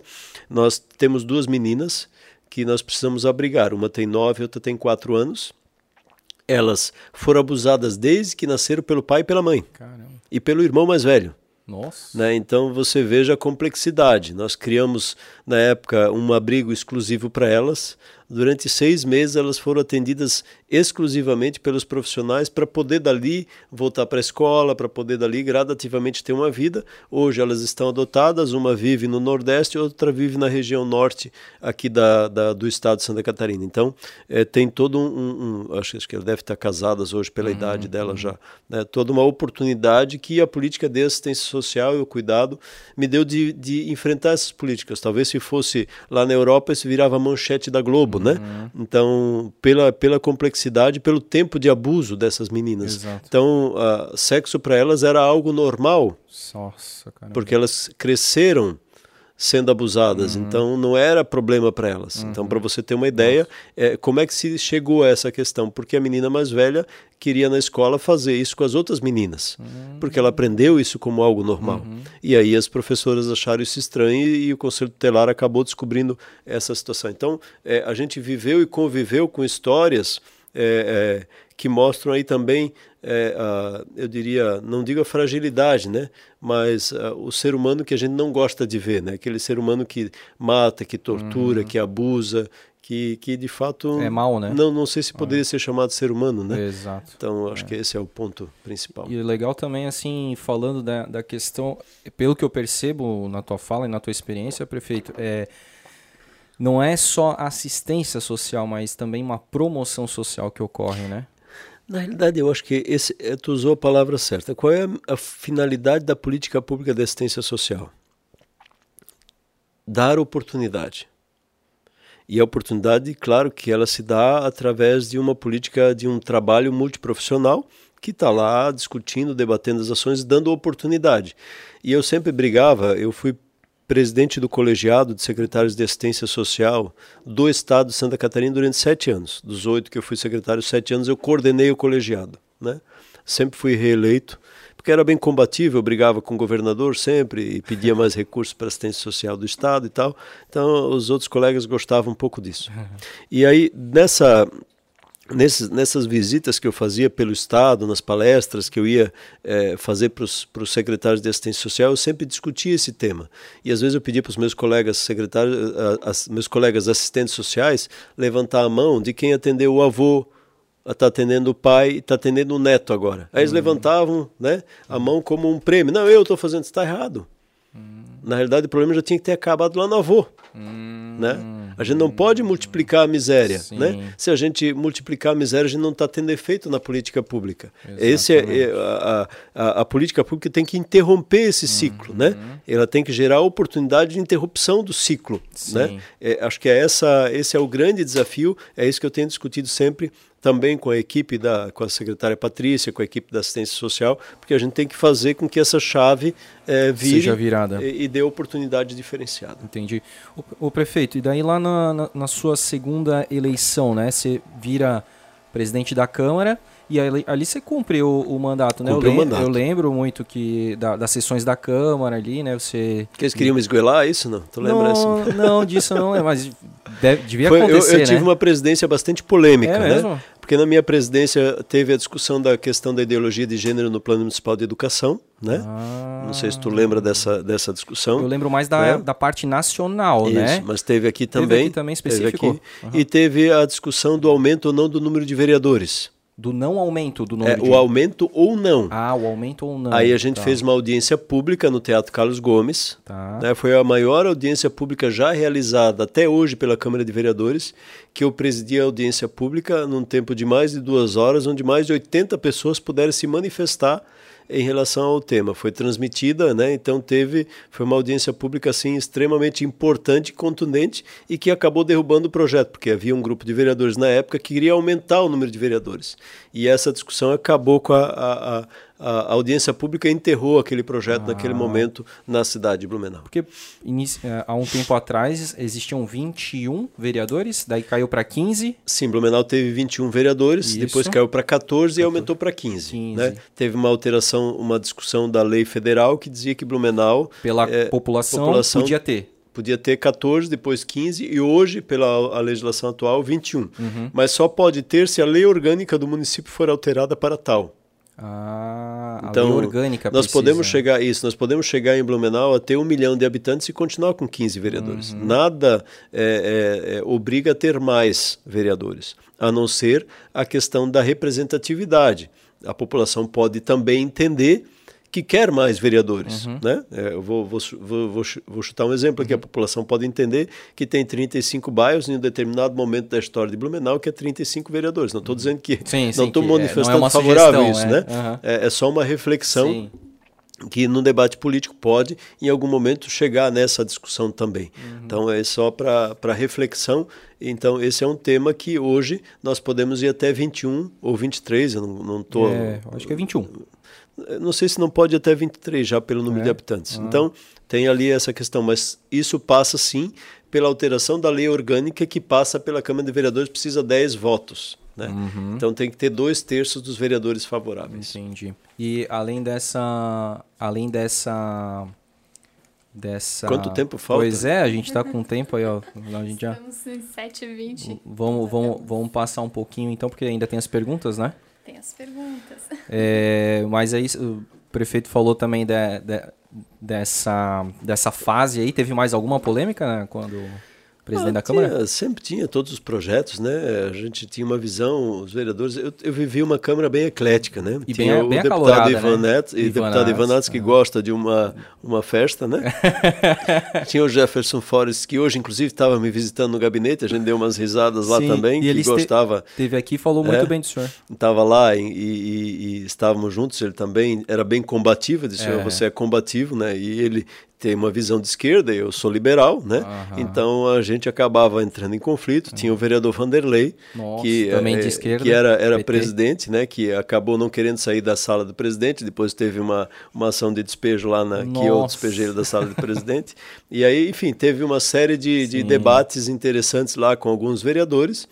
Nós temos duas meninas que nós precisamos abrigar, uma tem nove, outra tem quatro anos. Elas foram abusadas desde que nasceram pelo pai e pela mãe Caramba. e pelo irmão mais velho. Nossa. Né? Então você veja a complexidade. Nós criamos na época um abrigo exclusivo para elas. Durante seis meses elas foram atendidas exclusivamente pelos profissionais para poder dali voltar para a escola, para poder dali gradativamente ter uma vida. Hoje elas estão adotadas, uma vive no Nordeste, outra vive na região norte aqui da, da do estado de Santa Catarina. Então é, tem todo um, um, acho, acho que elas devem estar casadas hoje pela uhum, idade dela uhum. já, né? toda uma oportunidade que a política de assistência social e o cuidado me deu de, de enfrentar essas políticas. Talvez se fosse lá na Europa isso virava manchete da Globo, né? Uhum. Então pela pela complexidade pelo tempo de abuso dessas meninas. Exato. Então, uh, sexo para elas era algo normal. Nossa, porque elas cresceram sendo abusadas, uhum. então não era problema para elas. Uhum. Então, para você ter uma ideia, é, como é que se chegou a essa questão? Porque a menina mais velha queria na escola fazer isso com as outras meninas, uhum. porque ela aprendeu isso como algo normal. Uhum. E aí as professoras acharam isso estranho e, e, o conselho tutelar acabou descobrindo essa situação. Então, é, a gente viveu e conviveu com histórias é, é, que mostram aí também, é, a, eu diria, não digo a fragilidade, né, mas a, o ser humano que a gente não gosta de ver, né, aquele ser humano que mata, que tortura, uhum. que abusa, que, que de fato é mal, né? Não, não sei se poderia é. ser chamado ser humano, né? Exato. Então acho é. que esse é o ponto principal. E legal também assim falando da, da questão, pelo que eu percebo na tua fala e na tua experiência, prefeito, é não é só assistência social, mas também uma promoção social que ocorre, né? Na realidade, eu acho que esse, eh, tu usou a palavra certa. Qual é a, finalidade da política pública de assistência social? Dar oportunidade. E a oportunidade, claro que ela se dá através de uma política, de um trabalho multiprofissional que está lá discutindo, debatendo as ações, dando oportunidade. E eu sempre brigava, eu fui presidente do colegiado de secretários de assistência social do estado de Santa Catarina durante sete anos. Dos oito que eu fui secretário, sete anos eu coordenei o colegiado. Né? Sempre fui reeleito, porque era bem combativo, eu brigava com o governador sempre e pedia mais recursos para assistência social do estado e tal. Então os outros colegas gostavam um pouco disso. E aí, nessa Nesses, nessas visitas que eu fazia pelo Estado, nas palestras que eu ia é, fazer para os secretários de assistência social, eu sempre discutia esse tema. E às vezes eu pedia para os meus colegas secretários, a, a, meus colegas assistentes sociais, levantar a mão de quem atendeu o avô, está atendendo o pai, está atendendo o neto agora. Aí eles uhum. levantavam né, a mão como um prêmio. Não, eu estou fazendo, está errado. Uhum. Na realidade, o problema já tinha que ter acabado lá no avô. Uhum. Né? A gente não pode multiplicar a miséria. Né? Se a gente multiplicar a miséria, a gente não está tendo efeito na política pública. Esse é, é a, a, a, política pública tem que interromper esse ciclo. Né? Uhum. Ela tem que gerar oportunidade de interrupção do ciclo. Né? É, acho que é essa, esse é o grande desafio, é isso que eu tenho discutido sempre também com a equipe da com a secretária Patrícia, com a equipe da assistência social, porque a gente tem que fazer com que essa chave é, vire seja virada e, e dê oportunidade diferenciada. Entendi. O, o prefeito, e daí lá na, na, na, sua segunda eleição, né, você vira presidente da Câmara e ali, ali você cumpriu o, o mandato, né? eu, lembro, o mandato. eu lembro muito que da, das sessões da Câmara ali, né? Você. Que eles queriam me esgoelar isso, não? Tu lembra não? Não, disso não é, mas deve, devia Foi, acontecer. Eu, eu tive né? uma presidência bastante polêmica, é né? Mesmo? Porque na minha presidência teve a discussão da questão da ideologia de gênero no Plano Municipal de Educação, né? Ah, não sei se tu lembra dessa, dessa discussão. Eu lembro mais da, né? da parte nacional, Isso, né? Mas teve aqui também. Teve aqui também específico. Teve aqui, uhum. E teve a discussão do aumento ou não do número de vereadores do não aumento do número é, de... o aumento ou não. Ah, o aumento ou não. Aí a gente tá. fez uma audiência pública no Teatro Carlos Gomes. Tá. Né, foi a maior audiência pública já realizada até hoje pela Câmara de Vereadores, que eu presidi a audiência pública num tempo de mais de duas horas, onde mais de 80 pessoas puderam se manifestar em relação ao tema. Foi transmitida, né? Então teve, foi uma audiência pública assim extremamente importante, contundente e que acabou derrubando o projeto, porque havia um grupo de vereadores na época que queria aumentar o número de vereadores. E essa discussão acabou com a, a, a a audiência pública enterrou aquele projeto ah. naquele momento na cidade de Blumenau. Porque é, há um tempo atrás existiam 21 vereadores, daí caiu para 15. Sim, Blumenau teve 21 vereadores, Isso. depois caiu para 14 e aumentou para 15. 15. Né? Teve uma alteração, uma discussão da lei federal que dizia que Blumenau... Pela é, população, população podia ter podia ter 14, depois 15 e hoje, pela legislação atual, 21. Uhum. Mas só pode ter se a lei orgânica do município for alterada para tal. Ah, então, orgânica nós precisa. podemos chegar isso, nós podemos chegar em Blumenau a ter um milhão de habitantes e continuar com 15 vereadores. Uhum. Nada é, é, é, obriga a ter mais vereadores, a não ser a questão da representatividade. A população pode também entender que quer mais vereadores. Uhum. Né? É, eu vou, vou, vou, vou, chutar um exemplo aqui. Uhum. A população pode entender que tem 35 bairros em um determinado momento da história de Blumenau que é 35 vereadores. Não estou dizendo que. Sim, não estou manifestando é, é favorável a isso. Né? Uhum. É, é, só uma reflexão. Sim. Que no debate político pode, em algum momento, chegar nessa discussão também. Uhum. Então, é só para reflexão. Então, esse é um tema que hoje nós podemos ir até 21 ou 23, eu não estou. Tô... É, acho que é 21 não sei se não pode até 23 já pelo número é? de habitantes. Ah. Então, tem ali essa questão, mas isso passa sim pela alteração da lei orgânica que passa pela Câmara de Vereadores, precisa 10 votos. Né? Uhum. Então tem que ter dois terços dos vereadores favoráveis. Entendi. E além dessa. Além dessa. Dessa... Quanto tempo falta? Pois é, a gente está com tempo aí, ó. A gente já... Estamos em 7h20. Vamos, vamos, vamos passar um pouquinho então, porque ainda tem as perguntas, né? Tem as perguntas. [laughs] É, mas aí o prefeito falou também de, de, dessa, dessa fase aí. Teve mais alguma polêmica né, quando presidente ah, da Câmara? Tinha, sempre tinha todos os projetos, né? A gente tinha uma visão, os vereadores. Eu, eu vivi uma Câmara bem eclética, né? E tinha bem, o bem deputado Ivan né? Neto, e Ivan deputado Ivan Neto, que ah. gosta de uma, uma festa, né? [laughs] tinha o Jefferson Forrest, que hoje, inclusive, estava me visitando no gabinete, a gente deu umas risadas lá Sim, também, e que gostava. Teve aqui e falou muito é, bem do senhor. Estava lá e, e, e, estávamos juntos, ele também era bem combativo, disse, é. você é combativo, né? E ele tem uma visão de esquerda, eu sou liberal, né? Aham. Então a gente acabava entrando em conflito. Tinha o vereador Vanderlei, Nossa, que, também de eh, esquerda, que era, era PT. presidente, né? Que acabou não querendo sair da sala do presidente. Depois teve uma, uma ação de despejo lá na que eu Nossa. despejei da sala do presidente. E aí, enfim, teve uma série de, de debates interessantes lá com alguns vereadores.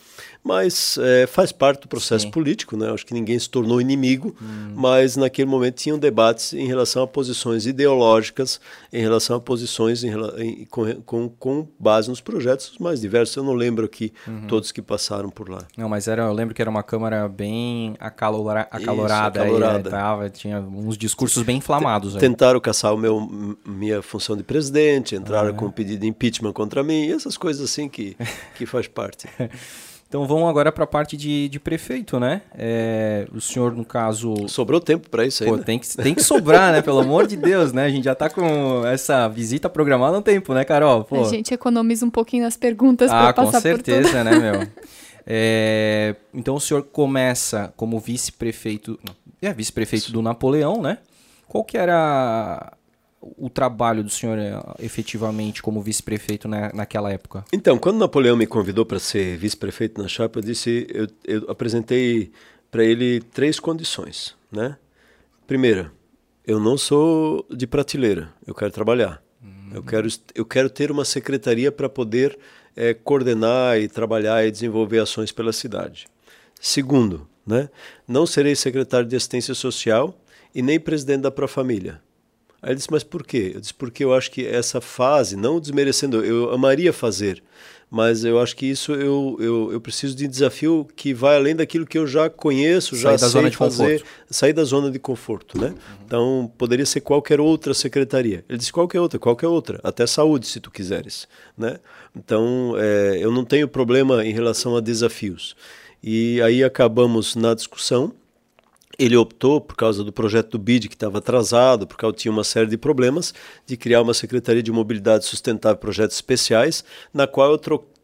Mas eh, faz parte do processo Sim. Hum. político, né? Acho que ninguém se tornou inimigo, mas naquele momento tinham debates em relação a posições ideológicas, em relação a posições em em- com, com, com base nos projetos mais diversos. Eu não lembro aqui Uhum. todos que passaram por lá. Não, mas era, eu lembro que era uma câmara bem acalora, acalorada. aí, acalorada. né, tava, tinha uns discursos bem inflamados. aí. Tentaram caçar o meu, minha função de presidente, Ah, entraram é? com pedido de impeachment contra mim, essas coisas assim que, que faz parte. [laughs] Então vamos agora para a parte de, de prefeito, né? É, o senhor, no caso, Sobrou tempo para isso Pô, ainda. tem que, tem que sobrar, né? Pelo amor de Deus, né? A gente já tá com essa visita programada há um tempo, né, Carol? Pô. A gente economiza um pouquinho nas perguntas ah, para com passar por tudo. certeza, né, meu? [laughs] É, então o senhor começa como vice-prefeito, é vice-prefeito do Napoleão, né? Qual que era o trabalho do senhor eh, efetivamente como vice-prefeito na, naquela época? Então, quando Napoleão me convidou para ser vice-prefeito na chapa, eu disse, eu, eu apresentei para ele três condições, né? Primeira, eu não sou de prateleira, eu quero trabalhar. Eu quero, eu quero ter uma secretaria para poder eh, coordenar e trabalhar e desenvolver ações pela cidade. Segundo, né? Não serei secretário de assistência social e nem presidente da Profamília. Aí ele disse, mas por quê? Eu disse, porque eu acho que essa fase, não desmerecendo, eu amaria fazer, mas eu acho que isso eu, eu, eu preciso de desafio que vai além daquilo que eu já conheço, já Sair da sei zona de fazer, conforto. sair da zona de conforto, né? Então, poderia ser qualquer outra secretaria. Ele disse, qualquer outra, qualquer outra, até saúde, se tu quiseres, né? Então, é, eu não tenho problema em relação a desafios. E aí acabamos na discussão, ele optou, por causa do projeto do BID, que estava atrasado, por causa tinha uma série de problemas, de criar uma Secretaria de Mobilidade Sustentável e Projetos Especiais, na qual eu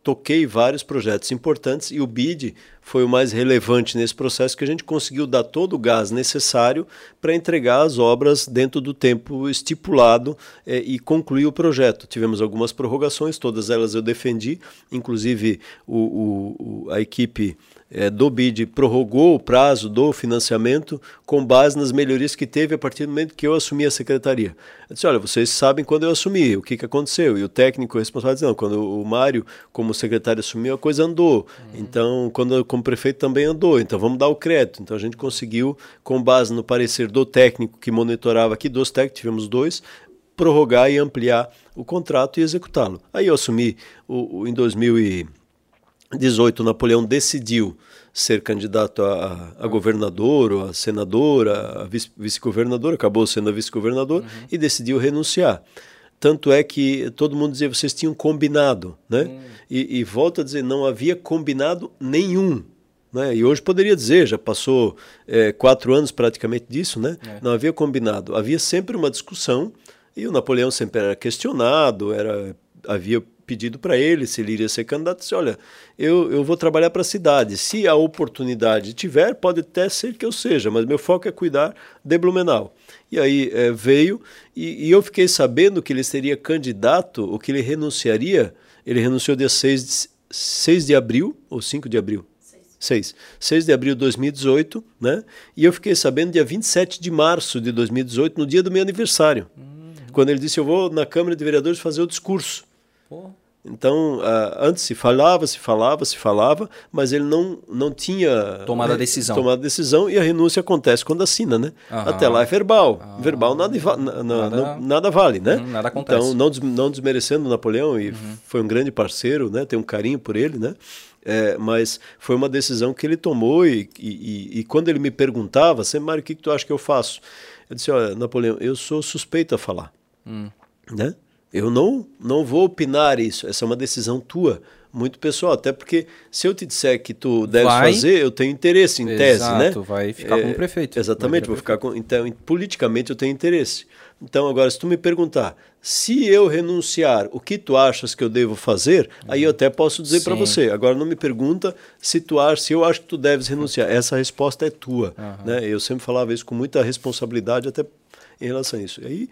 toquei vários projetos importantes e o BID foi o mais relevante nesse processo, que a gente conseguiu dar todo o gás necessário para entregar as obras dentro do tempo estipulado eh, e concluir o projeto. Tivemos algumas prorrogações, todas elas eu defendi, inclusive o, o- o- a equipe é, do BID prorrogou o prazo do financiamento com base nas melhorias que teve a partir do momento que eu assumi a secretaria. Eu disse, olha, vocês sabem quando eu assumi, o que, que aconteceu. E o técnico responsável disse, não, quando o Mário, como secretário, assumiu, a coisa andou. Uhum. Então, quando como prefeito também andou, então vamos dar o crédito. Então, a gente conseguiu, com base no parecer do técnico que monitorava aqui, dos técnicos, tivemos dois, prorrogar e ampliar o contrato e executá-lo. Aí eu assumi o, o em 2000 e 18, Napoleão decidiu ser candidato a, a governador ou a senadora, a vice-governador, acabou sendo a vice-governador uhum. e decidiu renunciar. Tanto é que todo mundo dizia, vocês tinham combinado, né? Uhum. E, e volta a dizer, não havia combinado nenhum. Né? E hoje poderia dizer, já passou é, quatro anos praticamente disso, né? É. Não havia combinado. Havia sempre uma discussão e o Napoleão sempre era questionado, era havia pedido para ele se ele iria ser candidato. Disse, olha, eu, eu vou trabalhar para a cidade. Se a oportunidade tiver, pode até ser que eu seja, mas meu foco é cuidar de Blumenau. E aí eh, veio e, e eu fiquei sabendo que ele seria candidato, ou que ele renunciaria. Ele renunciou dia 6 de, 6 de abril, ou 5 de abril? 6. 6 de abril de 2018, né? E eu fiquei sabendo dia 27 de março de 2018, no dia do meu aniversário. Quando ele disse, eu vou na Câmara de Vereadores fazer o discurso. Então, ah, antes se falava, se falava, se falava, mas ele não, não tinha Tomado a decisão. tomado a decisão e a renúncia acontece quando assina, né? Aham. Até lá é verbal. verbal nada, na- na- Nada- não- nada vale, né? Hum, nada acontece. Então, não, des- não desmerecendo Napoleão, e foi um grande parceiro, né? Tem um carinho por ele, né? É, mas foi uma decisão que ele tomou e, e, e- quando ele me perguntava, sempre, Mário, o que, que tu acha que eu faço? Eu disse, olha, Napoleão, eu sou suspeito a falar né? Eu não, não vou opinar isso. Essa é uma decisão tua, muito pessoal. Até porque se eu te disser que tu deves Vai. fazer, eu tenho interesse em tese, né? Exato, vai ficar como prefeito. Exatamente, vou ficar com. Então, politicamente eu tenho interesse. Então, agora, se tu me perguntar se eu renunciar, o que tu achas que eu devo fazer, aí eu até posso dizer para você. Agora, não me pergunta se tu acha, se eu acho que tu deves renunciar. Essa resposta é tua, né? Eu sempre falava isso com muita responsabilidade, até em relação a isso. E aí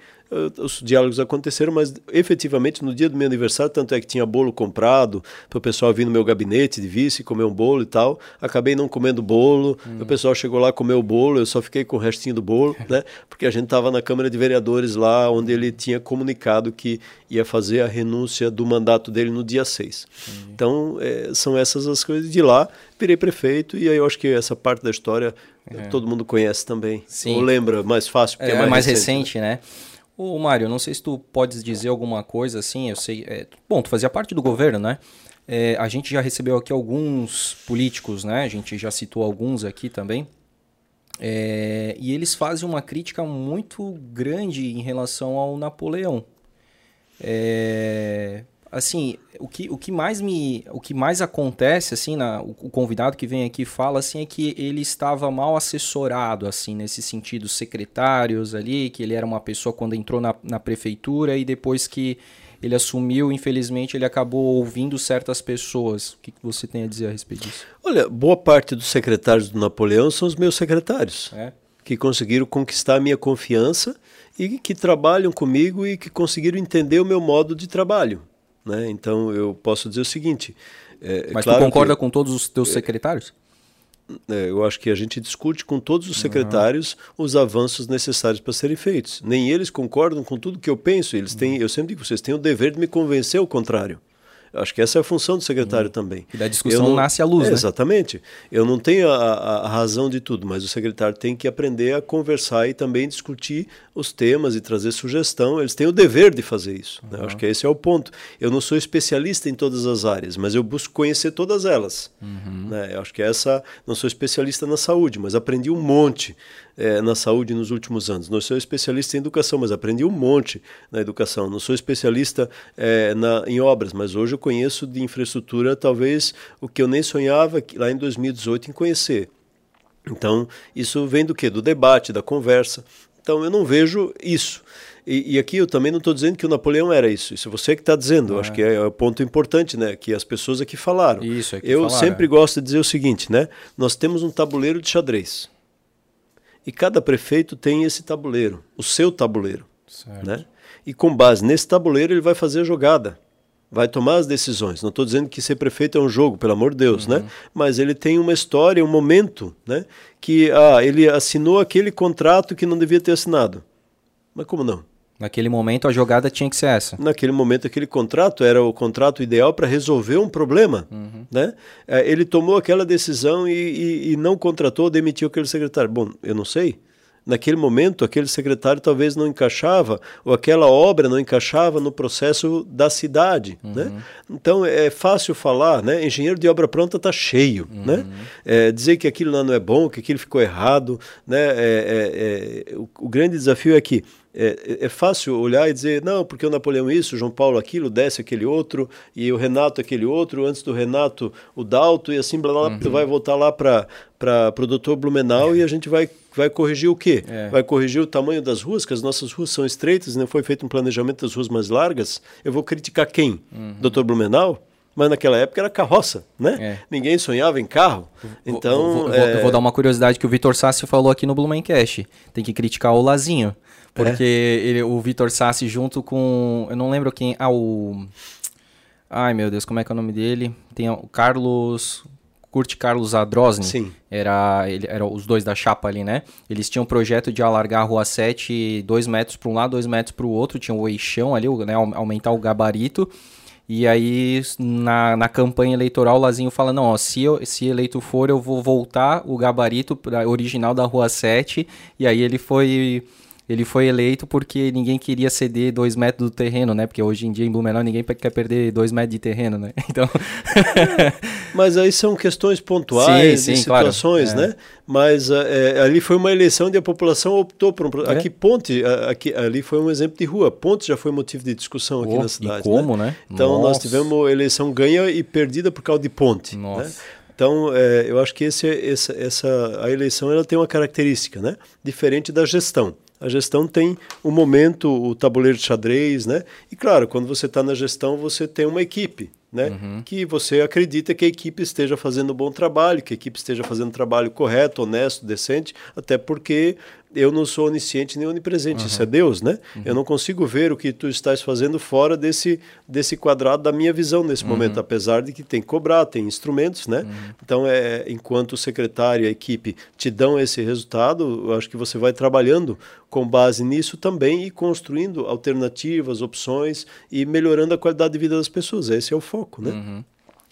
os diálogos aconteceram, mas efetivamente no dia do meu aniversário, tanto é que tinha bolo comprado para o pessoal vir no meu gabinete de vice comer um bolo e tal. Acabei não comendo bolo, hum. o pessoal chegou lá comer o bolo, eu só fiquei com o restinho do bolo, [laughs] né? Porque a gente estava na Câmara de Vereadores lá, onde ele tinha comunicado que ia fazer a renúncia do mandato dele no dia 6. Hum. Então, é, são essas as coisas. De lá, virei prefeito e aí eu acho que essa parte da história é. todo mundo conhece também. Sim. Ou lembra, mais fácil, porque é, é mais, mais recente, recente né? né? Ô, Mário, não sei se tu podes dizer alguma coisa assim, eu sei. É, bom, tu fazia parte do governo, né? É, a gente já recebeu aqui alguns políticos, né? A gente já citou alguns aqui também. É, e eles fazem uma crítica muito grande em relação ao Napoleão. É, assim, o que, o que mais me, o que mais acontece assim, na, o, o, convidado que vem aqui fala assim é que ele estava mal assessorado assim nesse sentido, secretários ali, que ele era uma pessoa quando entrou na, na prefeitura e depois que ele assumiu, infelizmente, ele acabou ouvindo certas pessoas. O que você tem a dizer a respeito disso? Olha, boa parte dos secretários do Napoleão são os meus secretários, é? que conseguiram conquistar a minha confiança e que trabalham comigo e que conseguiram entender o meu modo de trabalho. Né? Então eu posso dizer o seguinte. É, é Mas claro tu concorda que, com todos os teus é, secretários? É, eu acho que a gente discute com todos os secretários uhum. os avanços necessários para serem feitos. Nem eles concordam com tudo que eu penso. Eles têm, eu sempre digo, vocês têm o dever de me convencer ao contrário. Acho que essa é a função do secretário hum. também. E da discussão não, nasce a luz, é, né? Exatamente. Eu não tenho a, a, razão de tudo, mas o secretário tem que aprender a conversar e também discutir os temas e trazer sugestão. Eles têm o dever de fazer isso. Uhum. Né? Acho que esse é o ponto. Eu não sou especialista em todas as áreas, mas eu busco conhecer todas elas. Uhum. Né? Acho que essa. Não sou especialista na saúde, mas aprendi um monte é, na saúde nos últimos anos. Não sou especialista em educação, mas aprendi um monte na educação. Não sou especialista é, na, em obras, mas hoje eu conheço de infraestrutura talvez o que eu nem sonhava lá em 2018 em conhecer. Então, isso vem do quê? Do debate, da conversa. Então, eu não vejo isso. E, e, aqui eu também não estou dizendo que o Napoleão era isso. Isso é você que está dizendo. Ah. Acho que é, é o ponto importante, né? Que as pessoas aqui falaram. Isso, aqui eu falaram. sempre gosto de dizer o seguinte, né? Nós temos um tabuleiro de xadrez. E cada prefeito tem esse tabuleiro, o seu tabuleiro. Certo. Né? E com base nesse tabuleiro ele vai fazer a jogada, vai tomar as decisões. Não estou dizendo que ser prefeito é um jogo, pelo amor de Deus, né? uhum. né? Mas ele tem uma história, um momento, né? Que ah, ele assinou aquele contrato que não devia ter assinado. Mas como não? Naquele momento a jogada tinha que ser essa. Naquele momento aquele contrato era o contrato ideal para resolver um problema, uhum. né? É, ele tomou aquela decisão e, e, e não contratou, demitiu aquele secretário. Bom, eu não sei naquele momento aquele secretário talvez não encaixava ou aquela obra não encaixava no processo da cidade uhum. né? então é fácil falar né engenheiro de obra pronta está cheio uhum. né é, dizer que aquilo lá não é bom que aquilo ficou errado né é, é, é o, o, grande desafio é que é, é, fácil olhar e dizer, não, porque o Napoleão isso, o João Paulo aquilo, desce aquele outro, e o Renato aquele outro, antes do Renato o Dalto, e assim, blá, blá, uhum. vai voltar lá para o doutor Blumenau e a gente vai, vai corrigir o quê? É. Vai corrigir o tamanho das ruas, que as nossas ruas são estreitas, não foi feito um planejamento das ruas mais largas. Eu vou criticar quem? Uhum. Doutor Blumenau? mas naquela época era carroça, né? É. Ninguém sonhava em carro. Então, vou, vou, é... vou, dar uma curiosidade que o Vitor Sassi falou aqui no Blumencast. Tem que criticar o Lazinho. Porque é. ele, o Vitor Sassi junto com. Eu não lembro quem. Ah, o. Ai meu Deus, como é que é o nome dele? Tem o Carlos. Curte Carlos Adrosny. Sim. Era, ele, era os dois da chapa ali, né? Eles tinham um projeto de alargar a rua 7 dois metros para um lado, dois metros para o outro. Tinha o eixão ali, né? Aumentar o gabarito. E aí, na, na campanha eleitoral, o Lazinho fala: não, ó, se, eu, se eleito for, eu vou voltar o gabarito original da Rua 7. E aí ele foi ele foi eleito porque ninguém queria ceder dois metros do terreno, né? Porque hoje em dia em Blumenau ninguém quer perder dois metros de terreno, né? [laughs] Então. [laughs] Mas aí são questões pontuais, sim, sim, situações, claro. É. né? Mas é, ali foi uma eleição onde a população optou por um. É. Aqui Ponte, aqui, ali foi um exemplo de rua. Ponte já foi motivo de discussão aqui oh, na cidade. E como, né? né? Então Nossa. nós tivemos eleição ganha e perdida por causa de Ponte. Né? Nossa. Né? Então, é, eu acho que esse, essa, essa, a eleição ela tem uma característica, né? Diferente da gestão. A gestão tem o um momento, o tabuleiro de xadrez, né? E claro, quando você está na gestão, você tem uma equipe. né? Uhum. Que você acredita que a equipe esteja fazendo um bom trabalho, que a equipe esteja fazendo um trabalho correto, honesto, decente, até porque eu não sou onisciente nem onipresente, uhum. isso é Deus, né? Uhum. Eu não consigo ver o que tu estás fazendo fora desse, desse quadrado da minha visão nesse uhum. momento, apesar de que tem que cobrar, tem instrumentos, né? Uhum. Então, é, enquanto o secretário e a equipe te dão esse resultado, eu acho que você vai trabalhando com base nisso também e construindo alternativas, opções e melhorando a qualidade de vida das pessoas. Esse é o foco, né? Uhum.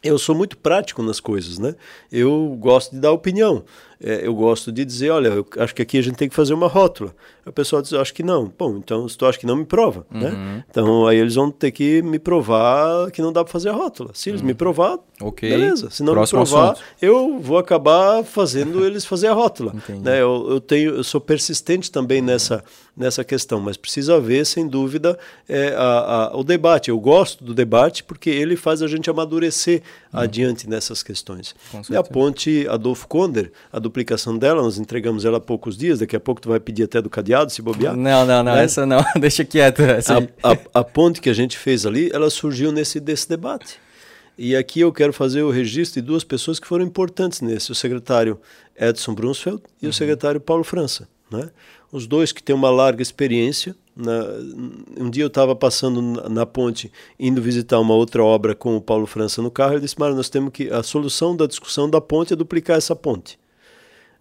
Eu sou muito prático nas coisas, né? Eu gosto de dar opinião é, eu gosto de dizer, olha, eu acho que aqui a gente tem que fazer uma rótula. O pessoal diz, acho que não. Bom, então se tu acha que não, me prova, né? uhum. né? Então aí eles vão ter que me provar que não dá para fazer a rótula. Se eles uhum. me provar, okay. beleza. Se não Próximo me provar, assunto. eu vou acabar fazendo eles fazer a rótula. né? Eu, eu, tenho, eu sou persistente também nessa, nessa questão, mas precisa haver, sem dúvida, é, a, a, o debate. Eu gosto do debate porque ele faz a gente amadurecer uhum. adiante nessas questões. E a ponte Adolfo Konder, a do duplicação dela, nós entregamos ela há poucos dias, daqui a pouco tu vai pedir até do cadeado, se bobear. Não, não, não, é? essa não, [laughs] deixa quieto. A, a, a, ponte que a gente fez ali, ela surgiu nesse desse debate. E aqui eu quero fazer o registro de duas pessoas que foram importantes nesse, o secretário Edson Brunsfeld e uhum. o secretário Paulo França. Né? Os dois que têm uma larga experiência. Na, um dia eu estava passando na, na, ponte, indo visitar uma outra obra com o Paulo França no carro, ele disse, Mário, nós temos que, a solução da discussão da ponte é duplicar essa ponte.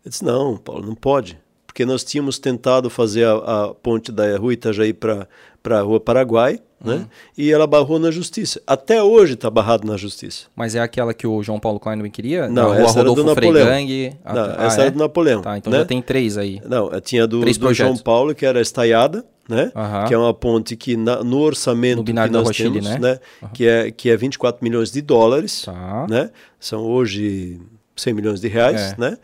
Eu disse, não, Paulo, não pode. Porque nós tínhamos tentado fazer a, a ponte da rua Itajaí para a rua Paraguai, né? Uhum. E ela barrou na justiça. Até hoje está barrado na justiça. Mas é aquela que o João Paulo Klein queria? Não, essa Rodolfo era do Napoleão. Não, ah, essa ah, era é? do Napoleão. Tá, então né? já tem três aí. Não, tinha do, do João Paulo, que era estaiada, né? Uhum. Que é uma ponte que na, no orçamento no que nós Rochile, temos, né? né? Uhum. Que, é, que é 24 milhões de dólares, tá. né? São hoje 100 milhões de reais, é. né?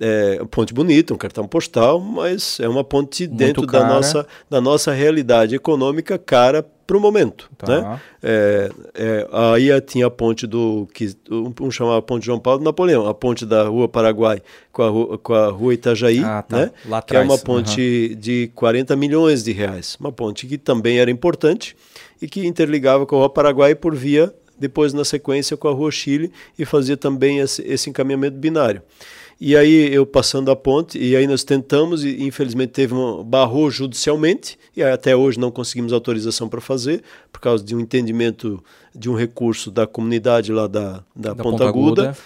É, ponte bonita, um cartão postal, mas é uma ponte Muito dentro da nossa, da nossa realidade econômica cara para o momento. Tá. Né? É, é, aí tinha a ponte do que um chamava Ponte João Paulo Napoleão, a ponte da Rua Paraguai com a Rua, com a rua Itajaí, ah, tá. né? Lá que é uma ponte uhum. de 40 milhões de reais. Uma ponte que também era importante e que interligava com a Rua Paraguai por via, depois na sequência com a Rua Chile e fazia também esse, esse encaminhamento binário. E aí eu passando a ponte, e aí nós tentamos, e infelizmente teve um barrou judicialmente, e até hoje não conseguimos autorização para fazer, por causa de um entendimento de um recurso da comunidade lá da, da, da Ponta, Ponta Aguda. Aguda.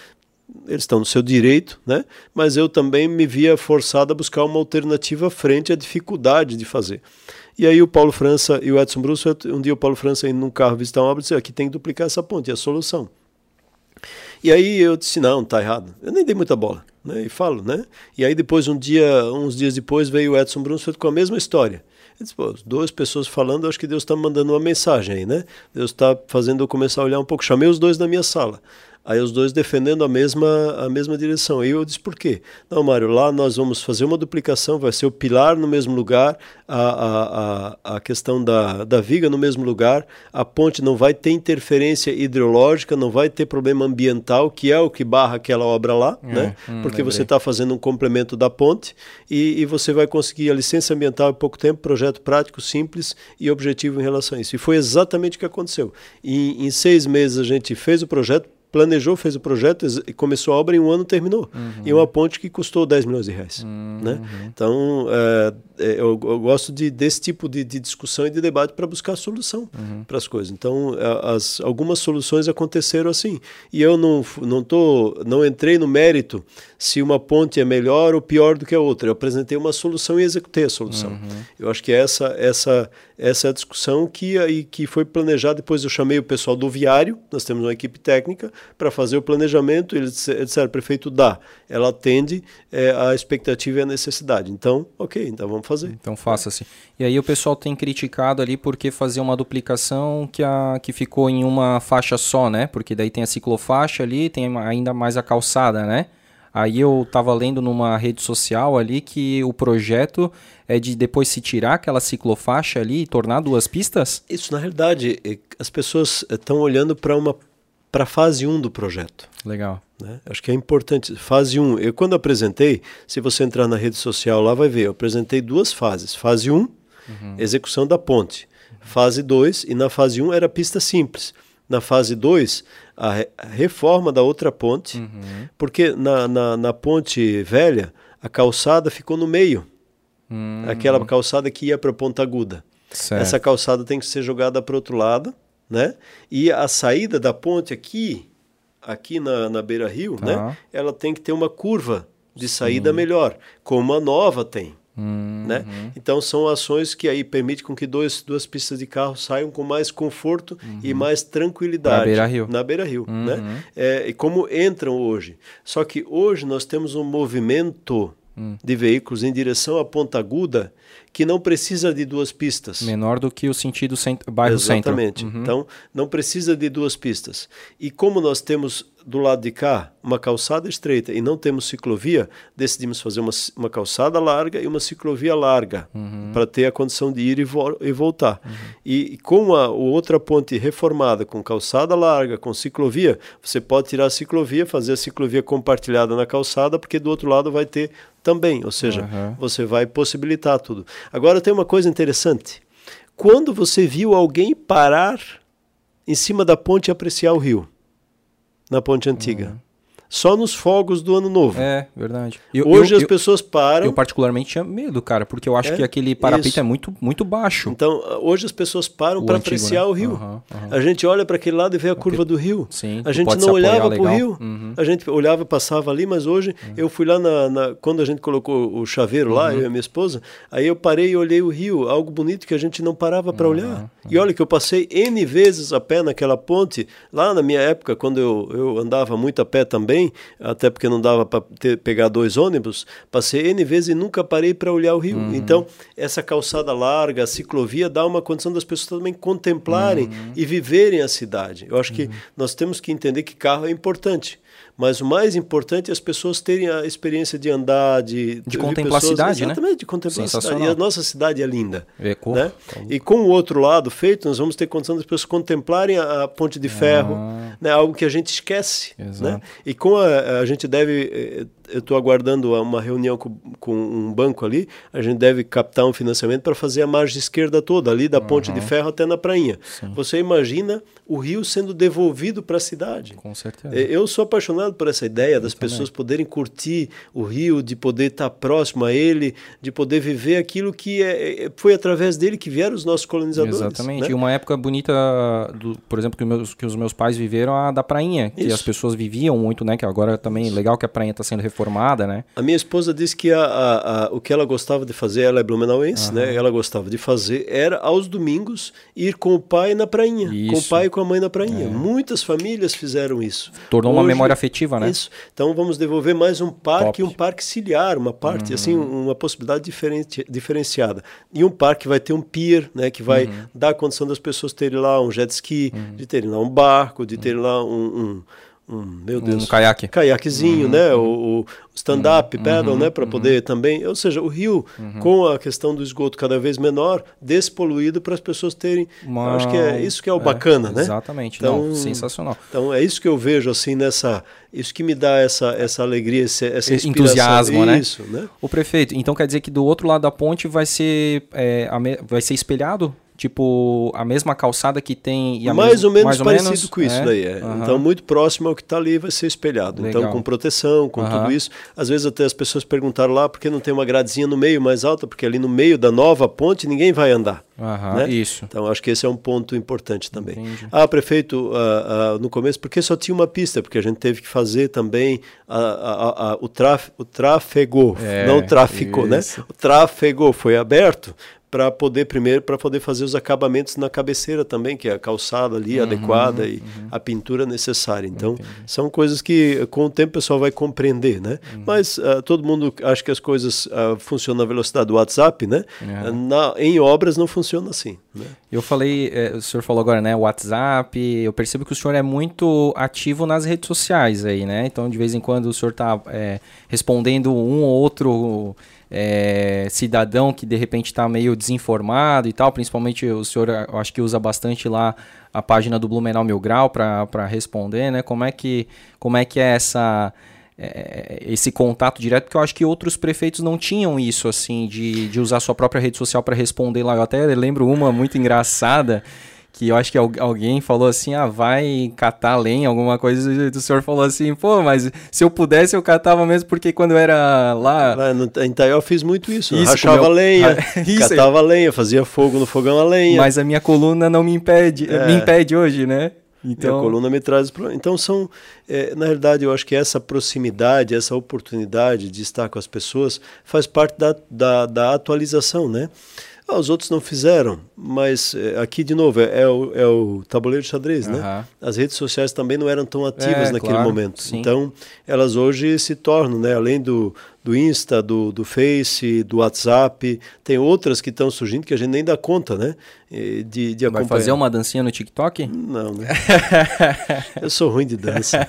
Eles estão no seu direito, né? mas eu também me via forçado a buscar uma alternativa frente à dificuldade de fazer. E aí o Paulo França e o Edson Brusso, um dia o Paulo França indo num carro visitar uma obra, disse, aqui tem que duplicar essa ponte, é a solução. E aí eu disse, não, tá errado. Eu nem dei muita bola, né? E falo, né? E aí depois, um dia, uns dias depois, veio o Edson Brunsfeld com a mesma história. Eu disse, pô, duas pessoas falando, acho que Deus está mandando uma mensagem aí, né? Deus está fazendo eu começar a olhar um pouco. Chamei os dois na minha sala. Aí os dois defendendo a mesma, a mesma direção. Aí eu disse, por quê? Não, Mário, lá nós vamos fazer uma duplicação, vai ser o pilar no mesmo lugar, a, a, a, a questão da, da viga no mesmo lugar, a ponte não vai ter interferência hidrológica, não vai ter problema ambiental, que é o que barra aquela obra lá, é, né? Hum, Porque lembrei. você está fazendo um complemento da ponte e, e você vai conseguir a licença ambiental em pouco tempo, projeto prático, simples e objetivo em relação a isso. E foi exatamente o que aconteceu. E, em seis meses a gente fez o projeto, planejou, fez o projeto começou a obra em um ano terminou. Uhum. E uma ponte que custou 10 milhões de reais. Uhum. Né? Então, é, é, eu, eu, gosto de, desse tipo de, de, discussão e de debate para buscar solução uhum. para as coisas. Então, as, algumas soluções aconteceram assim. E eu não, não, tô, não entrei no mérito se uma ponte é melhor ou pior do que a outra. Eu apresentei uma solução e executei a solução. Uhum. Eu acho que essa, essa, essa discussão que, aí, que foi planejada. Depois eu chamei o pessoal do viário, nós temos uma equipe técnica, para fazer o planejamento. Eles disseram, prefeito, dá. Ela atende é, a expectativa e a necessidade. Então, ok, então vamos fazer. Então faça-se. E aí o pessoal tem criticado ali porque fazer uma duplicação que, a, que ficou em uma faixa só, né? Porque daí tem a ciclofaixa ali, tem ainda mais a calçada, né? Aí eu estava lendo numa rede social ali que o projeto é de depois se tirar aquela ciclofaixa ali e tornar duas pistas? Isso, na realidade, é, as pessoas estão olhando para uma para a fase 1 do projeto. Legal. Né? Acho que é importante. Fase 1, eu quando apresentei, se você entrar na rede social lá vai ver, eu apresentei duas fases. Fase 1, uhum. execução da ponte. Fase 2, e na fase 1 era pista simples. na fase 2, a, re, a reforma da outra ponte, uhum. porque na, na, na, ponte velha, a calçada ficou no meio. Uhum. Aquela calçada que ia para a Ponta Aguda. Certo. Essa calçada tem que ser jogada para o outro lado, né? E a saída da ponte aqui, aqui na, na beira rio, tá. né? Ela tem que ter uma curva de saída Sim. melhor, como a nova tem. Uhum. Né? Então são ações que aí permitem com que dois, duas pistas de carro saiam com mais conforto uhum. e mais tranquilidade na beira rio. Na beira rio uhum. né? É, e como entram hoje. Só que hoje nós temos um movimento hum. de veículos em direção à Ponta Aguda que não precisa de duas pistas. Menor do que o sentido cent bairro Exatamente. centro. Exatamente. Uhum. Então, não precisa de duas pistas. E como nós temos do lado de cá uma calçada estreita e não temos ciclovia, decidimos fazer uma, uma calçada larga e uma ciclovia larga uhum. para ter a condição de ir e, vo e voltar. Uhum. E, e, com a, a outra ponte reformada, com calçada larga, com ciclovia, você pode tirar a ciclovia, fazer a ciclovia compartilhada na calçada, porque do outro lado vai ter também, ou seja, uhum. você vai possibilitar tudo. Agora tem uma coisa interessante. Quando você viu alguém parar em cima da ponte e apreciar o rio, na ponte antiga? Uhum só nos fogos do ano novo. É, verdade. Eu, Hoje eu, as eu, pessoas param. Eu particularmente tinha medo, cara, porque eu acho é, que aquele parapeito isso. é muito, muito baixo. Então, hoje as pessoas param para apreciar né? o rio. Uhum, uhum. A gente olha para aquele lado e vê a curva do rio. Sim, a gente não olhava para o rio. Uhum. A gente olhava, passava ali, mas hoje uhum. eu fui lá na, na, quando a gente colocou o chaveiro lá, uhum. eu e a minha esposa, aí eu parei e olhei o rio, algo bonito que a gente não parava para olhar. E olha que eu passei N vezes a pé naquela ponte, lá na minha época, quando eu, eu andava muito a pé também, até porque não dava para pegar dois ônibus, passei N vezes e nunca parei para olhar o rio. Uhum. Então, essa calçada larga, a ciclovia, dá uma condição das pessoas também contemplarem uhum. e viverem a cidade. Eu acho que uhum. nós temos que entender que carro é importante. Mas o mais importante é as pessoas terem a experiência de andar, de, de contemplar pessoas, a cidade, né? exatamente, né? de contemplar a cidade. E a nossa cidade é linda. É né? E com o outro lado feito, nós vamos ter condição das pessoas contemplarem a, a ponte de ferro, ah. né? algo que a gente esquece. Né? E com a, a gente deve eh, eu estou aguardando uma reunião com, com, um banco ali. A gente deve captar um financiamento para fazer a margem esquerda toda, ali da uhum. ponte de ferro até na prainha. Sim. Você imagina o rio sendo devolvido para a cidade. Com certeza. Eu sou apaixonado por essa ideia das pessoas poderem curtir o rio, de poder estar próximo a ele, de poder viver aquilo que é, é foi através dele que vieram os nossos colonizadores. Exatamente. Né? E uma época bonita, do, por exemplo, que, meus, que os meus pais viveram, a da prainha, que Isso. as pessoas viviam muito, né? Que agora também Isso. legal que a prainha está sendo reformada, né? A minha esposa disse que a, a, a, o que ela gostava de fazer, ela é blumenauense, uhum. né? Ela gostava de fazer era aos domingos ir com o pai na prainha, isso. com o pai e com a mãe na prainha. É. Muitas famílias fizeram isso. Tornou Hoje, uma memória afetiva, né? Isso. Então vamos devolver mais um parque, Top. um parque ciliar, uma parte uhum. assim, uma possibilidade diferente, diferenciada. E um parque vai ter um pier, né? Que vai uhum. dar a condição das pessoas terem lá um jet ski, uhum. de terem lá um barco, de terem lá um, um um, meu Deus, um caiaque. caiaquezinho, uhum, né? Uhum. O, stand-up uhum, paddle, né? Para uhum. poder também, ou seja, o rio uhum. com a questão do esgoto cada vez menor, despoluído para as pessoas terem. Uma... Acho que é isso que é o é, bacana, né? Exatamente. Então, Não, sensacional. Então é isso que eu vejo assim nessa, isso que me dá essa, essa alegria, essa, essa entusiasmo, né? Isso, né? O prefeito. Então quer dizer que do outro lado da ponte vai ser, é, vai ser espelhado tipo a mesma calçada que tem mais mes... ou menos mais ou parecido menos? com isso é? daí é. Uhum. então muito próximo ao que está ali vai ser espelhado então, Legal. então com proteção com uhum. tudo isso às vezes até as pessoas perguntaram lá por que não tem uma gradezinha no meio mais alta porque ali no meio da nova ponte ninguém vai andar uhum. né? isso então acho que esse é um ponto importante também Entendi. ah prefeito uh, uh, no começo porque só tinha uma pista porque a gente teve que fazer também o, traf, o tráfego é, não o tráfico né o tráfego foi aberto para poder primeiro para poder fazer os acabamentos na cabeceira também, que é a calçada ali uhum, adequada e uhum. a pintura necessária. Então, Entendi. são coisas que com o tempo o pessoal vai compreender, né? Uhum. Mas uh, todo mundo acha que as coisas uh, funcionam na velocidade do WhatsApp, né? Na, em obras não funciona assim. Né? Eu falei, eh, o senhor falou agora, né? WhatsApp. Eu percebo que o senhor é muito ativo nas redes sociais aí, né? Então, de vez em quando o senhor está é, respondendo um ou outro é, cidadão que de repente está meio desinformado e tal, principalmente o senhor, eu acho que usa bastante lá a página do Blumenau Mil Grau para responder, né? Como é que, como é, que é essa é, esse contato direto, porque eu acho que outros prefeitos não tinham isso, assim, de, de usar sua própria rede social para responder lá. Eu até lembro uma muito engraçada que eu acho que alguém falou assim, ah, vai catar lenha, alguma coisa, e o senhor falou assim, pô, mas se eu pudesse eu catava mesmo, porque quando eu era lá... lá no, em Itaió eu fiz muito isso, isso rachava lenha, [laughs] isso catava aí. lenha, fazia fogo no fogão a lenha. Mas a minha coluna não me impede, é. me impede hoje, né? Então... a coluna me traz. Então são, é, na realidade, eu acho que essa proximidade, essa oportunidade de estar com as pessoas faz parte da, da, da atualização, né? Ah, os outros não fizeram, mas é, aqui de novo é, é, o, é o tabuleiro de xadrez, uhum. né? As redes sociais também não eram tão ativas é, naquele claro, momento. Sim. Então elas hoje se tornam, né? Além do, do Insta, do, do Face, do WhatsApp. Tem outras que estão surgindo que a gente nem dá conta, né? De, de Vai fazer uma dancinha no TikTok? Não, né? [laughs] eu sou ruim de dança.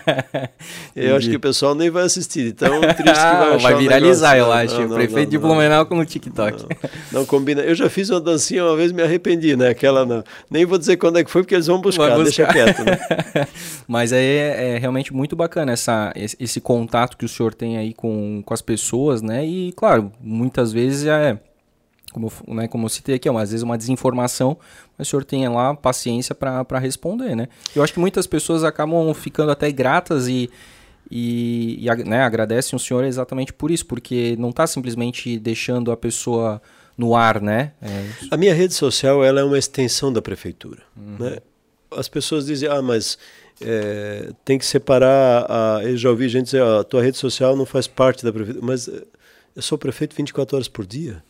[laughs] eu acho que o pessoal nem vai assistir, então triste que vai Vai viralizar, eu acho. Não, não, Prefeito não, de Blumenau com no TikTok. Não, combina. Eu já fiz uma dancinha uma vez me arrependi, né? Aquela não. Nem vou dizer quando é que foi, porque eles vão buscar, buscar. deixa quieto, né? [laughs] Mas aí é, é, realmente muito bacana essa, esse, contato que o senhor tem aí com, com as pessoas, né? E, claro, muitas vezes é, como, né, como eu citei aqui, é às vezes uma desinformação, mas o senhor tem lá paciência para responder, né? Eu acho que muitas pessoas acabam ficando até gratas e, e, e né, agradecem o senhor exatamente por isso, porque não está simplesmente deixando a pessoa no ar, né? É... A minha rede social ela é uma extensão da prefeitura, uhum. né? As pessoas dizem, ah, mas é, tem que separar. A, eu já ouvi gente dizer: a tua rede social não faz parte da prefeitura. Mas eh, eu sou prefeito 24 horas por dia.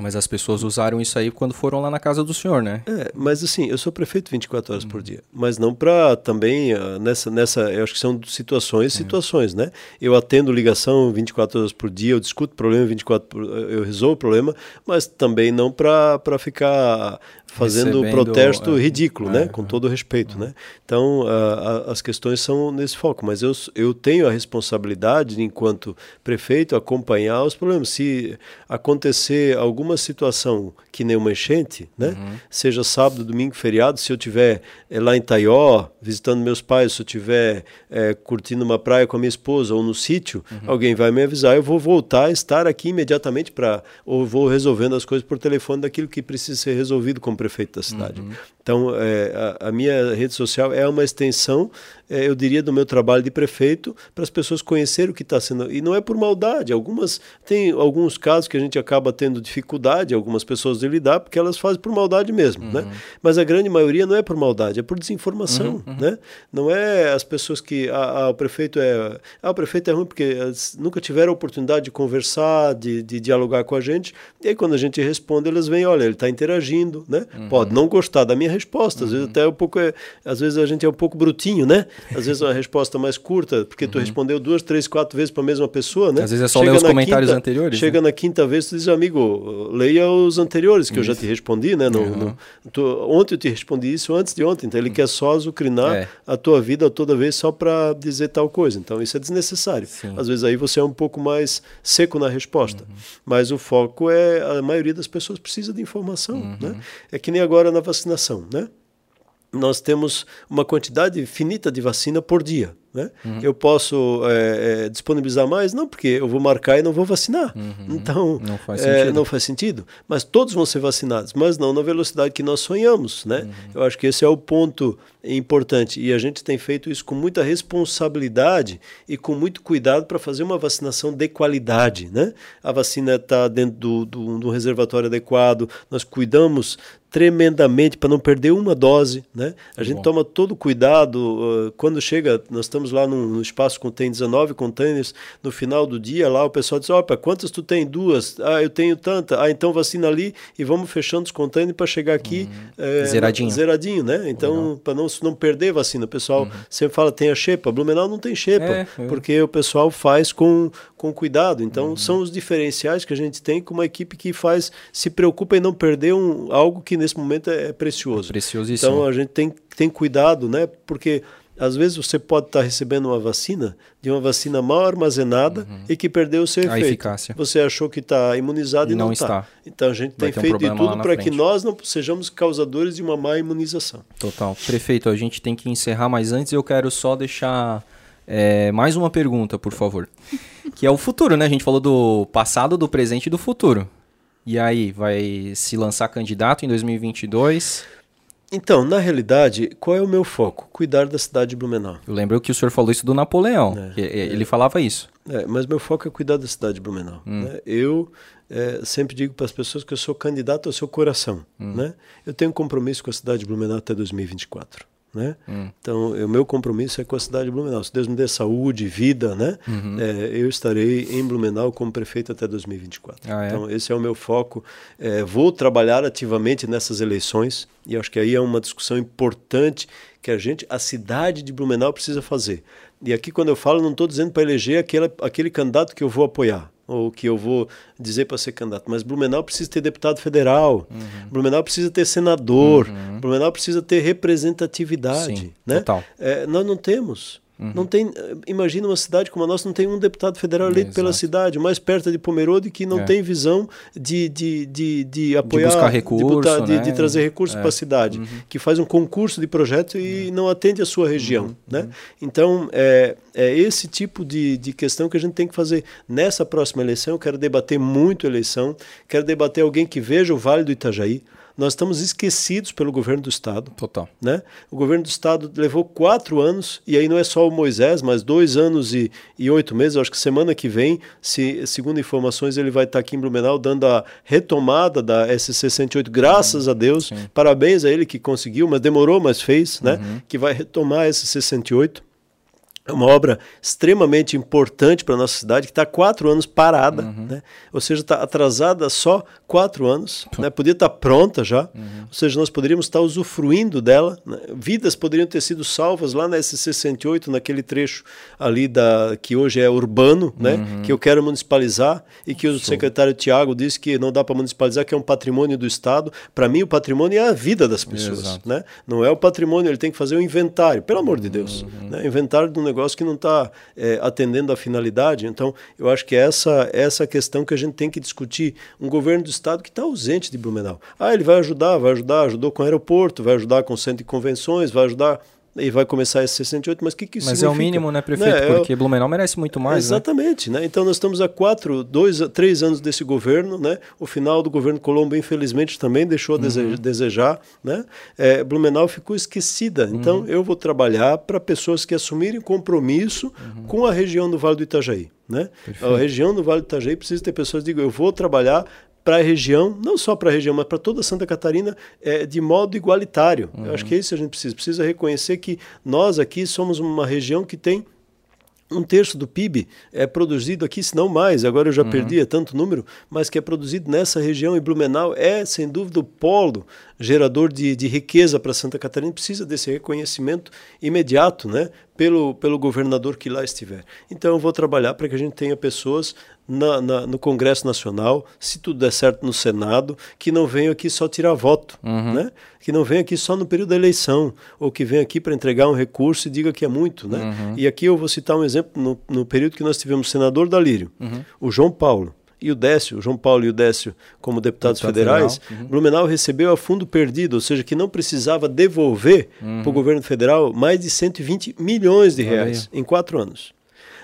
Mas as pessoas usaram isso aí quando foram lá na casa do senhor, né? É, mas assim, eu sou prefeito 24 horas por dia, mas não para também uh, nessa nessa, eu acho que são situações, é. situações, né? Eu atendo ligação 24 horas por dia, eu discuto problema 24 por, eu resolvo o problema, mas também não para ficar fazendo Recebendo, protesto é, ridículo, né? é, né? Com todo respeito, né? Então, uh, as questões são nesse foco, mas eu, eu tenho a responsabilidade, enquanto prefeito, acompanhar os problemas. Se acontecer alguma situação que nem uma enchente, né? Uhum. Seja sábado, domingo, feriado, se eu tiver é, lá em Taió, visitando meus pais, se eu tiver é, curtindo uma praia com a minha esposa ou no sítio, uhum. alguém vai me avisar, eu vou voltar a estar aqui imediatamente para ou vou resolvendo as coisas por telefone daquilo que precisa ser resolvido como prefeito da cidade. Uhum. Então, é, a, a, minha rede social é uma extensão, é, eu diria, do meu trabalho de prefeito para as pessoas conhecerem o que está sendo. E não é por maldade. Algumas tem alguns casos que a gente acaba tendo dificuldade, algumas pessoas de lidar, porque elas fazem por maldade mesmo, né? uhum. né? Mas a grande maioria não é por maldade, é por desinformação, uhum, uhum. né? Não é as pessoas que ah, ah, o prefeito é ah, o prefeito é ruim porque nunca tiveram a oportunidade de conversar, de, de dialogar com a gente. E aí quando a gente responde, elas vêm, olha, ele está interagindo, né? Uhum. Pode não gostar da minha resposta. Às uhum. vezes até um pouco é, às vezes a gente é um pouco brutinho, né? Às vezes uma resposta mais curta, porque uhum. tu respondeu duas, três, quatro vezes para a mesma pessoa, né? Às vezes é só chega ler os comentários quinta, anteriores. Chega né? na quinta vez tu diz, amigo, leia os anteriores que isso. eu já te respondi, né? No, uhum. no, tu, ontem eu te respondi isso antes de ontem, então ele quer só azucrinar é. a tua vida toda vez só para dizer tal coisa. Então isso é desnecessário. Sim. Às vezes aí você é um pouco mais seco na resposta, uhum. mas o foco é a maioria das pessoas precisa de informação, uhum. né? É que nem agora na vacinação, né? Nós temos uma quantidade finita de vacina por dia. Né? Uhum. Eu posso é, é, disponibilizar mais? Não, porque eu vou marcar e não vou vacinar. Uhum. Então, não faz, é, não faz, sentido. Mas todos vão ser vacinados, mas não na velocidade que nós sonhamos. Né? Uhum. Eu acho que esse é o ponto importante. E a gente tem feito isso com muita responsabilidade e com muito cuidado para fazer uma vacinação de qualidade. Né? A vacina está dentro do, do, do reservatório adequado, nós cuidamos tremendamente para não perder uma dose, né? A gente Bom. toma todo cuidado uh, quando chega, nós estamos lá no, no, espaço que tem 19 containers, no final do dia lá o pessoal diz, opa, quantas tu tem? Duas. Ah, eu tenho tanta. Ah, então vacina ali e vamos fechando os containers para chegar aqui é, zeradinho. Zeradinho, né? Então, para não não perder vacina, o pessoal uhum. sempre fala tem a xepa, Blumenau não tem xepa, é, é. porque o pessoal faz com com cuidado. Então, uhum. são os diferenciais que a gente tem com uma equipe que faz se preocupa em não perder um, algo que nesse momento é, é precioso. É preciosíssimo. Então, a gente tem, tem cuidado, né? Porque às vezes você pode estar recebendo uma vacina de uma vacina mal armazenada uhum. e que perdeu o seu efeito. A eficácia. Você achou que está imunizado e, e não, está. Então a gente Vai tem feito um de tudo para que nós não sejamos causadores de uma má imunização. Total. Prefeito, a gente tem que encerrar, mas antes eu quero só deixar é, mais uma pergunta, por favor. que é o futuro, né? A gente falou do passado, do presente e do futuro. E aí, vai se lançar candidato em 2022? Então, na realidade, qual é o meu foco? Cuidar da cidade de Blumenau. Eu lembro que o senhor falou isso do Napoleão. É, é, ele falava isso. É, mas meu foco é cuidar da cidade de Blumenau. Hum. Né? Eu é, sempre digo para as pessoas que eu sou candidato ao seu coração. Hum. Né? Eu tenho compromisso com a cidade de Blumenau até 2024. Né? Hum. Então, o meu compromisso é com a cidade de Blumenau. Se Deus me der saúde, vida, né? Uhum. É, eu estarei em Blumenau como prefeito até 2024. Ah, é? Então, esse é o meu foco. É, vou trabalhar ativamente nessas eleições e acho que aí é uma discussão importante que a gente, a cidade de Blumenau precisa fazer. E aqui, quando eu falo, não estou dizendo para eleger aquele, aquele candidato que eu vou apoiar ou que eu vou dizer para ser candidato. Mas Blumenau precisa ter deputado federal, uhum. Blumenau precisa ter senador, uhum. Blumenau precisa ter representatividade. Sim, né? Total. É, nós não temos. Uhum. Não tem, imagina uma cidade como a nossa, não tem um deputado federal eleito é, pela cidade, mais perto de Pomerode, que não é. tem visão de, de, de, de apoiar, de, buscar recurso, de, botar, né? de, de, trazer recursos é. para a cidade, uhum. que faz um concurso de projeto e não atende a sua região. Uhum. Né? Uhum. Então, é, é esse tipo de, de questão que a gente tem que fazer. Nessa próxima eleição, eu quero debater muito eleição, quero debater alguém que veja o Vale do Itajaí, nós estamos esquecidos pelo governo do Estado. Total. Né? O governo do Estado levou quatro anos, e aí não é só o Moisés, mas dois anos e, e oito meses. Acho que semana que vem, se, segundo informações, ele vai estar aqui em Blumenau dando a retomada da SC-108. Graças uhum. a Deus. Sim. Parabéns a ele que conseguiu, mas demorou, mas fez, né? Uhum. Que vai retomar a SC-108. É uma obra extremamente importante para a nossa cidade, que está quatro anos parada, uhum. né? ou seja, está atrasada só quatro anos, né? podia estar tá pronta já, uhum. ou seja, nós poderíamos estar tá usufruindo dela, né? vidas poderiam ter sido salvas lá na SC-108, naquele trecho ali da, que hoje é urbano, né? Uhum. que eu quero municipalizar, e que o Show. secretário Tiago disse que não dá para municipalizar, que é um patrimônio do Estado. Para mim, o patrimônio é a vida das pessoas, né? não é o patrimônio, ele tem que fazer o inventário, pelo amor de Deus, uhum. né? inventário de um negócio negócio que não está é, atendendo à finalidade. Então, eu acho que essa essa questão que a gente tem que discutir. Um governo do Estado que está ausente de Blumenau. Ah, ele vai ajudar, vai ajudar, ajudou com o aeroporto, vai ajudar com o centro de convenções, vai ajudar e vai começar esse 68, mas o que, que isso Mas significa? é o mínimo, né, prefeito? Né? Porque é, Blumenau merece muito mais, né? Exatamente, né? né? Então nós estamos há quatro, dois, três anos desse governo, né? O final do governo Colombo, infelizmente, também deixou a uhum. desejar, né? É, Blumenau ficou esquecida. Então uhum. eu vou trabalhar para pessoas que assumirem compromisso uhum. com a região do Vale do Itajaí. Né? A região do Vale do Itajaí precisa ter pessoas que digam, eu vou trabalhar para a região, não só para a região, mas para toda Santa Catarina, é, de modo igualitário. Uhum. Eu acho que é isso que a gente precisa. Precisa reconhecer que nós aqui somos uma região que tem um terço do PIB é produzido aqui, se não mais, agora eu já uhum. perdi é tanto número, mas que é produzido nessa região e Blumenau é, sem dúvida, o polo gerador de, de riqueza para Santa Catarina, precisa desse reconhecimento imediato né, pelo, pelo governador que lá estiver. Então eu vou trabalhar para que a gente tenha pessoas na, na, no Congresso Nacional, se tudo der certo no Senado, que não venham aqui só tirar voto, uhum. né? que não venham aqui só no período da eleição, ou que venham aqui para entregar um recurso e diga que é muito. Né? Uhum. E aqui eu vou citar um exemplo no, no período que nós tivemos o senador Dalírio, uhum. o João Paulo e o Décio, o João Paulo e o Décio, como deputados Deputado federais, federal. Uhum. Blumenau recebeu a fundo perdido, ou seja, que não precisava devolver uhum. para o governo federal mais de 120 milhões de reais em quatro anos.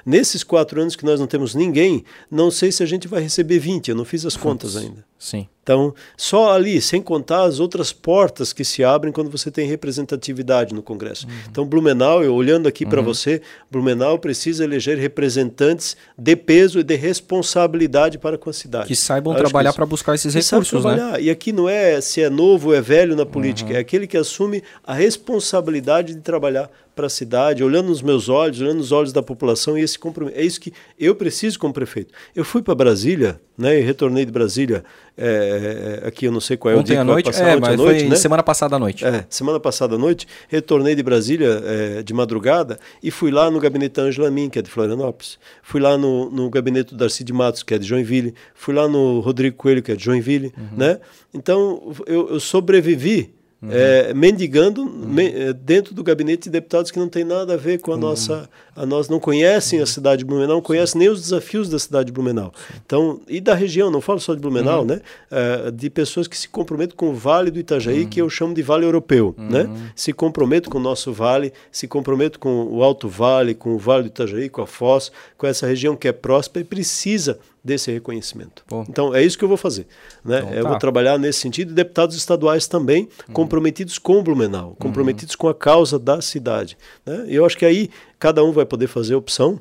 Nesses quatro anos que nós não temos ninguém, não sei se a gente vai receber 20, eu não fiz as contas ainda. Sim. Então, só ali, sem contar as outras portas que se abrem quando você tem representatividade no Congresso. Uhum. Então, Blumenau, eu olhando aqui uhum. para você, Blumenau precisa eleger representantes de peso e de responsabilidade para com a cidade. Que saibam trabalhar para buscar esses recursos, né? E aqui não é se é novo ou é velho na política, uhum. é aquele que assume a responsabilidade de trabalhar para a cidade, olhando nos meus olhos, olhando nos olhos da população, e esse compromisso. É isso que eu preciso como prefeito. Eu fui para Brasília, né, e retornei de Brasília, é, é, aqui eu não sei qual é ontem o dia à noite, passar, é, ontem à noite, né? semana passada à noite. É, semana passada à noite, retornei de Brasília é, de madrugada e fui lá no gabinete da Angela Min, que é de Florianópolis, fui lá no, no gabinete do Darcy de Matos, que é de Joinville, fui lá no Rodrigo Coelho, que é de Joinville, uhum. né? Então, eu, eu sobrevivi Uhum. É, mendigando uhum. me, é, dentro do gabinete de deputados que não tem nada a ver com a uhum. nossa. A nós não conhecem a cidade de Blumenau, não conhecem nem os desafios da cidade de Blumenau. Então, e da região, não falo só de Blumenau, uhum. né? É, de pessoas que se comprometem com o Vale do Itajaí, que eu chamo de Vale Europeu, né? Uhum. Se comprometem com o nosso vale, se comprometem com o Alto Vale, com o Vale do Itajaí, com a Foz, com essa região que é próspera e precisa desse reconhecimento. Pô. Então é isso que eu vou fazer. Né? Então, eu tá. vou trabalhar nesse sentido. Deputados estaduais também uhum. comprometidos com Blumenau, comprometidos uhum. com a causa da cidade. Né? Eu acho que aí cada um vai poder fazer opção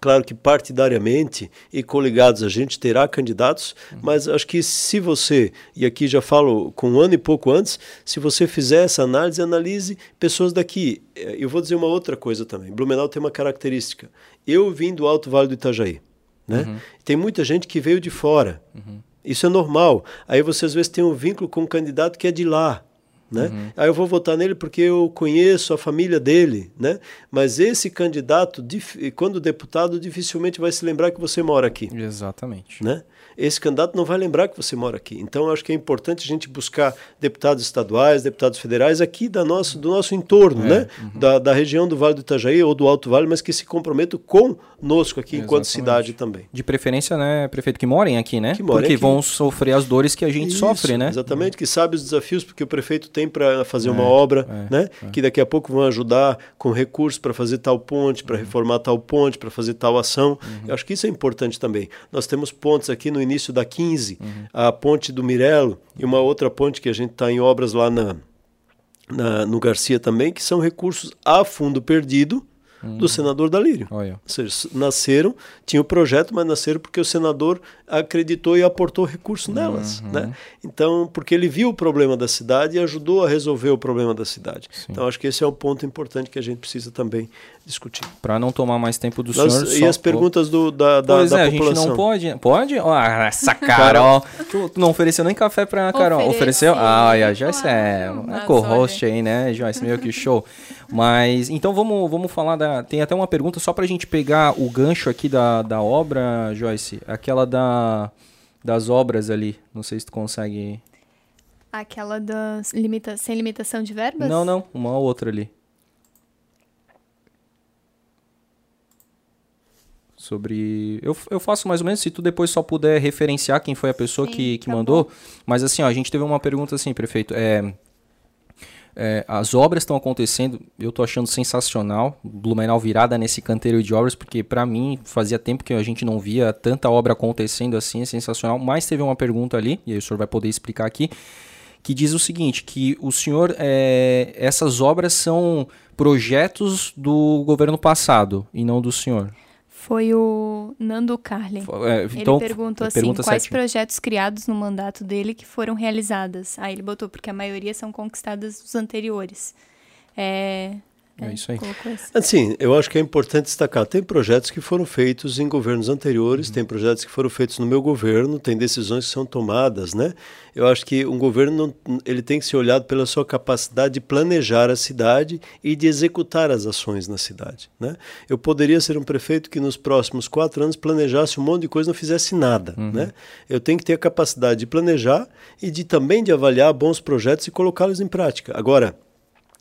Claro que partidariamente e coligados a gente terá candidatos, uhum. mas acho que se você, e aqui já falo com um ano e pouco antes, se você fizer essa análise, analise pessoas daqui. Eh, eu vou dizer uma outra coisa também. Blumenau tem uma característica. Eu vim do Alto Vale do Itajaí. Né? Uhum. Tem muita gente que veio de fora. Uhum. Isso é normal. Aí você às vezes tem um vínculo com um candidato que é de lá. Né? Uhum. Aí eu vou votar nele porque eu conheço a família dele, né? Mas esse candidato, quando deputado, dificilmente vai se lembrar que você mora aqui. Exatamente. Né? Esse candidato não vai lembrar que você mora aqui. Então, eu acho que é importante a gente buscar deputados estaduais, deputados federais aqui da nosso, do nosso entorno, é, né? Uhum. Da, da região do Vale do Itajaí ou do Alto Vale, mas que se comprometam conosco aqui Exatamente. enquanto cidade também. De preferência, né, prefeito, que morem aqui, né? Que morem porque aqui. vão sofrer as dores que a gente Isso, sofre, né? Exatamente, que sabe os desafios que o prefeito tem para fazer é, uma obra, é, né? É. Que daqui a pouco vão ajudar com recursos para fazer tal ponte, para uhum. reformar tal ponte, para fazer tal ação. Uhum. Eu acho que isso é importante também. Nós temos pontes aqui no início da 15, uhum. a ponte do Mirelo e uma outra ponte que a gente está em obras lá na, na, no Garcia também, que são recursos a fundo perdido do uhum. senador Dalírio. Olha. Ou seja, nasceram, tinha o projeto, mas nasceram porque o senador acreditou e aportou recurso nelas. Uhum. Né? Então, porque ele viu o problema da cidade e ajudou a resolver o problema da cidade. Sim. Então, acho que esse é um ponto importante que a gente precisa também discutir. Para não tomar mais tempo do Nós, senhor. E só... as perguntas do, da, da, pois da é, população. a gente não pode. Pode? Oh, essa Carol. [laughs] tu, tu, não ofereceu nem café para Carol. Ofereceu? Ah, a Joyce é, é co-host aí, né, Joyce? Meio que show. [laughs] Mas, então vamos, vamos falar da. Tem até uma pergunta só para a gente pegar o gancho aqui da, da obra, Joyce. Aquela da, das obras ali. Não sei se tu consegue. Aquela das limita sem limitação de verbas? Não, não. Uma outra ali. sobre. Eu, eu faço mais ou menos, se tu depois só puder referenciar quem foi a pessoa Sim, que, que tá mandou. Bom. Mas assim, ó, a gente teve uma pergunta assim, prefeito. É, é, as obras estão acontecendo, eu estou achando sensacional. Blumenau virada nesse canteiro de obras, porque para mim fazia tempo que a gente não via tanta obra acontecendo assim, é sensacional. Mas teve uma pergunta ali, e aí o senhor vai poder explicar aqui, que diz o seguinte: que o senhor, é, essas obras são projetos do governo passado e não do senhor. Foi o Nando Carli. É, então, ele perguntou assim, quais certinho. projetos criados no mandato dele que foram realizadas. Aí ele botou, porque a maioria são conquistadas dos anteriores. É, é, isso aí. Assim, eu acho que é importante destacar. Tem projetos que foram feitos em governos anteriores, uhum. tem projetos que foram feitos no meu governo, tem decisões que são tomadas, né? Eu acho que um governo não, ele tem que ser olhado pela sua capacidade de planejar a cidade e de executar as ações na cidade, né? Eu poderia ser um prefeito que nos próximos quatro anos planejasse um monte de coisa e não fizesse nada, uhum. né? Eu tenho que ter a capacidade de planejar e de também de avaliar bons projetos e colocá-los em prática. Agora,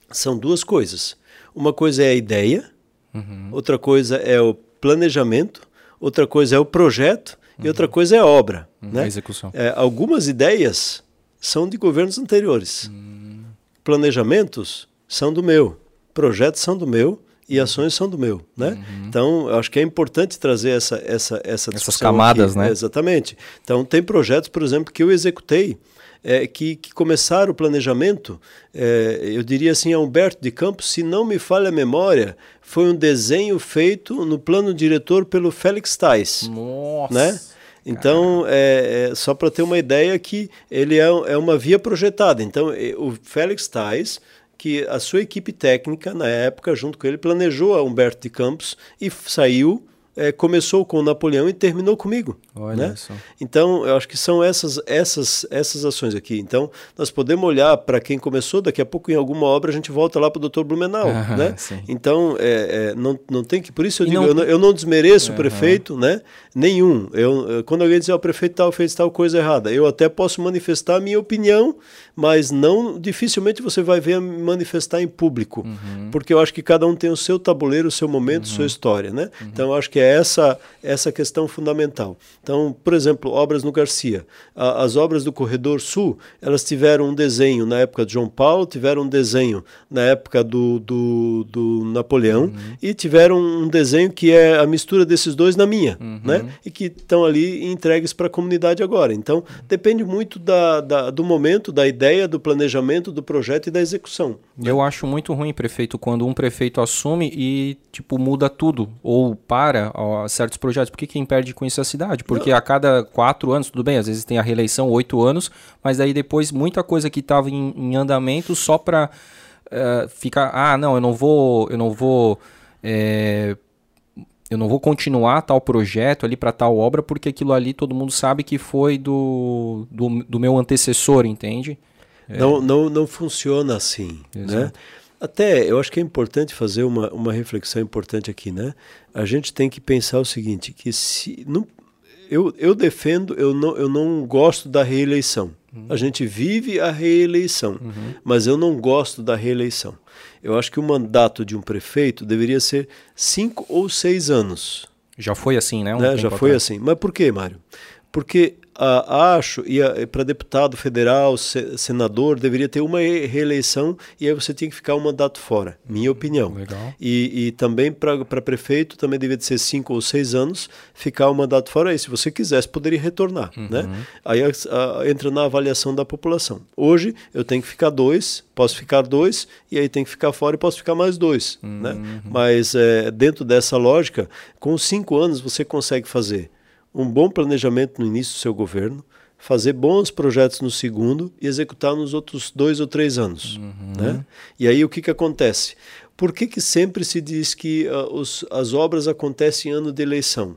são duas coisas uma coisa é a ideia, uhum. outra coisa é o planejamento, outra coisa é o projeto uhum. e outra coisa é a obra. Uhum. Né? A execução. É, algumas ideias são de governos anteriores. Hum. Planejamentos são do meu, projetos são do meu e uhum. ações são do meu, né? Uhum. Então, eu acho que é importante trazer essa essa essa essas camadas, aqui. né? Exatamente. Então, tem projetos, por exemplo, que eu executei é, que, que começaram o planejamento, é, eu diria assim, a Humberto de Campos, se não me falha a memória, foi um desenho feito no plano diretor pelo Félix Tais. Nossa! Né? Então, é, é, só para ter uma ideia que ele é, é uma via projetada. Então, o Félix Tais, que a sua equipe técnica, na época, junto com ele, planejou a Humberto de Campos e saiu é, começou com o Napoleão e terminou comigo. Olha né? Só. Então, eu acho que são essas, essas, essas ações aqui. Então, nós podemos olhar para quem começou, daqui a pouco em alguma obra a gente volta lá para o Dr. Blumenau. [laughs] Ah, né? Então, é, é, não, não tem que. Por isso eu digo, não... Eu, não, eu, não, desmereço uhum. o prefeito, né? Nenhum. Eu, quando alguém diz, oh, o prefeito tal fez tal coisa errada, eu até posso manifestar a minha opinião, mas não dificilmente você vai ver manifestar em público. Uhum. Porque eu acho que cada um tem o seu tabuleiro, o seu momento, uhum. sua história, né? Uhum. Então, eu acho que é essa essa questão fundamental. Então, por exemplo, obras no Garcia. A, as obras do Corredor Sul, elas tiveram um desenho na época de João Paulo, tiveram um desenho na época do, do, do Napoleão uhum. e tiveram um desenho que é a mistura desses dois na minha, uhum. né? E que estão ali entregues para a comunidade agora. Então, depende muito da, da, do momento, da ideia, do planejamento, do projeto e da execução. Eu acho muito ruim, prefeito, quando um prefeito assume e tipo muda tudo ou para ó, certos projetos. Por que quem perde com isso é a cidade? Porque Não. a cada quatro anos, tudo bem, às vezes tem a reeleição, oito anos, mas aí depois muita coisa que estava em, em, andamento só para uh, eh, ficar, ah, não, eu não vou, eu não vou é, eu não vou continuar tal projeto ali para tal obra porque aquilo ali todo mundo sabe que foi do, do, do meu antecessor, entende? É. Não, não, não funciona assim, né? Exato. né? Até eu acho que é importante fazer uma, uma reflexão importante aqui, né? A gente tem que pensar o seguinte, que se não, eu, eu defendo, eu não, eu não gosto da reeleição. Uhum. A gente vive a reeleição, uhum. mas eu não gosto da reeleição. Eu acho que o mandato de um prefeito deveria ser cinco ou seis anos. Já foi assim, né? Um né? Já foi atrás. assim. Mas por quê, Mário? Porque ah, acho, e para deputado federal, se, senador, deveria ter uma reeleição e aí você tinha que ficar um mandato fora, minha opinião. Legal. E, e também para prefeito também deveria ser cinco ou seis anos, ficar um mandato fora e se você quisesse poderia retornar. Uhum. Né? Aí a, a, entra na avaliação da população. Hoje eu tenho que ficar dois, posso ficar dois e aí tem que ficar fora e posso ficar mais dois. Né? Uhum. Né? Mas é, dentro dessa lógica, com cinco anos você consegue fazer um bom planejamento no início do seu governo, fazer bons projetos no segundo e executar nos outros dois ou três anos. Uhum. Né? E aí o que, que acontece? Por que, que sempre se diz que uh, os, as obras acontecem em ano de eleição?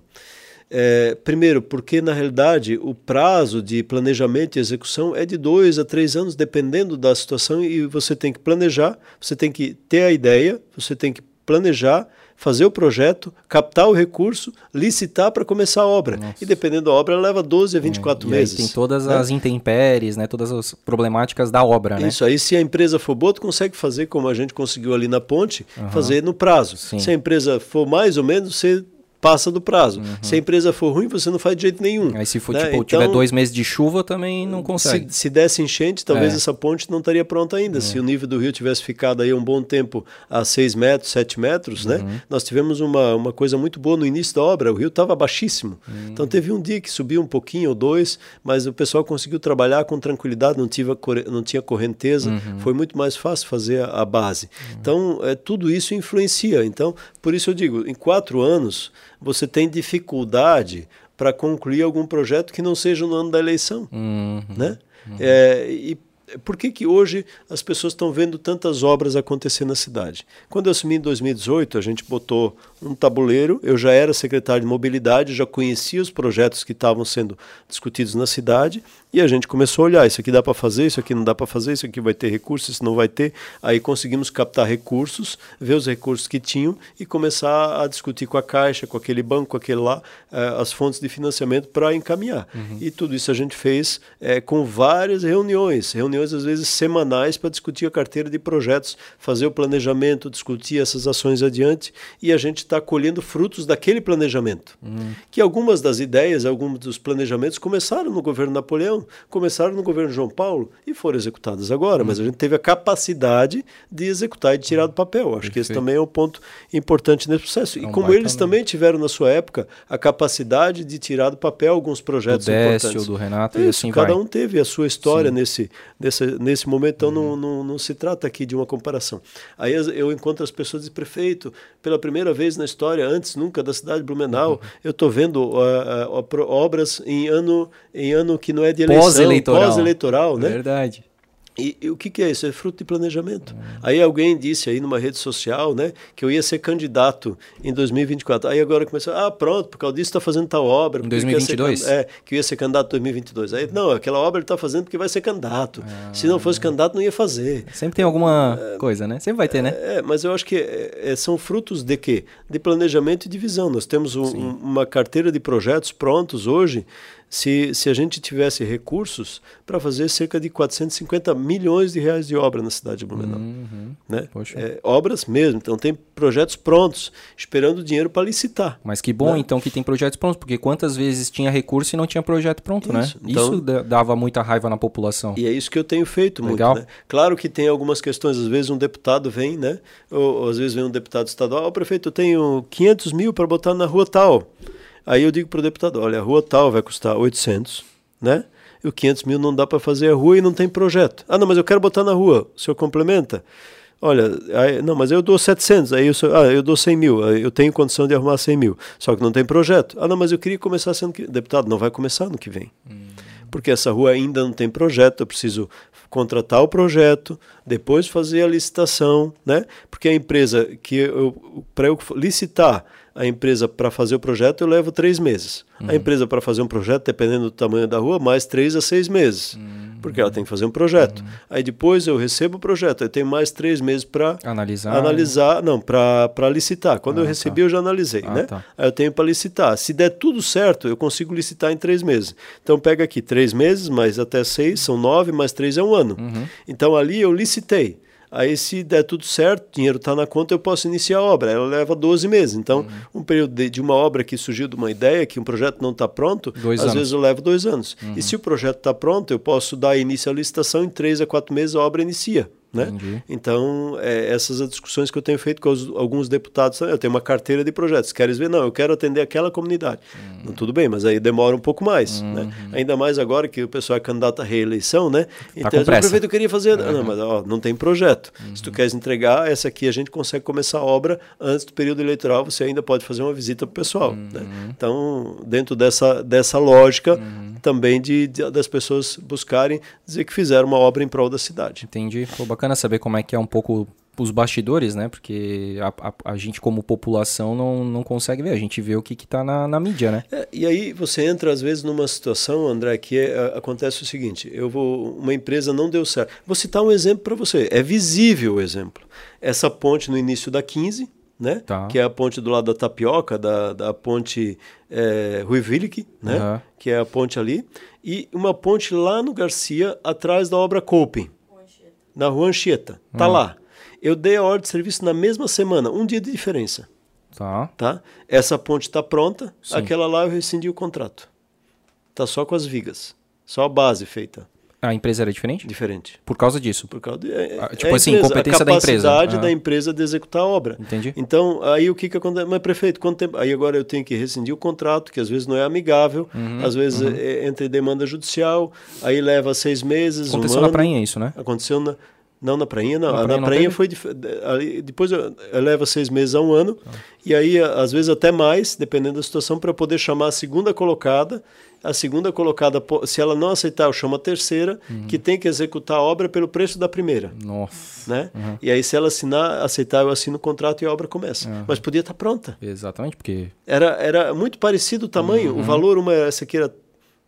É, primeiro, porque na realidade o prazo de planejamento e execução é de dois a três anos, dependendo da situação, e você tem que planejar, você tem que ter a ideia, você tem que planejar, fazer o projeto, captar o recurso, licitar para começar a obra. Nossa. E dependendo da obra, ela leva 12 a 24 é, meses. tem todas né? as intempéries, né? todas as problemáticas da obra. Né? Isso aí, se a empresa for boa, tu consegue fazer como a gente conseguiu ali na ponte, uhum. fazer no prazo. Sim. Se a empresa for mais ou menos, você passa do prazo. Uhum. Se a empresa for ruim, você não faz de jeito nenhum. Aí se for, né? tipo, então, tiver dois meses de chuva, também não consegue. Se, se desse enchente, talvez é. essa ponte não estaria pronta ainda. É. Se o nível do rio tivesse ficado aí um bom tempo a 6 metros, 7 metros, né? uhum. né? Nós tivemos uma, uma coisa muito boa no início da obra, o rio estava baixíssimo. Uhum. Então teve um dia que subiu um pouquinho ou dois, mas o pessoal conseguiu trabalhar com tranquilidade, não, tive, não tinha correnteza, uhum. foi muito mais fácil fazer a, a base. Uhum. Então, é, tudo isso influencia. Então, por isso eu digo, em quatro anos, você tem dificuldade para concluir algum projeto que não seja no ano da eleição. Uhum, né? Uhum. É, e por que, que hoje as pessoas estão vendo tantas obras acontecer na cidade? Quando eu assumi em 2018, a gente botou um tabuleiro, eu já era secretário de mobilidade, já conhecia os projetos que estavam sendo discutidos na cidade e a gente começou a olhar, isso aqui dá para fazer, isso aqui não dá para fazer, isso aqui vai ter recursos, isso não vai ter. Aí conseguimos captar recursos, ver os recursos que tinham e começar a discutir com a Caixa, com aquele banco, com aquele lá, eh, as fontes de financiamento para encaminhar. Uhum. E tudo isso a gente fez eh, com várias reuniões, reuniões às vezes semanais para discutir a carteira de projetos, fazer o planejamento, discutir essas ações adiante e a gente está colhendo frutos daquele planejamento. Uhum. Que algumas das ideias, alguns dos planejamentos começaram no governo Napoleão, começaram no governo João Paulo e foram executadas agora, hum. mas a gente teve a capacidade de executar e de tirar do papel. Acho Perfeito. que esse também é um ponto importante nesse processo. É um e como eles também tiveram na sua época a capacidade de tirar do papel alguns projetos do Décio, importantes. do Renato, Isso, e assim cada vai. um teve a sua história nesse, nesse, nesse momento, então uhum. não, não, não se trata aqui de uma comparação. Aí eu encontro as pessoas de prefeito, pela primeira vez na história, antes nunca da cidade de Blumenau, uhum. eu estou vendo uh, uh, obras em ano, em ano que não é de eleição pós-eleitoral, pós-eleitoral né? Verdade. E, e, o que, que, é isso? É fruto de planejamento. Aí alguém disse aí numa rede social, né, que eu ia ser candidato em 2024. Aí agora começou, ah, pronto, por causa disso está fazendo tal obra. Em 2022? Ser, é, que eu ia ser candidato em 2022. Aí, não, aquela obra ele está fazendo porque vai ser candidato. Ah. Se não fosse candidato, não ia fazer. Sempre tem alguma é, coisa, né? Sempre vai ter, né? É, mas eu acho que é, é, são frutos de quê? De planejamento e de visão. Nós temos um, uma carteira de projetos prontos hoje se, se a gente tivesse recursos para fazer cerca de 450 milhões de reais de obra na cidade de Blumenau. Uhum. Né? É, obras mesmo. Então tem projetos prontos, esperando dinheiro para licitar. Mas que bom, né? então, que tem projetos prontos, porque quantas vezes tinha recurso e não tinha projeto pronto, né? isso. né? Então, isso dava muita raiva na população. E é isso que eu tenho feito Legal. muito. Né? Claro que tem algumas questões, às vezes um deputado vem, né? Ou, ou às vezes vem um deputado estadual, oh, prefeito, eu tenho 500 mil para botar na rua tal. Aí eu digo para o deputado, olha, a rua tal vai custar 800, né? E o 500 mil não dá para fazer a rua e não tem projeto. Ah, não, mas eu quero botar na rua. O senhor complementa? Olha, aí, não, mas eu dou 700, aí eu, sou, ah, eu dou 100 mil, eu tenho condição de arrumar 100 mil, só que não tem projeto. Ah, não, mas eu queria começar sendo que... Deputado, não vai começar no que vem. Hum. Porque essa rua ainda não tem projeto, eu preciso contratar o projeto, depois fazer a licitação, né? Porque a empresa que eu, para eu licitar a empresa para fazer o projeto eu levo três meses. Uhum. A empresa para fazer um projeto, dependendo do tamanho da rua, mais três a seis meses. Uhum. Porque ela tem que fazer um projeto. Uhum. Aí depois eu recebo o projeto, eu tenho mais três meses para analisar. Analisar, não, para licitar. Quando ah, eu recebi, tá. eu já analisei, ah, né? Tá. Aí eu tenho para licitar. Se der tudo certo, eu consigo licitar em três meses. Então pega aqui três meses, mais até seis, são nove, mais três é um ano. Uhum. Então ali eu licitei. Aí, se der tudo certo, dinheiro está na conta, eu posso iniciar a obra. Ela leva 12 meses. Então, uhum. um período de, de, uma obra que surgiu de uma ideia, que um projeto não está pronto, dois às anos. vezes eu levo dois anos. Uhum. E se o projeto está pronto, eu posso dar início à licitação, em três a quatro meses a obra inicia. Né? Então, é, essas as discussões que eu tenho feito com os, alguns deputados. Eu tenho uma carteira de projetos. Queres ver? Não, eu quero atender aquela comunidade. Uhum. Tudo bem, mas aí demora um pouco mais. Uhum. Né? Ainda mais agora que o pessoal é candidato à reeleição, né? Tá então, o prefeito queria fazer. Uhum. Não, mas ó, não tem projeto. Se tu uhum. queres entregar, essa aqui a gente consegue começar a obra antes do período eleitoral. Você ainda pode fazer uma visita para o pessoal. Né? Uhum. Então, dentro dessa, dessa lógica uhum. também de, de, das pessoas buscarem dizer que fizeram uma obra em prol da cidade. Entendi. Pô, bacana saber como é que é um pouco os bastidores, né? Porque a, a, a, gente, como população, não, não consegue ver. A gente vê o que está na, na mídia, né? É, e aí você entra, às vezes, numa situação, André, que é, acontece o seguinte: eu vou. Uma empresa não deu certo. Vou citar um exemplo para você. É visível o exemplo. Essa ponte no início da 15. Né? Tá. Que é a ponte do lado da Tapioca, da, da ponte é, Rui Willig, né? Uhum. Que é a ponte ali. E uma ponte lá no Garcia, atrás da obra Coping na rua Anchieta. Tá hum. lá. Eu dei a ordem de serviço na mesma semana, um dia de diferença. Tá. tá? Essa ponte está pronta, Sim. aquela lá eu rescindi o contrato. Tá só com as vigas, só a base feita. A empresa era diferente? Diferente. Por causa disso? Por causa de, é, ah, tipo é assim, empresa, competência da empresa. A capacidade da empresa de executar a obra. Entendi. Então, aí o que que acontece? Mas, prefeito, quanto tempo? Aí agora eu tenho que rescindir o contrato, que às vezes não é amigável, uhum, às vezes uhum. é, entre demanda judicial, aí leva seis meses, Aconteceu um na prainha isso, né? Aconteceu na... Não, na prainha não. Na prainha, na prainha foi. Ali, depois leva seis meses a um ano. Ah. E aí, às vezes, até mais, dependendo da situação, para poder chamar a segunda colocada. A segunda colocada, se ela não aceitar, eu chamo a terceira, uhum. que tem que executar a obra pelo preço da primeira. Nossa. Né? Uhum. E aí, se ela assinar, aceitar, eu assino o contrato e a obra começa. Uhum. Mas podia estar tá pronta. Exatamente, porque. Era, era muito parecido o tamanho. O uhum. valor, uma, essa aqui era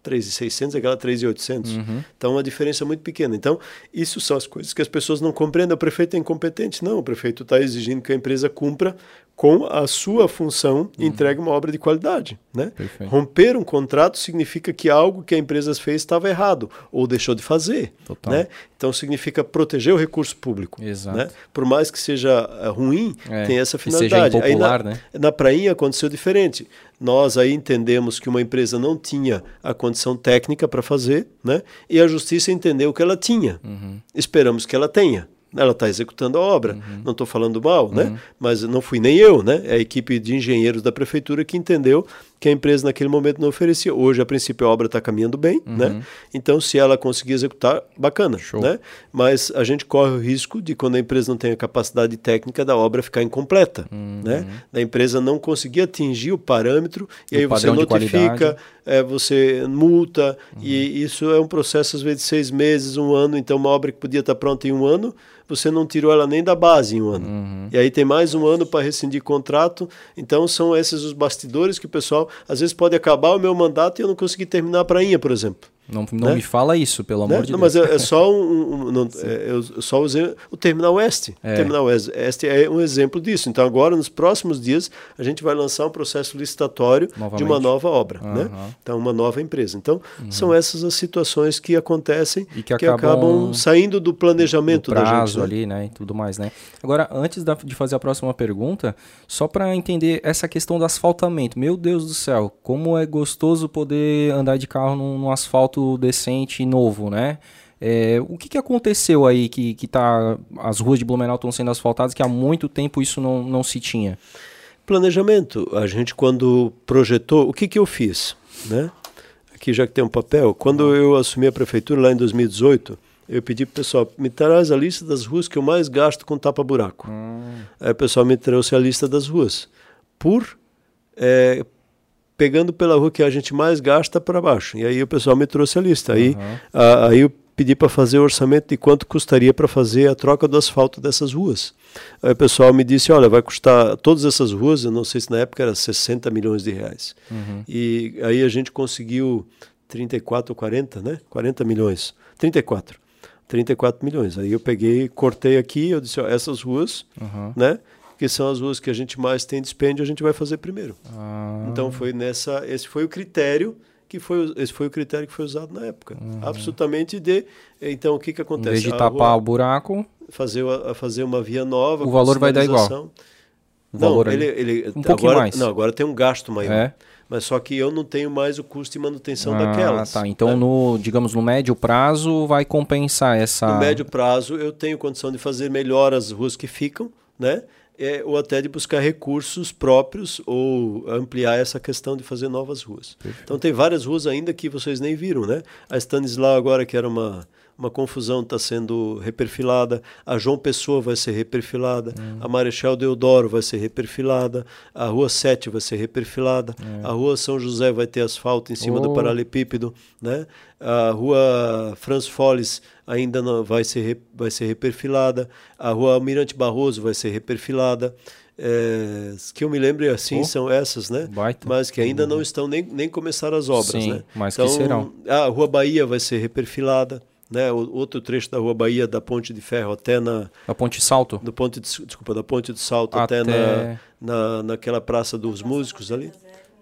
3,600, aquela 3,800. Uhum. Então, uma diferença muito pequena. Então, isso são as coisas que as pessoas não compreendem. O prefeito é incompetente. Não, o prefeito está exigindo que a empresa cumpra com a sua função e uhum. entregue uma obra de qualidade. Né? Romper um contrato significa que algo que a empresa fez estava errado ou deixou de fazer. Né? Então, significa proteger o recurso público. Né? Por mais que seja eh, ruim, é, tem essa finalidade. seja impopular, aí na, né? na prainha aconteceu diferente nós aí entendemos que uma empresa não tinha a condição técnica para fazer, né? E a justiça entendeu que ela tinha. Uhum. Esperamos que ela tenha. Ela está executando a obra. Uhum. Não estou falando mal, né? uhum. né? Mas não fui nem eu, né? É a equipe de engenheiros da prefeitura que entendeu que a empresa naquele momento não oferecia. Hoje, a princípio, a obra está caminhando bem, uhum. né? Então, se ela conseguir executar, bacana, Show. né? Mas a gente corre o risco de, quando a empresa não tem a capacidade técnica, da obra ficar incompleta, uhum. né? Da empresa não conseguir atingir o parâmetro e o aí você notifica, é, você multa uhum. e isso é um processo, às vezes, de seis meses, um ano. Então, uma obra que podia estar tá pronta em um ano, você não tirou ela nem da base em um ano. Uhum. E aí tem mais um ano para rescindir contrato. Então, são esses os bastidores que o pessoal às vezes pode acabar o meu mandato e eu não conseguir terminar a prainha, por exemplo. Não, não né? me fala isso, pelo amor né? de não, Deus. Mas é, é só um, um não, [laughs] é, eu só usei o Terminal Oeste. É. O Terminal Oeste é um exemplo disso. Então agora nos próximos dias a gente vai lançar um processo licitatório Novamente. de uma nova obra, uhum. né? Então uma nova empresa. Então uhum. são essas as situações que acontecem e que, que acabam, acabam, saindo do planejamento do prazo da gente, né? ali, né? E tudo mais, né? Agora antes da, de fazer a próxima pergunta, só para entender essa questão do asfaltamento. Meu Deus do céu, como é gostoso poder andar de carro num, num asfalto decente novo, né? É, o que, que aconteceu aí que, que tá, as ruas de Blumenau estão sendo asfaltadas que há muito tempo isso não, não se tinha? Planejamento. A gente quando projetou, o que, que eu fiz? Né? Aqui já que tem um papel, quando eu assumi a prefeitura lá em 2018, eu pedi para o pessoal, me traz a lista das ruas que eu mais gasto com tapa-buraco. Hum. Aí o pessoal me trouxe a lista das ruas. Por, é, pegando pela rua que a gente mais gasta para baixo. E aí o pessoal me trouxe a lista. Aí, uhum. a, aí eu pedi para fazer o orçamento de quanto custaria para fazer a troca do asfalto dessas ruas. Aí o pessoal me disse, olha, vai custar todas essas ruas, eu não sei se na época era 60 milhões de reais. Uhum. E aí a gente conseguiu 34 ou 40, né? 40 milhões. 34. 34 milhões. Aí eu peguei, cortei aqui, eu disse, ó, essas ruas, uhum. né? Que são as ruas que a gente mais tem dispêndio, a gente vai fazer primeiro. Ah. Então foi nessa, esse foi o critério que foi esse foi o critério que foi usado na época. Uhum. Absolutamente de então o que que acontece? Em vez de tapar o buraco, fazer fazer uma via nova, o valor vai dar igual. O não, ele, ele um agora, mais. Não, agora tem um gasto maior. É. Mas só que eu não tenho mais o custo de manutenção ah, daquelas. Tá. Então, né? no, digamos, no médio prazo vai compensar essa. No médio prazo eu tenho condição de fazer melhor as ruas que ficam, né? É, ou até de buscar recursos próprios ou ampliar essa questão de fazer novas ruas. Perfeito. Então tem várias ruas ainda que vocês nem viram, né? A Stanislau agora que era uma uma confusão está sendo reperfilada, a João Pessoa vai ser reperfilada, hum. a Marechal Deodoro vai ser reperfilada, a Rua 7 vai ser reperfilada, é. a Rua São José vai ter asfalto em cima oh. do paralelepípedo, né? a Rua Franz Folles ainda não vai ser, vai ser reperfilada, a Rua Almirante Barroso vai ser reperfilada, é, que eu me lembre assim oh, são essas, né? Baita. Mas que ainda não estão nem, nem começaram as obras, Sim, né? Mas então, que serão. A Rua Bahia vai ser reperfilada né, o, outro trecho da Rua Bahia, da Ponte de Ferro até na. Da Ponte Salto? Do ponte de, desculpa, da Ponte de Salto até, até na, na, naquela Praça dos Músicos ali.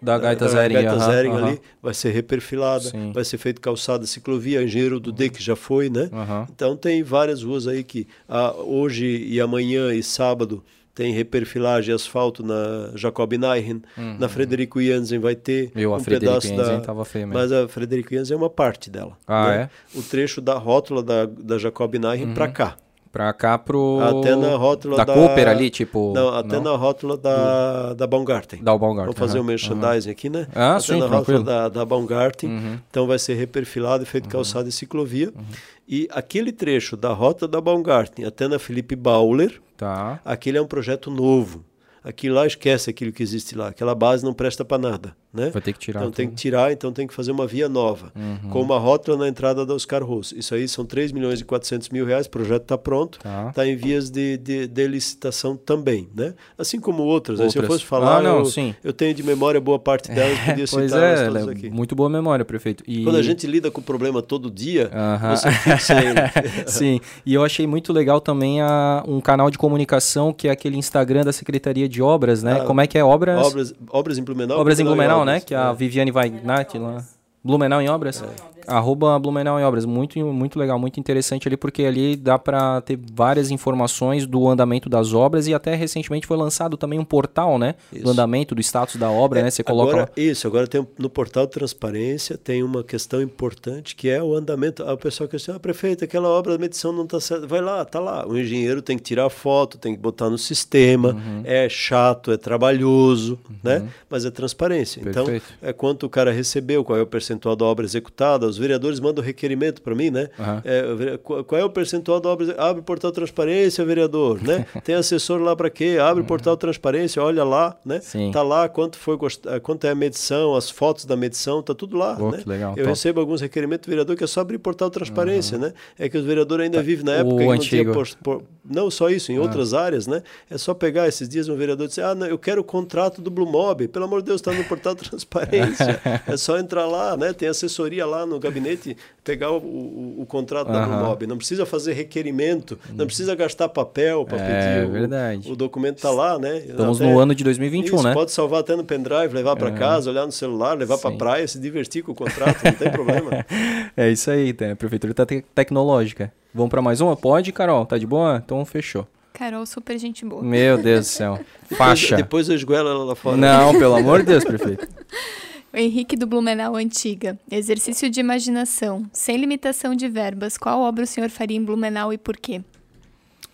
Da Gaita Zering, Gaita Zering uhum, ali, vai ser reperfilada, Sim. vai ser feito calçada ciclovia, engenheiro do D que já foi, né? Uhum. Então tem várias ruas aí que ah, hoje e amanhã e sábado tem reperfilagem asfalto na Jacob Neichen, uhum. na Frederico Jansen vai ter Eu, um pedaço da tava feio mesmo. mas a Frederico Jansen é uma parte dela. Ah, né? é? O trecho da rótula da, da Jacob Neichen uhum. para cá. Para cá pro até na rótula da, da Cooper ali, tipo, Não, até não? na rótula da da Baumgarten. Da Baumgarten. Vamos fazer uhum. um merchandising aqui, né? Ah, até sim, na tranquilo. rótula da, da Baumgarten. Uhum. Então vai ser reperfilado e feito uhum. calçada e ciclovia. Uhum. E aquele trecho da rota da Baumgarten até na Felipe Bauler, Tá. Aquele é um projeto novo. Aquilo lá esquece aquilo que existe lá. Aquela base não presta para nada. Né? Vai ter que tirar. Então tudo. tem que tirar, então tem que fazer uma via nova. Uhum. Com uma rótula na entrada da Oscar Rosso. Isso aí são 3 milhões e 400 mil reais, o projeto está pronto. Está tá em vias de, de, de, licitação também. Né? Assim como outras. outras. Né? Se eu fosse falar, ah, não, eu, eu tenho de memória boa parte delas, podia é, citar é, todas aqui. Muito boa memória, prefeito. E... Quando a gente lida com o problema todo dia, uhum. você fixa ele. [laughs] sim, e eu achei muito legal também a, um canal de comunicação que é aquele Instagram da Secretaria de Obras, né? Ah, Como é que é? Obras... Obras, obras em. Obras em Blumenau, né? Que a é. Viviane vai Weignatt lá. Blumenau em Obras? Arroba Blumenau em Obras. Muito, muito legal, muito interessante ali, porque ali dá para ter várias informações do andamento das obras e até recentemente foi lançado também um portal, né? Isso. Do andamento, do status da obra, é, né? Você coloca agora, Isso, agora tem no portal de transparência tem uma questão importante que é o andamento. O pessoal questiona, ah, prefeito, aquela obra da medição não está certa. Vai lá, tá lá. O engenheiro tem que tirar foto, tem que botar no sistema. Uhum. É chato, é trabalhoso, uhum. né? Mas é transparência. Então, Perfeito. Então, é quanto o cara recebeu, qual é o percentual da obra executada, os vereadores mandam requerimento para mim, né? Uhum. É, qual é o percentual da obra? Abre o portal transparência, vereador, né? [laughs] Tem assessor lá para quê? Abre o uhum. portal transparência, olha lá, né? Sim. Tá lá quanto foi eh, quanto é a medição, as fotos da medição, tá tudo lá, oh, né? Legal, Eu top. recebo alguns requerimentos do vereador que é só abrir portal transparência, uhum. né? É que os vereadores ainda tá. vivem na época o antigo. Não, por, não só isso, em outras áreas, né? É só pegar esses dias um vereador dizer: "Ah, não, eu quero o contrato do Blue Mob". Pelo amor de Deus, está no portal [laughs] transparência. [laughs] é só entrar lá, né? Tem assessoria lá no gabinete pegar o, o, o contrato uhum. da Mob. Não precisa fazer requerimento, não hum. precisa gastar papel para é, pedir. verdade. O, o documento está lá, né? Estamos até, no ano de 2021, isso, né? Pode salvar até no pendrive, levar para é. casa, olhar no celular, levar para praia, se divertir com o contrato, não tem problema. [laughs] É isso aí, a prefeitura está te tecnológica. Vamos para mais uma? Pode, Carol? Tá de boa? Então fechou. Carol, super gente boa. Meu Deus do céu. Faixa. Depois, depois eu esguelo ela lá fora. Não, pelo amor de Deus, prefeito. [laughs] O Henrique do Blumenau Antiga. Exercício de imaginação. Sem limitação de verbas. Qual obra o senhor faria em Blumenau e por quê?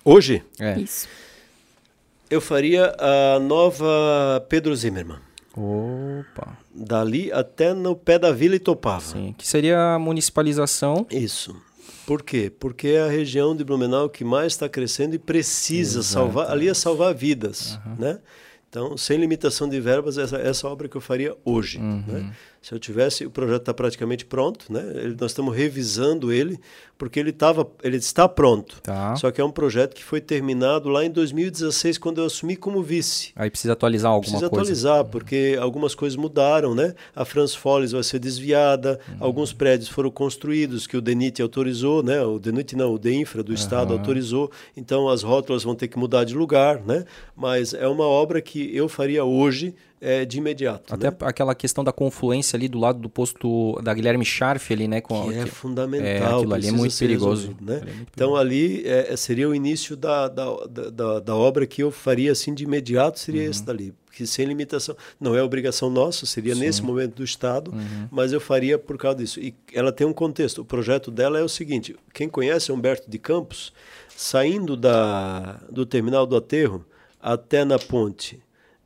Hoje? É. Isso. Eu faria a nova Pedro Zimmermann. Opa. Dali até no pé da vila e topava. Sim, que seria a municipalização. Isso. Por quê? Porque é a região de Blumenau que mais está crescendo e precisa Exato. salvar, ali é salvar vidas, uhum. né? Então, sem limitação de verbas, essa, essa obra que eu faria hoje. Uhum. Né? Se eu tivesse, o projeto está praticamente pronto, né? Ele, nós estamos revisando ele, porque ele, tava, ele está pronto. Tá. Só que é um projeto que foi terminado lá em 2016, quando eu assumi como vice. Aí precisa atualizar alguma precisa coisa. Precisa atualizar, porque algumas coisas mudaram, né? A Franz Folles vai ser desviada, uhum. alguns prédios foram construídos que o DENIT autorizou, né? O DENIT não, o DEINFRA do uhum. Estado autorizou. Então as rótulas vão ter que mudar de lugar, né? Mas é uma obra que eu faria hoje é, de imediato. Até né? aquela questão da confluência ali do lado do posto da Guilherme Scharf ali, né? Com, que é que, fundamental. É, aquilo ali é muito perigoso. Resolvido, né? É muito então ali é, seria o início da, da, da, da, obra que eu faria assim de imediato, seria uhum. esse dali. Que sem limitação. Não é obrigação nossa, seria Sim. nesse momento do Estado, uhum. mas eu faria por causa disso. E ela tem um contexto. O projeto dela é o seguinte: quem conhece Humberto de Campos, saindo da, do terminal do aterro até na ponte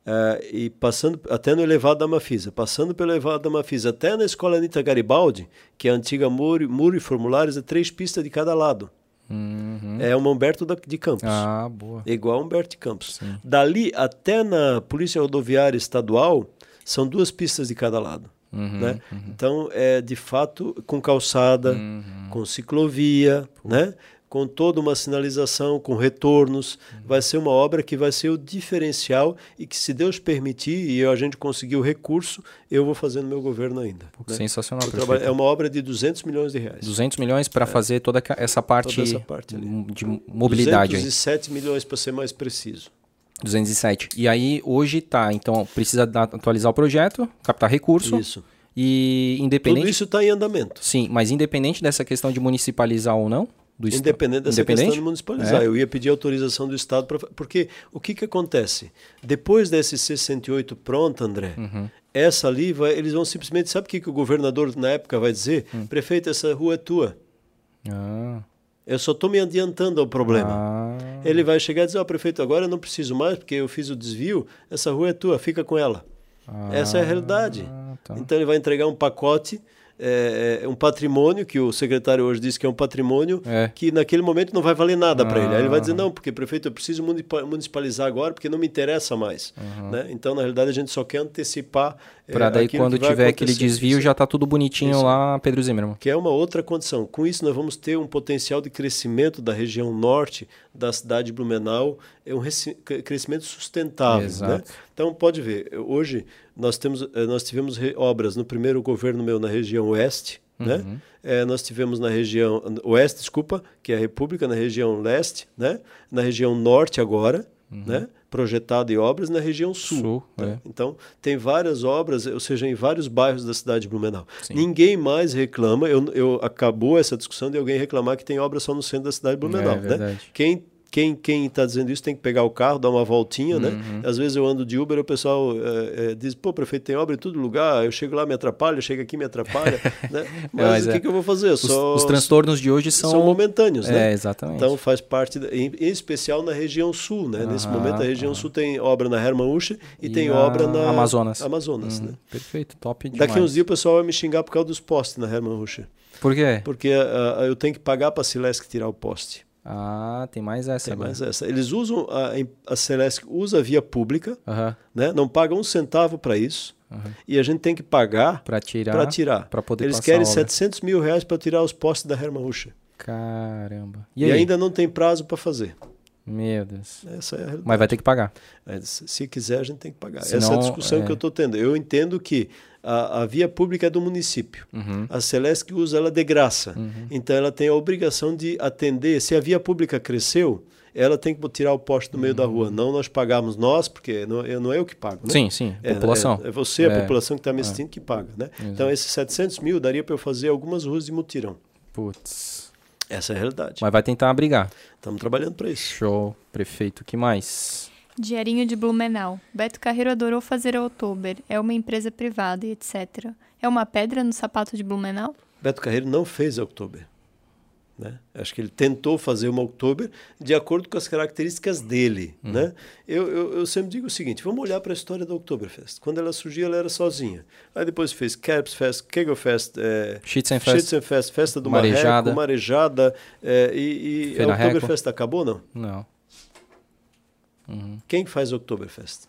Uh, e passando até no elevado da Mafisa, passando pelo elevado da Mafisa, até na escola Anitta Garibaldi, que é a antiga muro, muro e formulários, é três pistas de cada lado. Uhum. É uma Humberto da, de Campos. Ah, boa. Igual a Humberto de Campos. Sim. Dali até na Polícia Rodoviária Estadual, são duas pistas de cada lado. Uhum, né? Uhum. Então, é de fato com calçada, uhum. com ciclovia, né? Com toda uma sinalização, com retornos. Uhum. Vai ser uma obra que vai ser o diferencial e que, se Deus permitir e a gente conseguir o recurso, eu vou fazer no meu governo ainda. Né? Sensacional. Trabalho, é uma obra de 200 milhões de reais. 200 milhões para é. fazer toda essa parte, toda essa parte de mobilidade. 207 aí. milhões, para ser mais preciso. 207. E aí, hoje tá, então precisa atualizar o projeto, captar recurso. Isso. E independente. Tudo isso está em andamento. Sim, mas independente dessa questão de municipalizar ou não, do Independente dessa Independente? questão de municipalizar. É. Eu ia pedir autorização do Estado para. Porque o que, que acontece? Depois da SC108 pronta, André, uhum. essa ali, vai, eles vão simplesmente. Sabe o que, que o governador na época vai dizer? Uhum. Prefeito, essa rua é tua. Ah. Eu só estou me adiantando ao problema. Ah. Ele vai chegar e dizer: Ó, oh, prefeito, agora eu não preciso mais, porque eu fiz o desvio, essa rua é tua, fica com ela. Ah. Essa é a realidade. Tá. Então ele vai entregar um pacote é, é, um patrimônio que o secretário hoje disse que é um patrimônio é. que naquele momento não vai valer nada ah. para ele. Aí ele vai dizer, não, porque prefeito, eu preciso municipalizar agora porque não me interessa mais. Uhum. Né? Então, na realidade, a gente só quer antecipar. É, para daí, quando tiver aquele desvio, já está tudo bonitinho isso. lá, Pedro Zimmermann. Que é uma outra condição. Com isso, nós vamos ter um potencial de crescimento da região norte da cidade de Blumenau, é um crescimento sustentável. Né? Então, pode ver, hoje nós, temos, eh, nós tivemos obras no primeiro governo meu na região oeste, né? uhum. né? É, nós tivemos na região oeste, desculpa, que é a República, na região leste, né? na região norte agora, uhum. né? Projetado em obras na região sul. sul né? é. Então, tem várias obras, ou seja, em vários bairros da cidade de Blumenau. Sim. Ninguém mais reclama, eu, eu, acabou essa discussão de alguém reclamar que tem obra só no centro da cidade de Blumenau. É, né? Quem quem quem está dizendo isso tem que pegar o carro, dar uma voltinha, né? uhum. né? Às vezes eu ando de Uber, o pessoal é, é, diz, pô, prefeito, tem obra em todo lugar, eu chego lá, me atrapalha, chego aqui, me atrapalha, [laughs] né? Mas, Mas o que, é. que, eu vou fazer? Os, Só, os, transtornos de hoje são... São momentâneos, né? É, exatamente. Então faz parte, em, em, especial na região sul, né? Nesse momento a região sul tem obra na Hermann Usche e, e tem obra na... Amazonas. Amazonas, uhum. né? Perfeito, top demais. Daqui uns dias o pessoal vai me xingar por causa dos postes na Hermann Usche. Por quê? Porque uh, eu tenho que pagar para a Silesc tirar o poste. Ah, tem mais essa. Tem agora. mais essa. Eles usam a, a Celesc usa via pública, uhum. né? Não paga um centavo para isso. Uhum. E a gente tem que pagar para tirar. Para tirar. Pra poder Eles querem 700 mil reais para tirar os postes da Hermann Ruscha. Caramba. E, e ainda não tem prazo para fazer. Meu Deus. Essa é a realidade. Mas vai ter que pagar. É, se quiser, a gente tem que pagar. Senão, Essa é a discussão é... que eu estou tendo. Eu entendo que a, a via pública é do município. Uhum. A Celesc usa ela de graça. Uhum. Então ela tem a obrigação de atender. Se a via pública cresceu, ela tem que tirar o poste do meio uhum. da rua. Não nós pagamos nós, porque não, não é eu que pago. Né? Sim, sim, é, população. É, é você, a é. população que está me assistindo, é. que paga. Né? Então esses 700 mil daria para eu fazer algumas ruas de mutirão. Putz. Essa é a realidade. Mas vai tentar abrigar. Estamos trabalhando para isso. Show. Prefeito, que mais? Diarinho de Blumenau. Beto Carreiro adorou fazer a Oktober. É uma empresa privada e etc. É uma pedra no sapato de Blumenau? Beto Carreiro não fez a Oktober. Né? Acho que ele tentou fazer uma Oktober de acordo com as características dele. Uhum. Né? Eu, eu, eu, sempre digo o seguinte: vamos olhar para a história da Oktoberfest. Quando ela surgiu, ela era sozinha. Aí depois fez Kerbsfest, Kegelfest, é, Schützenfest, Schützenfest, Festa do Marejada, Marreco, Marejada. É, e e a Oktoberfest acabou, não? Não. Uhum. Quem faz Oktoberfest?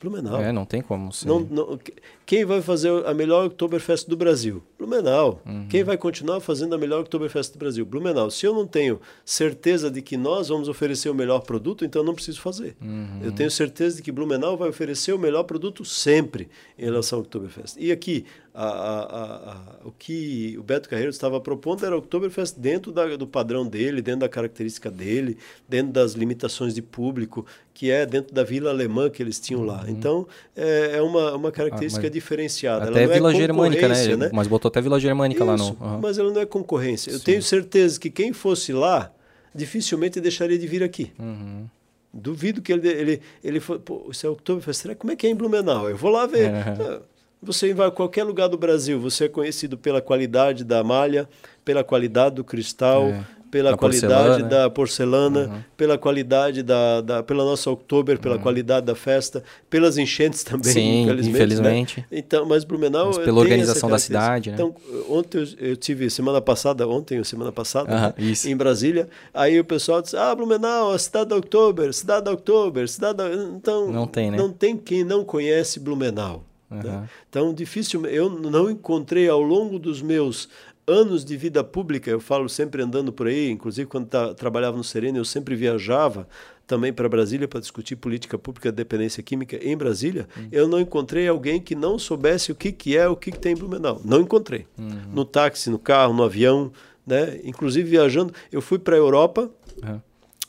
Blumenau. É, não tem como ser. Não, não, quem vai fazer a melhor Oktoberfest do Brasil? Blumenau. Uhum. Quem vai continuar fazendo a melhor Oktoberfest do Brasil? Blumenau. Se eu não tenho certeza de que nós vamos oferecer o melhor produto, então eu não preciso fazer. Uhum. Eu tenho certeza de que Blumenau vai oferecer o melhor produto sempre em relação ao Oktoberfest. E aqui, a, a, a, o que o Beto Carreiro estava propondo era o Oktoberfest dentro da, do padrão dele, dentro da característica dele, dentro das limitações de público, que é dentro da Vila Alemã que eles tinham lá. Uhum. Então, é, é, uma, uma característica ah, diferenciada. Até ela Vila é Germânica, né? né? Mas botou até Vila Germânica Isso, lá no. Uhum. Mas ela não é concorrência. Eu Sim. tenho certeza que quem fosse lá dificilmente deixaria de vir aqui. Uhum. Duvido que ele ele ele foi, pô, isso é Oktoberfest, será como é que é em Blumenau? Eu vou lá ver. É. Você vai a qualquer lugar do Brasil, você é conhecido pela qualidade da malha, pela qualidade do cristal, é. Pela da qualidade porcelana. da porcelana, uhum. pela qualidade da, da, pela nossa Oktober, pela uhum. qualidade da festa, pelas enchentes [laughs] também, Sim, infelizmente. Né? infelizmente. Né? Então, mas Blumenau mas pela organização da cidade, né? Então, ontem eu, eu, tive semana passada, ontem ou semana passada, né? em Brasília, aí o pessoal disse: "Ah, Blumenau, a cidade da Oktober, cidade da Oktober, cidade da... então não tem, né? Não tem quem não conhece Blumenau. Uhum. Né? Então, difícil. Eu não encontrei ao longo dos meus anos de vida pública, eu falo sempre andando por aí, inclusive quando tá, trabalhava no Sereno, eu sempre viajava também para Brasília para discutir política pública de dependência química em Brasília. Uhum. Eu não encontrei alguém que não soubesse o que, que é, o que, que tem em Blumenau. Não encontrei. Uhum. No táxi, no carro, no avião, né? inclusive viajando. Eu fui para a Europa. Uhum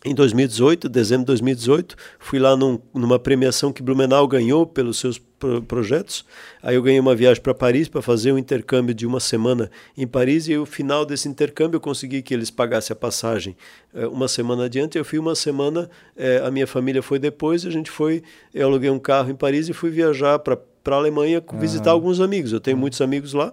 em 2018, dezembro de 2018, fui lá num, numa premiação que Blumenau ganhou pelos seus pro projetos. Aí eu ganhei uma viagem para Paris para fazer um intercâmbio de uma semana em Paris e o final desse intercâmbio eu consegui que eles pagassem a passagem eh, uma semana adiante. Eu fui uma semana, eh, a minha família foi depois, a gente foi, eu aluguei um carro em Paris e fui viajar para para a Alemanha visitar alguns amigos. Eu tenho muitos amigos lá.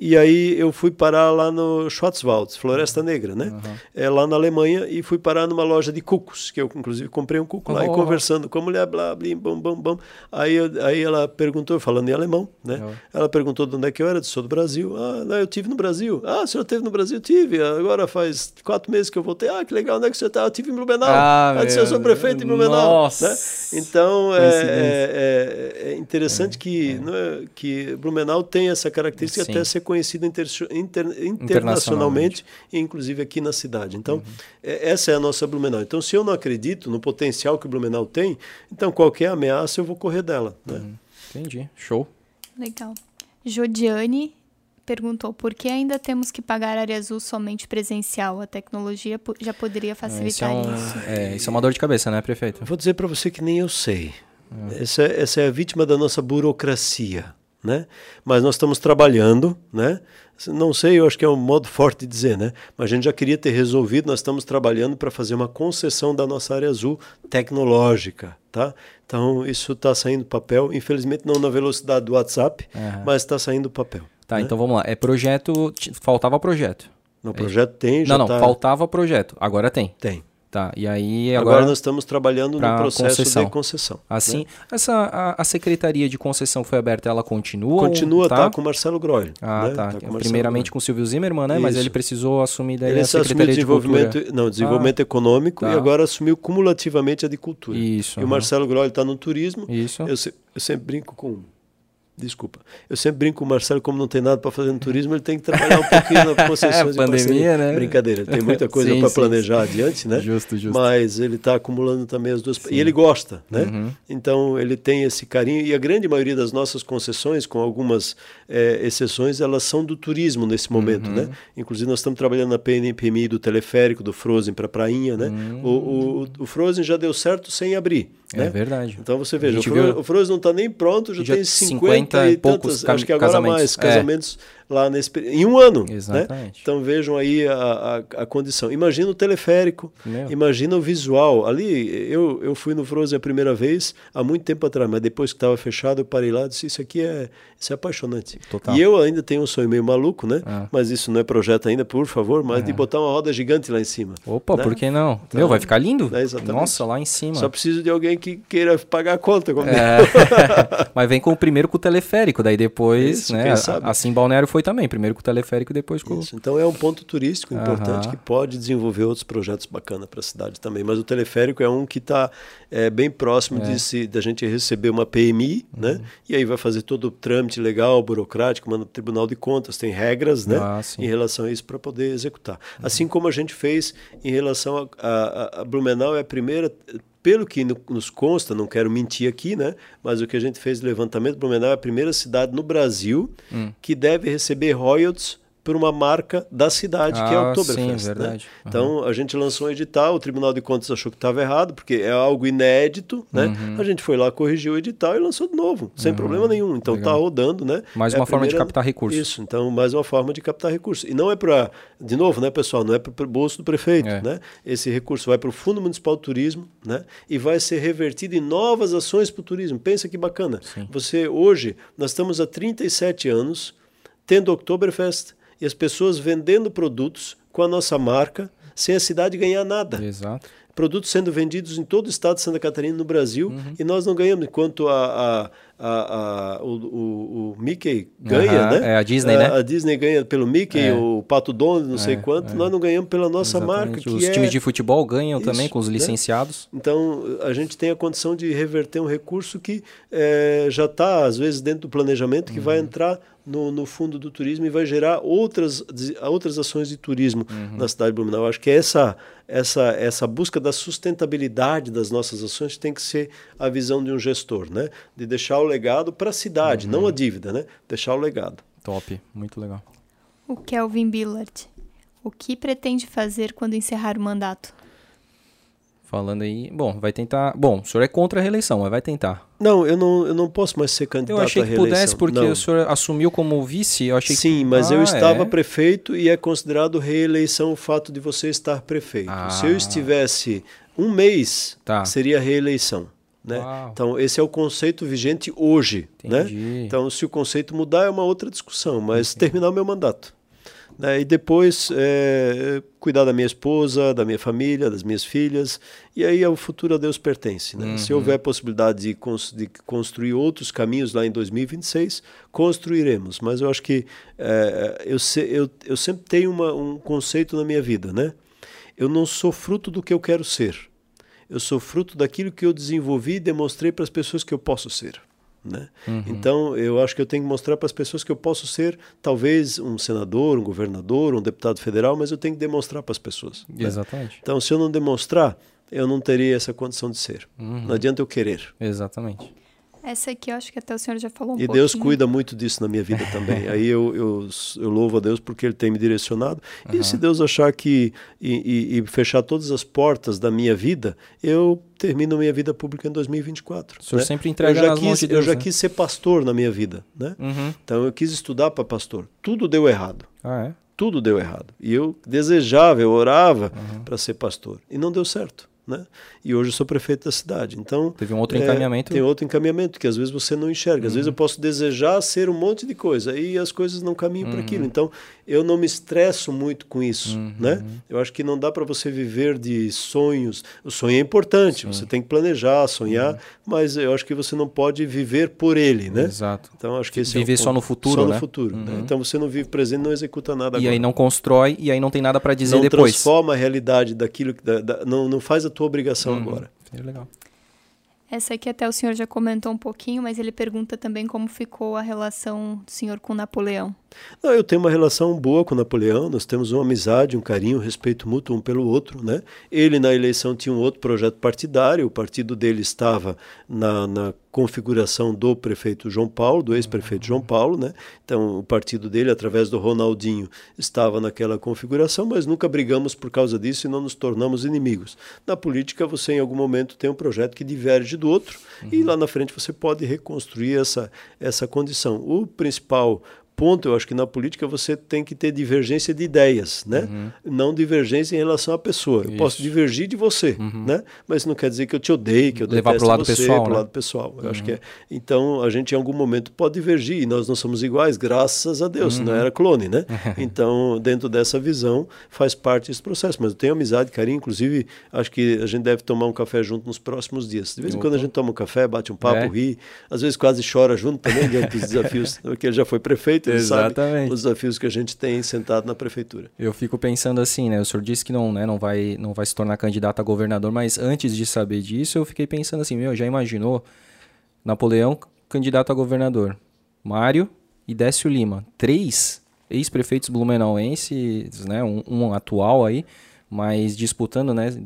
E aí eu fui parar lá no Schwarzwald, Floresta Negra, né? Uhum. É, lá na Alemanha, e fui parar numa loja de cucos, que eu inclusive comprei um cuco oh. lá, e conversando com a mulher, blá, blá, bam, bam, bam. Aí, aí ela perguntou, falando em alemão, né? Uhum. Ela perguntou de onde é que eu era, disse, sou do Brasil. Ah, não, eu tive no Brasil. Ah, o senhor teve no Brasil? Tive. Agora faz quatro meses que eu voltei. Ah, que legal, onde é que você está? Eu tive em Blumenau. Ah, ah disse, eu sou prefeito em Blumenau. Nossa. Né? Então, é, é, é, interessante é, que, é. que Blumenau tem essa característica Sim. até ser conhecida inter, inter, internacionalmente, inclusive aqui na cidade. Então, uhum. É, essa é a nossa Blumenau. Então, se eu não acredito no potencial que o Blumenau tem, então qualquer ameaça eu vou correr dela. Né? Uhum. Entendi. Show. Legal. Jodiane perguntou por que ainda temos que pagar área azul somente presencial? A tecnologia já poderia facilitar é, isso. É um, isso. É, isso é uma dor de cabeça, né, prefeito? Vou dizer para você que nem eu sei. É. Essa, essa é a vítima da nossa burocracia né? Mas nós estamos trabalhando, né? Não sei, eu acho que é um modo [laughs] forte de dizer, né? Mas a gente já queria ter resolvido, nós estamos trabalhando para fazer uma concessão da nossa área azul tecnológica, tá? Então isso está saindo do papel, infelizmente não na velocidade do WhatsApp, uhum. mas está saindo do papel. Tá, né? então vamos lá. É projeto, faltava projeto. No projeto tem, já Não, não, tá... faltava projeto. Agora tem. Tem. Tá, e aí agora, agora nós estamos trabalhando no processo concessão. de concessão. Assim, né? essa a, a, secretaria de concessão foi aberta, ela continua? Continua, tá, tá com o Marcelo Groll. Ah, né? tá. tá primeiramente com o Silvio Zimmermann, né? Isso. Mas ele precisou assumir daí ele a secretaria desenvolvimento, de não, desenvolvimento ah, econômico tá. e agora assumiu cumulativamente a de cultura. Isso. E uhum. o Marcelo Groll está no turismo. Isso. Eu, eu sempre brinco com Desculpa. Eu sempre brinco com o Marcelo, como não tem nada para fazer no turismo, ele tem que trabalhar um pouquinho na [laughs] concessões é, pandemia, né? Brincadeira, tem muita coisa para planejar sim. adiante, né? Justo, justo. Mas ele está acumulando também as duas. Sim. E ele gosta, né? Uhum. Então ele tem esse carinho. E a grande maioria das nossas concessões, com algumas é, exceções, elas são do turismo nesse momento, uhum. né? Inclusive nós estamos trabalhando na PMI do teleférico, do Frozen para a Prainha, né? Uhum. O, o, o Frozen já deu certo sem abrir. É né? verdade. Então você veja, o, Fro, o Frozen não está nem pronto, já, já tem 50, 50 e poucos tantas, acho que agora mais é. casamentos. Lá nesse em um ano. Né? Exatamente. Né? Então vejam aí a, a, a, condição. Imagina o teleférico, Meu. imagina o visual. Ali eu, eu fui no Frozen a primeira vez há muito tempo atrás, mas depois que estava fechado eu parei lá e disse isso aqui é isso é apaixonante. Total. E eu ainda tenho um sonho meio maluco, né? Ah. Mas isso não é projeto ainda, por favor, mas é. de botar uma roda gigante lá em cima. Opa, né? por que não? Então, Meu, vai ficar lindo? É. Nossa, lá em cima. Só preciso de alguém que queira pagar a conta. É. [laughs] mas vem com o primeiro com o teleférico, daí depois, isso, né? Assim Balneário foi também, primeiro com o teleférico e depois com isso. Então é um ponto turístico importante que pode desenvolver outros projetos bacanas para a cidade também. Mas o teleférico é um que está é, bem próximo é. de se, da gente receber uma PMI, né? uhum. né? E aí vai fazer todo o trâmite legal, burocrático burocrático, manda o Tribunal de Contas, tem regras né, ah, em relação a isso para poder executar. Uhum. Assim como a gente fez em relação a, a, a Blumenau, é a primeira pelo que nos consta, não quero mentir aqui, né? Mas o que a gente fez de levantamento, Blumenau é a primeira cidade no Brasil hum. que deve receber royalties por uma marca da cidade, ah, que é o ah, Oktoberfest. Sim, né? verdade. Né? Uhum. Então, a gente lançou um edital, o Tribunal de Contas achou que estava errado, porque é algo inédito, né? Uhum. A gente foi lá, corrigiu o edital e lançou de novo, sem uhum. problema nenhum. Então, está rodando, né? Mais é uma forma primeira... de captar recursos. Isso, então, mais uma forma de captar recursos. E não é para, de novo, né, pessoal, não é para o bolso do prefeito, é. né? Esse recurso vai para o Fundo Municipal do Turismo, né? E vai ser revertido em novas ações para o turismo. Pensa que bacana. Sim. Você, hoje, nós estamos há 37 anos tendo Oktoberfest, e as pessoas vendendo produtos com a nossa marca sem a cidade ganhar nada. Exato. Produtos sendo vendidos em todo o estado de Santa Catarina no Brasil uhum. e nós não ganhamos, enquanto a, a a, a, o, o, o, Mickey ganha, né? É a Disney, né? A Disney ganha pelo Mickey, é. o Pato Donald, não é, sei quanto. É. Nós não ganhamos pela nossa Exatamente. marca. Os times é de futebol ganham Isso, também com os né? licenciados. Né? Então, a gente tem a condição de reverter um recurso que é, já está, às vezes, dentro do planejamento, que uhum. vai entrar no, no, fundo do turismo e vai gerar outras, outras ações de turismo uhum. na cidade de Blumenau. Acho que essa, essa, essa busca da sustentabilidade das nossas ações tem que ser a visão de um gestor, né? De deixar o legado para a cidade, uhum. não a dívida, né? Deixar o legado. Top, muito legal. O Kelvin Billard, o que pretende fazer quando encerrar o mandato? Falando aí, bom, vai tentar. Bom, o senhor é contra a reeleição, mas vai tentar. Não, eu não, eu não posso mais ser candidato à reeleição. Eu achei que pudesse, porque não. o senhor assumiu como vice. Eu achei Sim, que... mas ah, eu estava é? prefeito e é considerado reeleição o fato de você estar prefeito. Ah. Se eu estivesse um mês, tá. seria reeleição. Né? Então, esse é o conceito vigente hoje. Né? Então, se o conceito mudar, é uma outra discussão, mas Entendi. terminar o meu mandato. Né? E depois é, cuidar da minha esposa, da minha família, das minhas filhas, e aí o futuro a Deus pertence. Né? Uhum. Se houver possibilidade de, cons de, construir outros caminhos lá em 2026, construiremos. Mas eu acho que é, eu, se, eu, eu sempre tenho uma, um conceito na minha vida. Né? Eu não sou fruto do que eu quero ser eu sou fruto daquilo que eu desenvolvi e demonstrei para as pessoas que eu posso ser. Né? Uhum. Então, eu acho que eu tenho que mostrar para as pessoas que eu posso ser, talvez, um senador, um governador, um deputado federal, mas eu tenho que demonstrar para as pessoas. Né? Exatamente. Então, se eu não demonstrar, eu não teria essa condição de ser. Uhum. Não adianta eu querer. Exatamente. Essa aqui eu acho que até o senhor já falou um E Deus cuida muito disso na minha vida [laughs] também. Aí eu, eu, eu, louvo a Deus porque Ele tem me direcionado. Uhum. E se Deus achar que e, e, e, fechar todas as portas da minha vida, eu termino a minha vida pública em 2024. O senhor né? sempre entrega eu já nas quis, de Deus, Eu já né? quis ser pastor na minha vida. Né? Uhum. Então eu quis estudar para pastor. Tudo deu errado. Ah, é? Tudo deu errado. E eu desejava, eu orava uhum. para ser pastor. E não deu certo né? E hoje eu sou prefeito da cidade. Então teve um outro é, encaminhamento. Tem outro encaminhamento que às vezes você não enxerga. Às uhum. vezes eu posso desejar ser um monte de coisa e as coisas não caminham uhum. para aquilo. Então eu não me estresso muito com isso, uhum. né? Eu acho que não dá para você viver de sonhos. O sonho é importante. Sim. Você tem que planejar, sonhar, uhum. mas eu acho que você não pode viver por ele, né? Exato. Então acho que esse viver é só no futuro, só né? no futuro. Né? Uhum. Então você não vive presente, não executa nada. E agora. aí não constrói e aí não tem nada para dizer não depois. Não transforma a realidade daquilo, da, da, não, não faz a tua obrigação uhum. agora. É legal. Essa aqui até o senhor já comentou um pouquinho, mas ele pergunta também como ficou a relação do senhor com Napoleão. Não, eu tenho uma relação boa com Napoleão, nós temos uma amizade, um carinho, um respeito mútuo um pelo outro. Né? Ele, na eleição, tinha um outro projeto partidário, o partido dele estava na, na configuração do prefeito João Paulo, do ex-prefeito João Paulo. Né? Então, o partido dele, através do Ronaldinho, estava naquela configuração, mas nunca brigamos por causa disso e não nos tornamos inimigos. Na política, você, em algum momento, tem um projeto que diverge do outro uhum. e lá na frente você pode reconstruir essa, essa condição. O principal ponto, eu acho que na política você tem que ter divergência de ideias, né? Uhum. Não divergência em relação à pessoa. Isso. Eu posso divergir de você, uhum. né? Mas não quer dizer que eu te odeie, que eu Levar para o lado você, pessoal, pro né? lado pessoal. Eu acho que é. Então a gente em algum momento pode divergir e nós não somos iguais, graças a Deus. Uhum. Não era clone, né? [laughs] então dentro dessa visão faz parte desse processo. Mas eu tenho amizade, carinho. Inclusive acho que a gente deve tomar um café junto nos próximos dias. De vez em quando a gente toma um café, bate um papo, é. ri. Às vezes quase chora junto também diante dos [laughs] desafios, porque ele já foi prefeito, ele Exatamente. sabe os desafios que a gente tem sentado na prefeitura. Eu fico pensando assim, né? O senhor disse que não, né, não, vai, não vai se tornar candidato a governador, mas antes de saber disso, eu fiquei pensando assim, meu, já imaginou Napoleão candidato a governador, Mário e Décio Lima, três ex-prefeitos blumenauenses, né? Um, um atual aí, mas disputando, né?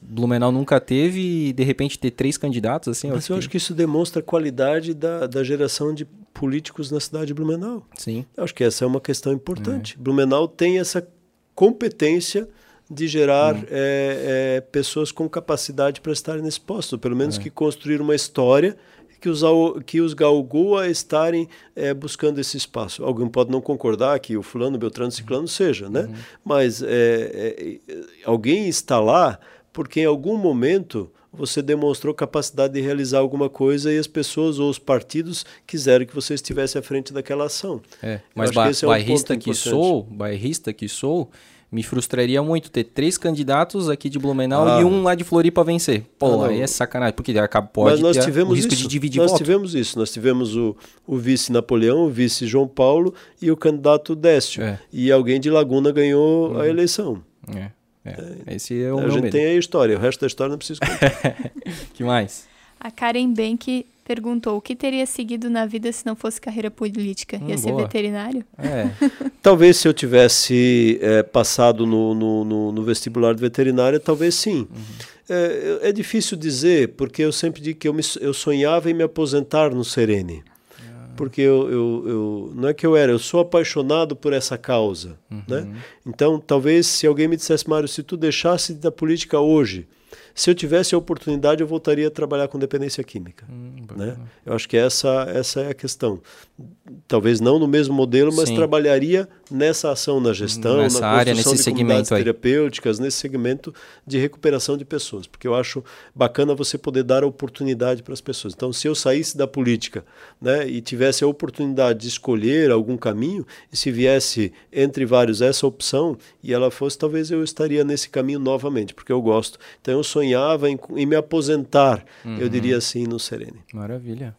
Blumenau nunca teve e de repente ter três candidatos assim. Mas eu, eu acho que isso demonstra a qualidade da, da geração de políticos na cidade de Blumenau. Sim. Eu acho que essa é uma questão importante. É. Blumenau tem essa competência de gerar hum. é, é, pessoas com capacidade para estarem nesse posto, pelo menos é. que construir uma história que os, que os galgou a estarem é, buscando esse espaço. Alguém pode não concordar que o fulano, beltrano, ciclano seja, né? Uhum. Mas é, é, alguém está lá porque em algum momento você demonstrou capacidade de realizar alguma coisa e as pessoas ou os partidos quiseram que você estivesse à frente daquela ação. É, mas ba é bairrista que sou, bairrista que sou, me frustraria muito ter três candidatos aqui de Blumenau ah. e um lá de Floripa vencer. Pô, ah, aí é sacanagem, porque pode Mas nós ter tivemos o risco isso. de dividir nós voto. Nós tivemos isso. Nós tivemos o, o vice Napoleão, o vice João Paulo e o candidato Décio. É. E alguém de Laguna ganhou uhum. a eleição. É. É. Esse é o a meu gente medo. tem a história, o resto da história não precisa contar. [laughs] que mais? A Karen Bank perguntou o que teria seguido na vida se não fosse carreira política. Hum, Ia ser boa. veterinário? É. [laughs] talvez se eu tivesse é, passado no, no, no, no, vestibular de veterinária, talvez sim. Uhum. É, é, difícil dizer, porque eu sempre digo que eu, me, eu sonhava em me aposentar no Serene. Porque eu, eu, eu, não é que eu era, eu sou apaixonado por essa causa. Uhum. Né? Então, talvez se alguém me dissesse, Mário, se tu deixasse da política hoje, se eu tivesse a oportunidade, eu voltaria a trabalhar com dependência química. Hum, né? Eu acho que essa, essa é a questão. Talvez não no mesmo modelo, mas Sim. trabalharia nessa ação na gestão, nessa na área, nesse de segmento terapêuticas, nesse segmento de recuperação de pessoas. Porque eu acho bacana você poder dar a oportunidade para as pessoas. Então, se eu saísse da política né, e tivesse a oportunidade de escolher algum caminho, e se viesse entre vários essa opção, e ela fosse, talvez eu estaria nesse caminho novamente, porque eu gosto. Então, eu sonhava em, em me aposentar, uhum. eu diria assim, no Serene. Maravilha.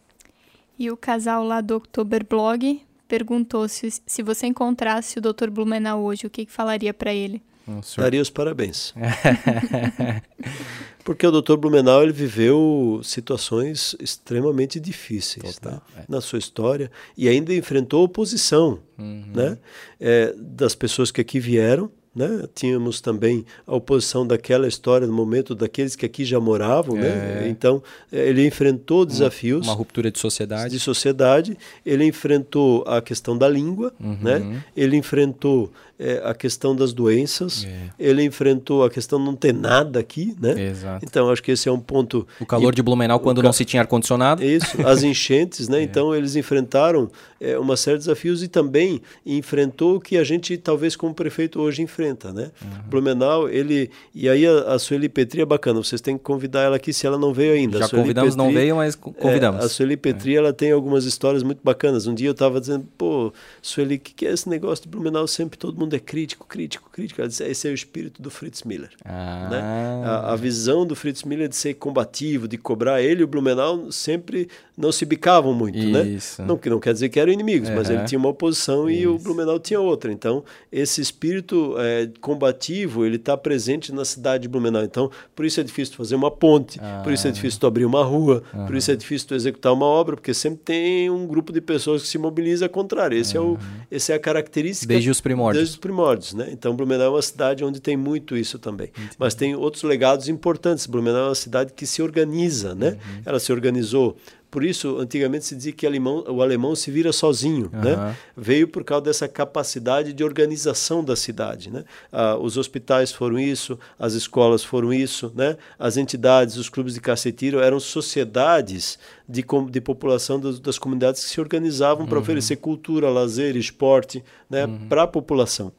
E o casal lá do Oktober Blog perguntou se, se você encontrasse o Dr. Blumenau hoje, o que, que falaria para ele? senhor... Daria os parabéns. [laughs] Porque o Dr. Blumenau ele viveu situações extremamente difíceis Total, né? é. na sua história e ainda enfrentou oposição uhum. né? É, das pessoas que aqui vieram né? Tínhamos também a oposição daquela história no momento daqueles que aqui já moravam. Né? É. Né? Então, eh, ele enfrentou desafios. Uma, uma, ruptura de sociedade. De sociedade. Ele enfrentou a questão da língua. Uhum. Né? Ele enfrentou é, a questão das doenças, é. ele enfrentou a questão de não ter nada aqui, né? Exato. Então acho que esse é um ponto. O calor e, de Blumenau quando não se tinha ar condicionado. Isso, as enchentes, né? [laughs] É. Então eles enfrentaram é, uma série de desafios e também enfrentou o que a gente talvez como prefeito hoje enfrenta, né? Uhum. Blumenau, ele e aí a, a Sueli Petri é bacana. Vocês têm que convidar ela aqui se ela não veio ainda. Já convidamos, Petri, não veio, mas convidamos. É, a Sueli Petri ela tem algumas histórias muito bacanas. Um dia eu estava dizendo, pô, Sueli, o que, que é esse negócio de Blumenau sempre todo mundo mundo é crítico, crítico, crítico. Disse, esse é o espírito do Fritz Miller. Ah. Né? A, a, visão do Fritz Miller de ser combativo, de cobrar. Ele e o Blumenau sempre não se bicavam muito, né? Isso. né? Não, que não quer dizer que eram inimigos, uhum. mas ele tinha uma oposição Isso. e o Blumenau tinha outra. Então, esse espírito é, combativo, ele está presente na cidade de Blumenau. Então, por isso é difícil fazer uma ponte, ah. por isso é difícil tu abrir uma rua, uhum. por isso é difícil tu executar uma obra, porque sempre tem um grupo de pessoas que se mobiliza contrário. Esse uhum. é o, esse é a característica desde os primórdios. Desde os primórdios, né? Então, Blumenau é uma cidade onde tem muito isso também. Entendi. Mas tem outros legados importantes. Blumenau é uma cidade que se organiza, né? Uhum. Ela se organizou por isso, antigamente se dizia que alemão, o alemão se vira sozinho. Uhum. Né? Veio por causa dessa capacidade de organização da cidade. Né? Ah, os hospitais foram isso, as escolas foram isso, né? as entidades, os clubes de cacetiro eram sociedades de, de população das, das comunidades que se organizavam uhum. para oferecer cultura, lazer, esporte né? Uhum. para a população.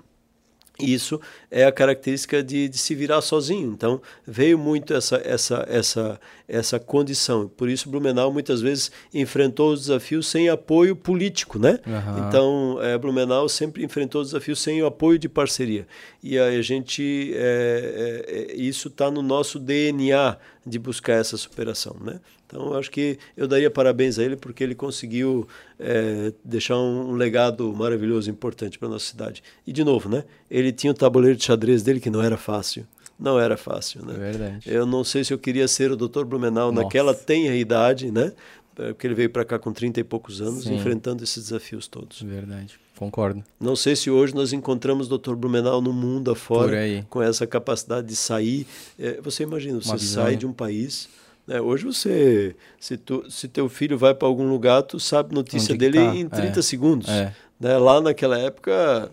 Isso é a característica de, de, se virar sozinho. Então, veio muito essa, essa, essa, essa condição. Por isso, Blumenau muitas vezes enfrentou os desafios sem apoio político. Né? Uhum. Então, é, Blumenau sempre enfrentou os desafios sem o apoio de parceria. E a gente, é, é, é isso está no nosso DNA de buscar essa superação. Né? Então, acho que eu daria parabéns a ele porque ele conseguiu é, deixar um, um, legado maravilhoso, importante para nossa cidade. E, de novo, né? ele tinha o tabuleiro de xadrez dele que não era fácil. Não era fácil, né? É verdade. Eu não sei se eu queria ser o Dr. Blumenau nossa. naquela tenra idade, né? É, porque ele veio para cá com 30 e poucos anos, Sim. enfrentando esses desafios todos. Verdade, concordo. Não sei se hoje nós encontramos o Dr. Blumenau no mundo afora, com essa capacidade de sair. É, você imagina, você sai né? de um país é, hoje você, se, tu, se teu filho vai para algum lugar, tu sabe notícia dele tá? em 30 é. segundos. É. Né? Lá naquela época,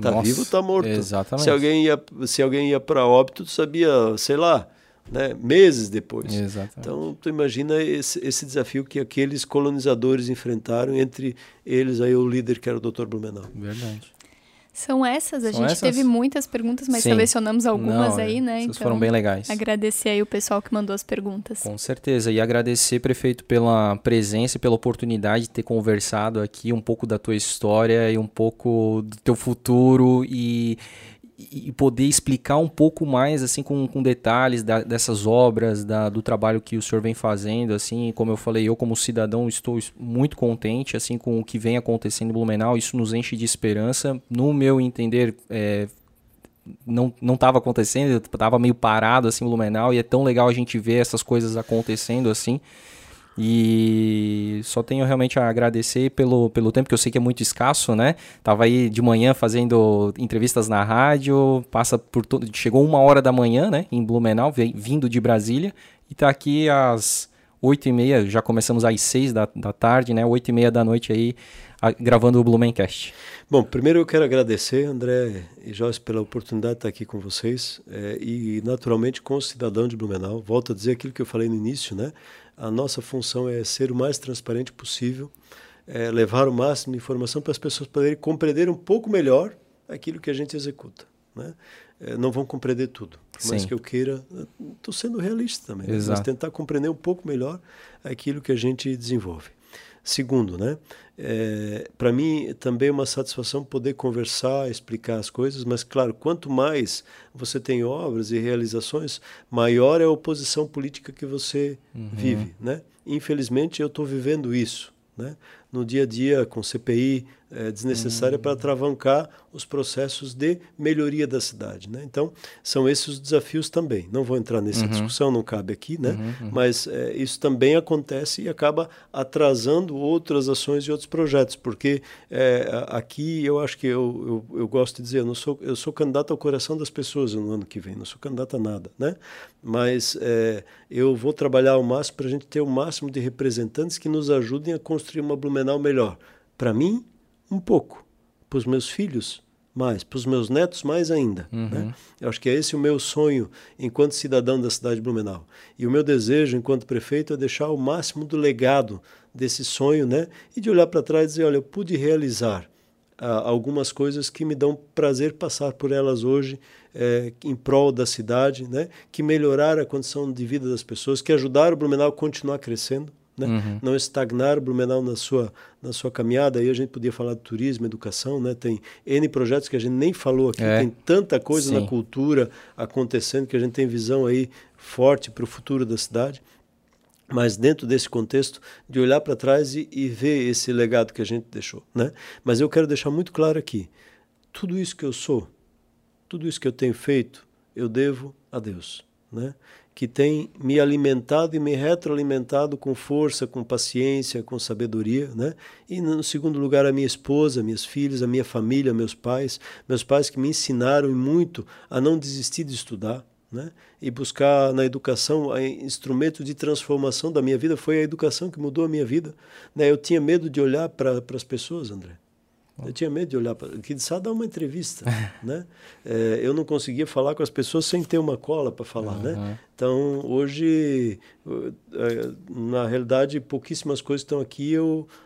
tá Nossa, vivo, tá morto. Exatamente. Se alguém ia, se alguém ia para óbito, tu sabia, sei lá, né? meses depois. Exatamente. Então, tu imagina esse, esse desafio que aqueles colonizadores enfrentaram, entre eles aí o líder que era o Dr. Blumenau. Verdade. São essas, a São gente essas? teve muitas perguntas, mas Sim. selecionamos algumas Não, aí, é. né? Essas então, foram bem legais. Agradecer aí o pessoal que mandou as perguntas. Com certeza. E agradecer, prefeito, pela presença e pela oportunidade de ter conversado aqui um pouco da tua história e um pouco do teu futuro e e poder explicar um pouco mais assim com, com detalhes da, dessas obras, da, do trabalho que o senhor vem fazendo, assim, como eu falei, eu como cidadão estou muito contente assim com o que vem acontecendo em Blumenau, isso nos enche de esperança. No meu entender, é, não estava acontecendo, estava meio parado assim Blumenau e é tão legal a gente ver essas coisas acontecendo assim. E só tenho realmente a agradecer pelo, pelo tempo que eu sei que é muito escasso, né? Tava aí de manhã fazendo entrevistas na rádio, passa por todo, chegou uma hora da manhã, né, em Blumenau, vindo de Brasília, e tá aqui às oito e meia, já começamos às seis da, da tarde, né, oito e meia da noite aí, a, gravando o Blumencast. Bom, primeiro eu quero agradecer, André e Joyce, pela oportunidade de estar aqui com vocês é, e, naturalmente, com o cidadão de Blumenau. Volto a dizer aquilo que eu falei no início, né? A nossa função é ser o mais transparente possível, é levar o máximo de informação para as pessoas poderem compreender um pouco melhor aquilo que a gente executa. Né? É, não vão compreender tudo. Por mais Sim. que eu queira, estou sendo realista também. Né? Mas tentar compreender um pouco melhor aquilo que a gente desenvolve. Segundo, né? É, para mim também é uma satisfação poder conversar, explicar as coisas, mas claro, quanto mais você tem obras e realizações, maior é a oposição política que você uhum. vive, né? Infelizmente eu estou vivendo isso, né? No dia a dia com CPI, é, desnecessária uhum. para travancar os processos de melhoria da cidade. Né? Então, são esses os desafios também. Não vou entrar nessa uhum. discussão, não cabe aqui, né? Uhum, uhum. mas é, isso também acontece e acaba atrasando outras ações e outros projetos, porque é, aqui eu acho que eu, eu, eu, gosto de dizer, eu, não sou, eu sou candidato ao coração das pessoas no ano que vem, não sou candidato a nada, né? mas é, eu vou trabalhar ao máximo para a gente ter o máximo de representantes que nos ajudem a construir uma Blumenau melhor. Para mim, um pouco. Para os meus filhos, mais. Para os meus netos, mais ainda. Uhum. Né? Eu acho que é esse o meu sonho enquanto cidadão da cidade de Blumenau. E o meu desejo enquanto prefeito é deixar o máximo do legado desse sonho né? e de olhar para trás e dizer: olha, eu pude realizar ah, algumas coisas que me dão prazer passar por elas hoje é, em prol da cidade, né? que melhoraram a condição de vida das pessoas, que ajudaram o Blumenau a continuar crescendo. Né? Uhum. Não estagnar Blumenau na sua na sua caminhada. Aí a gente podia falar de turismo, educação, né? Tem N projetos que a gente nem falou aqui. É. Tem tanta coisa Sim. na cultura acontecendo que a gente tem visão aí forte para o futuro da cidade mas dentro desse contexto de olhar para trás e, e, ver esse legado que a gente deixou, né? Mas eu quero deixar muito claro aqui, tudo isso que eu sou, tudo isso que eu tenho feito, eu devo a Deus, né? Que tem me alimentado e me retroalimentado com força, com paciência, com sabedoria, né? E no segundo lugar a minha esposa, minhas filhas, a minha família, meus pais, meus pais que me ensinaram muito a não desistir de estudar, né? e buscar na educação instrumento de transformação da minha vida. Foi a educação que mudou a minha vida. Né? Eu tinha medo de olhar para as pessoas, André. Eu tinha medo de olhar para. Que só dar uma entrevista. [laughs] né? É, eu não conseguia falar com as pessoas sem ter uma cola para falar. Uhum. Né? Então, hoje, é, na realidade, pouquíssimas coisas estão aqui.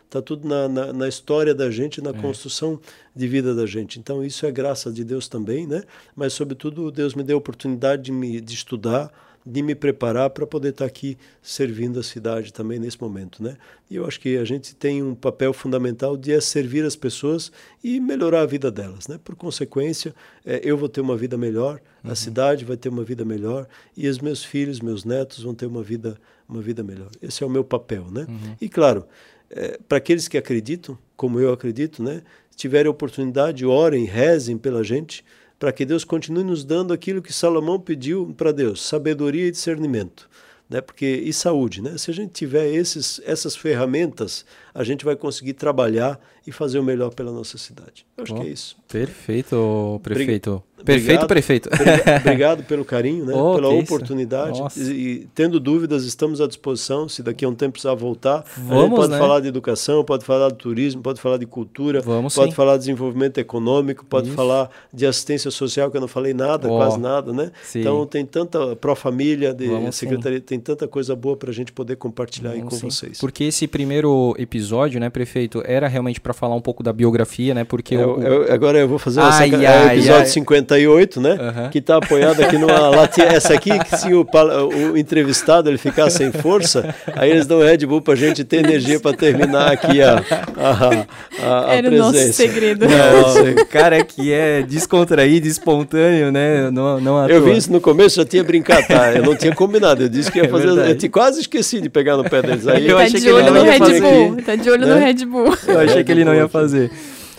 Está tudo na, na, na, história da gente, na é. construção de vida da gente. Então, isso é graça de Deus também. Né? Mas, sobretudo, Deus me deu a oportunidade de, me, de estudar de me preparar para poder estar tá aqui servindo a cidade também nesse momento, né? E eu acho que a gente tem um papel fundamental de é servir as pessoas e melhorar a vida delas, né? Por consequência, é, eu vou ter uma vida melhor, uhum. a cidade vai ter uma vida melhor e os meus filhos, meus netos vão ter uma vida uma vida melhor. Esse é o meu papel, né? Uhum. E claro, é, para aqueles que acreditam, como eu acredito, né? Tiverem oportunidade, orem, rezem pela gente para que Deus continue nos dando aquilo que Salomão pediu para Deus, sabedoria e discernimento. Né? Porque, e saúde. Né? Se a gente tiver esses, essas ferramentas, a gente vai conseguir trabalhar e fazer o melhor pela nossa cidade. Eu acho que é isso. Perfeito, prefeito. Perfeito, obrigado, prefeito. [laughs] Obrigado pelo carinho, né? Oh, pela oportunidade. E, e, tendo dúvidas, estamos à disposição. Se daqui a um tempo precisar voltar, Vamos, a gente pode né? falar de educação, pode falar de turismo, pode falar de cultura, Vamos, pode sim. falar de desenvolvimento econômico, pode Isso. falar de assistência social, que eu não falei nada, oh, quase nada, né? Sim. Então tem tanta pró-família, de Vamos, secretaria, sim. tem tanta coisa boa para a gente poder compartilhar Vamos, aí com vocês. Porque esse primeiro episódio, né, prefeito, era realmente para falar um pouco da biografia, né? Porque eu, eu, agora eu vou fazer ai, essa, ai, é, episódio ai. 58, né? Uhum. Que está apoiado aqui numa [laughs] latinha. Essa aqui, que se o, o, entrevistado ele ficar sem força, aí eles dão Red Bull para a gente ter energia para terminar aqui a, a, a, a Era presença. o nosso segredo. Não, [laughs] o cara que é descontraído, espontâneo, né? Não, não eu vi isso no começo, já tinha brincado, tá? Eu não tinha combinado, eu disse que ia é fazer. É eu quase esqueci de pegar no pé deles. Aí eu tá achei de olho no Red Bull. Tá de olho no né? Red Bull. Eu achei que ele não ia fazer.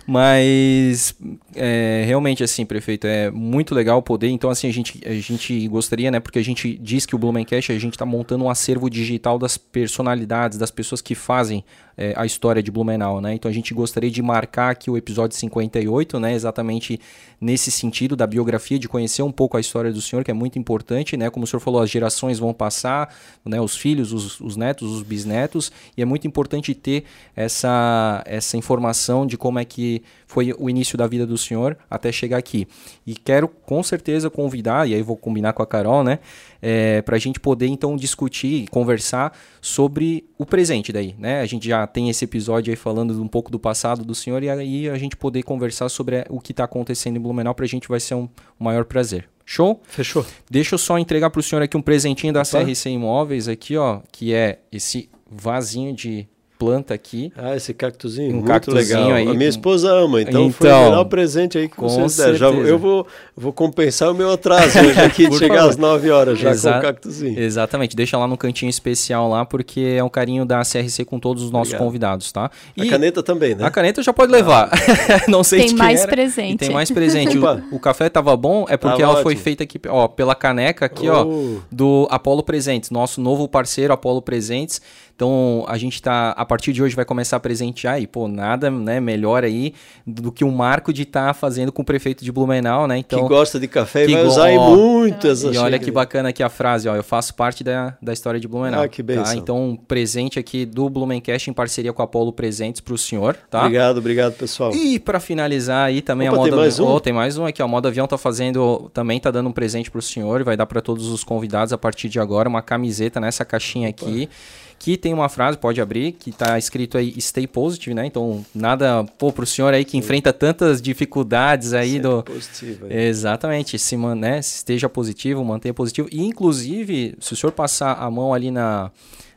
Mas é, realmente, assim, prefeito, é muito legal poder. Então, assim, a gente, a gente gostaria, né? Porque a gente diz que o Blumencast, a gente está montando um acervo digital das personalidades, das pessoas que fazem é, a história de Blumenau, né? Então, a gente gostaria de marcar aqui o episódio 58, né? Exatamente nesse sentido da biografia, de conhecer um pouco a história do senhor, que é muito importante, né? Como o senhor falou, as gerações vão passar, né? Os filhos, os, os netos, os bisnetos, e é muito importante ter essa, essa informação de como é que foi o início da vida do senhor até chegar aqui. E quero com certeza convidar, e aí vou combinar com a Carol, né? É, para a gente poder então discutir e conversar sobre o presente daí, né? A gente já tem esse episódio aí falando um pouco do passado do senhor e aí a gente poder conversar sobre o que está acontecendo em Blumenau para a gente vai ser um, um maior prazer. Show? Fechou. Deixa eu só entregar para o senhor aqui um presentinho da Opa. CRC Imóveis aqui, ó, que é esse vasinho de planta aqui. Ah, esse cactuzinho, um muito cactuzinho legal. Aí, a minha esposa ama, então, então foi o melhor presente aí que com vocês deram. Já, eu vou, vou compensar o meu atraso hoje aqui [laughs] de chegar favor. às 9 horas já Exa com o cactuzinho. Exatamente, deixa lá no cantinho especial lá, porque é um carinho da CRC com todos os nossos Obrigado. convidados, tá? E a caneta também, né? A caneta já pode levar. Ah. [laughs] Não sei tem mais era. presente. E tem mais presente. o, o, café tava bom, é porque ela ótimo. foi feita aqui, ó, pela caneca aqui, oh. ó, do Apolo Presentes, nosso novo parceiro Apolo Presentes. Então a gente tá, a partir de hoje vai começar a presentear e, pô, nada né, melhor aí do que o marco de estar tá fazendo com o prefeito de Blumenau, né? Então, que gosta de café e vai usar ó, muito essa E olha que bacana aqui a frase, ó, eu faço parte da, da história de Blumenau. Ah, que bem. Tá? Então, um presente aqui do Blumencast em parceria com a Apolo Presentes para o senhor, tá? Obrigado, obrigado, pessoal. E para finalizar aí também Opa, a moda tem mais um? Oh, tem mais um aqui, a Moda Avião tá fazendo, também tá dando um presente para o senhor, vai dar para todos os convidados a partir de agora uma camiseta nessa caixinha Opa. aqui que tem uma frase, pode abrir, que está escrito aí stay positive, né? Então, nada, pô, pro senhor aí que enfrenta tantas dificuldades aí Sempre do positivo. Aí. Exatamente, se né, esteja positivo, mantenha positivo e inclusive, se o senhor passar a mão ali na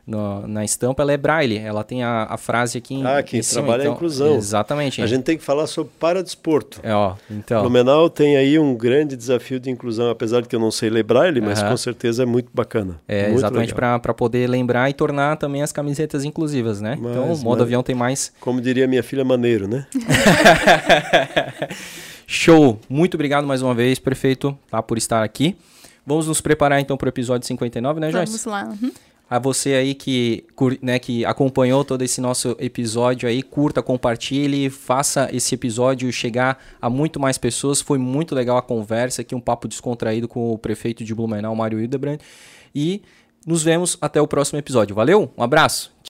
no, na estampa, ela é braille. Ela tem a, a frase aqui em, Ah, que em cima, trabalha então, a inclusão. Exatamente. A gente tem que falar sobre paradesporto. É, ó, então. Blumenau tem aí um grande desafio de inclusão, apesar de que eu não sei ler braille, mas com certeza é muito bacana. É, muito exatamente para poder lembrar e tornar também as camisetas inclusivas, né? Então, mas, então, o modo mas, avião tem mais... Como diria minha filha, maneiro, né? [laughs] Show! Muito obrigado mais uma vez, prefeito, tá, por estar aqui. Vamos nos preparar então para o episódio 59, né, Joyce? Vamos lá. Uhum. A você aí que, né, que acompanhou todo esse nosso episódio aí, curta, compartilhe, faça esse episódio chegar a muito mais pessoas. Foi muito legal a conversa aqui, um papo descontraído com o prefeito de Blumenau, Mário Hildebrand. E nos vemos até o próximo episódio. Valeu, um abraço!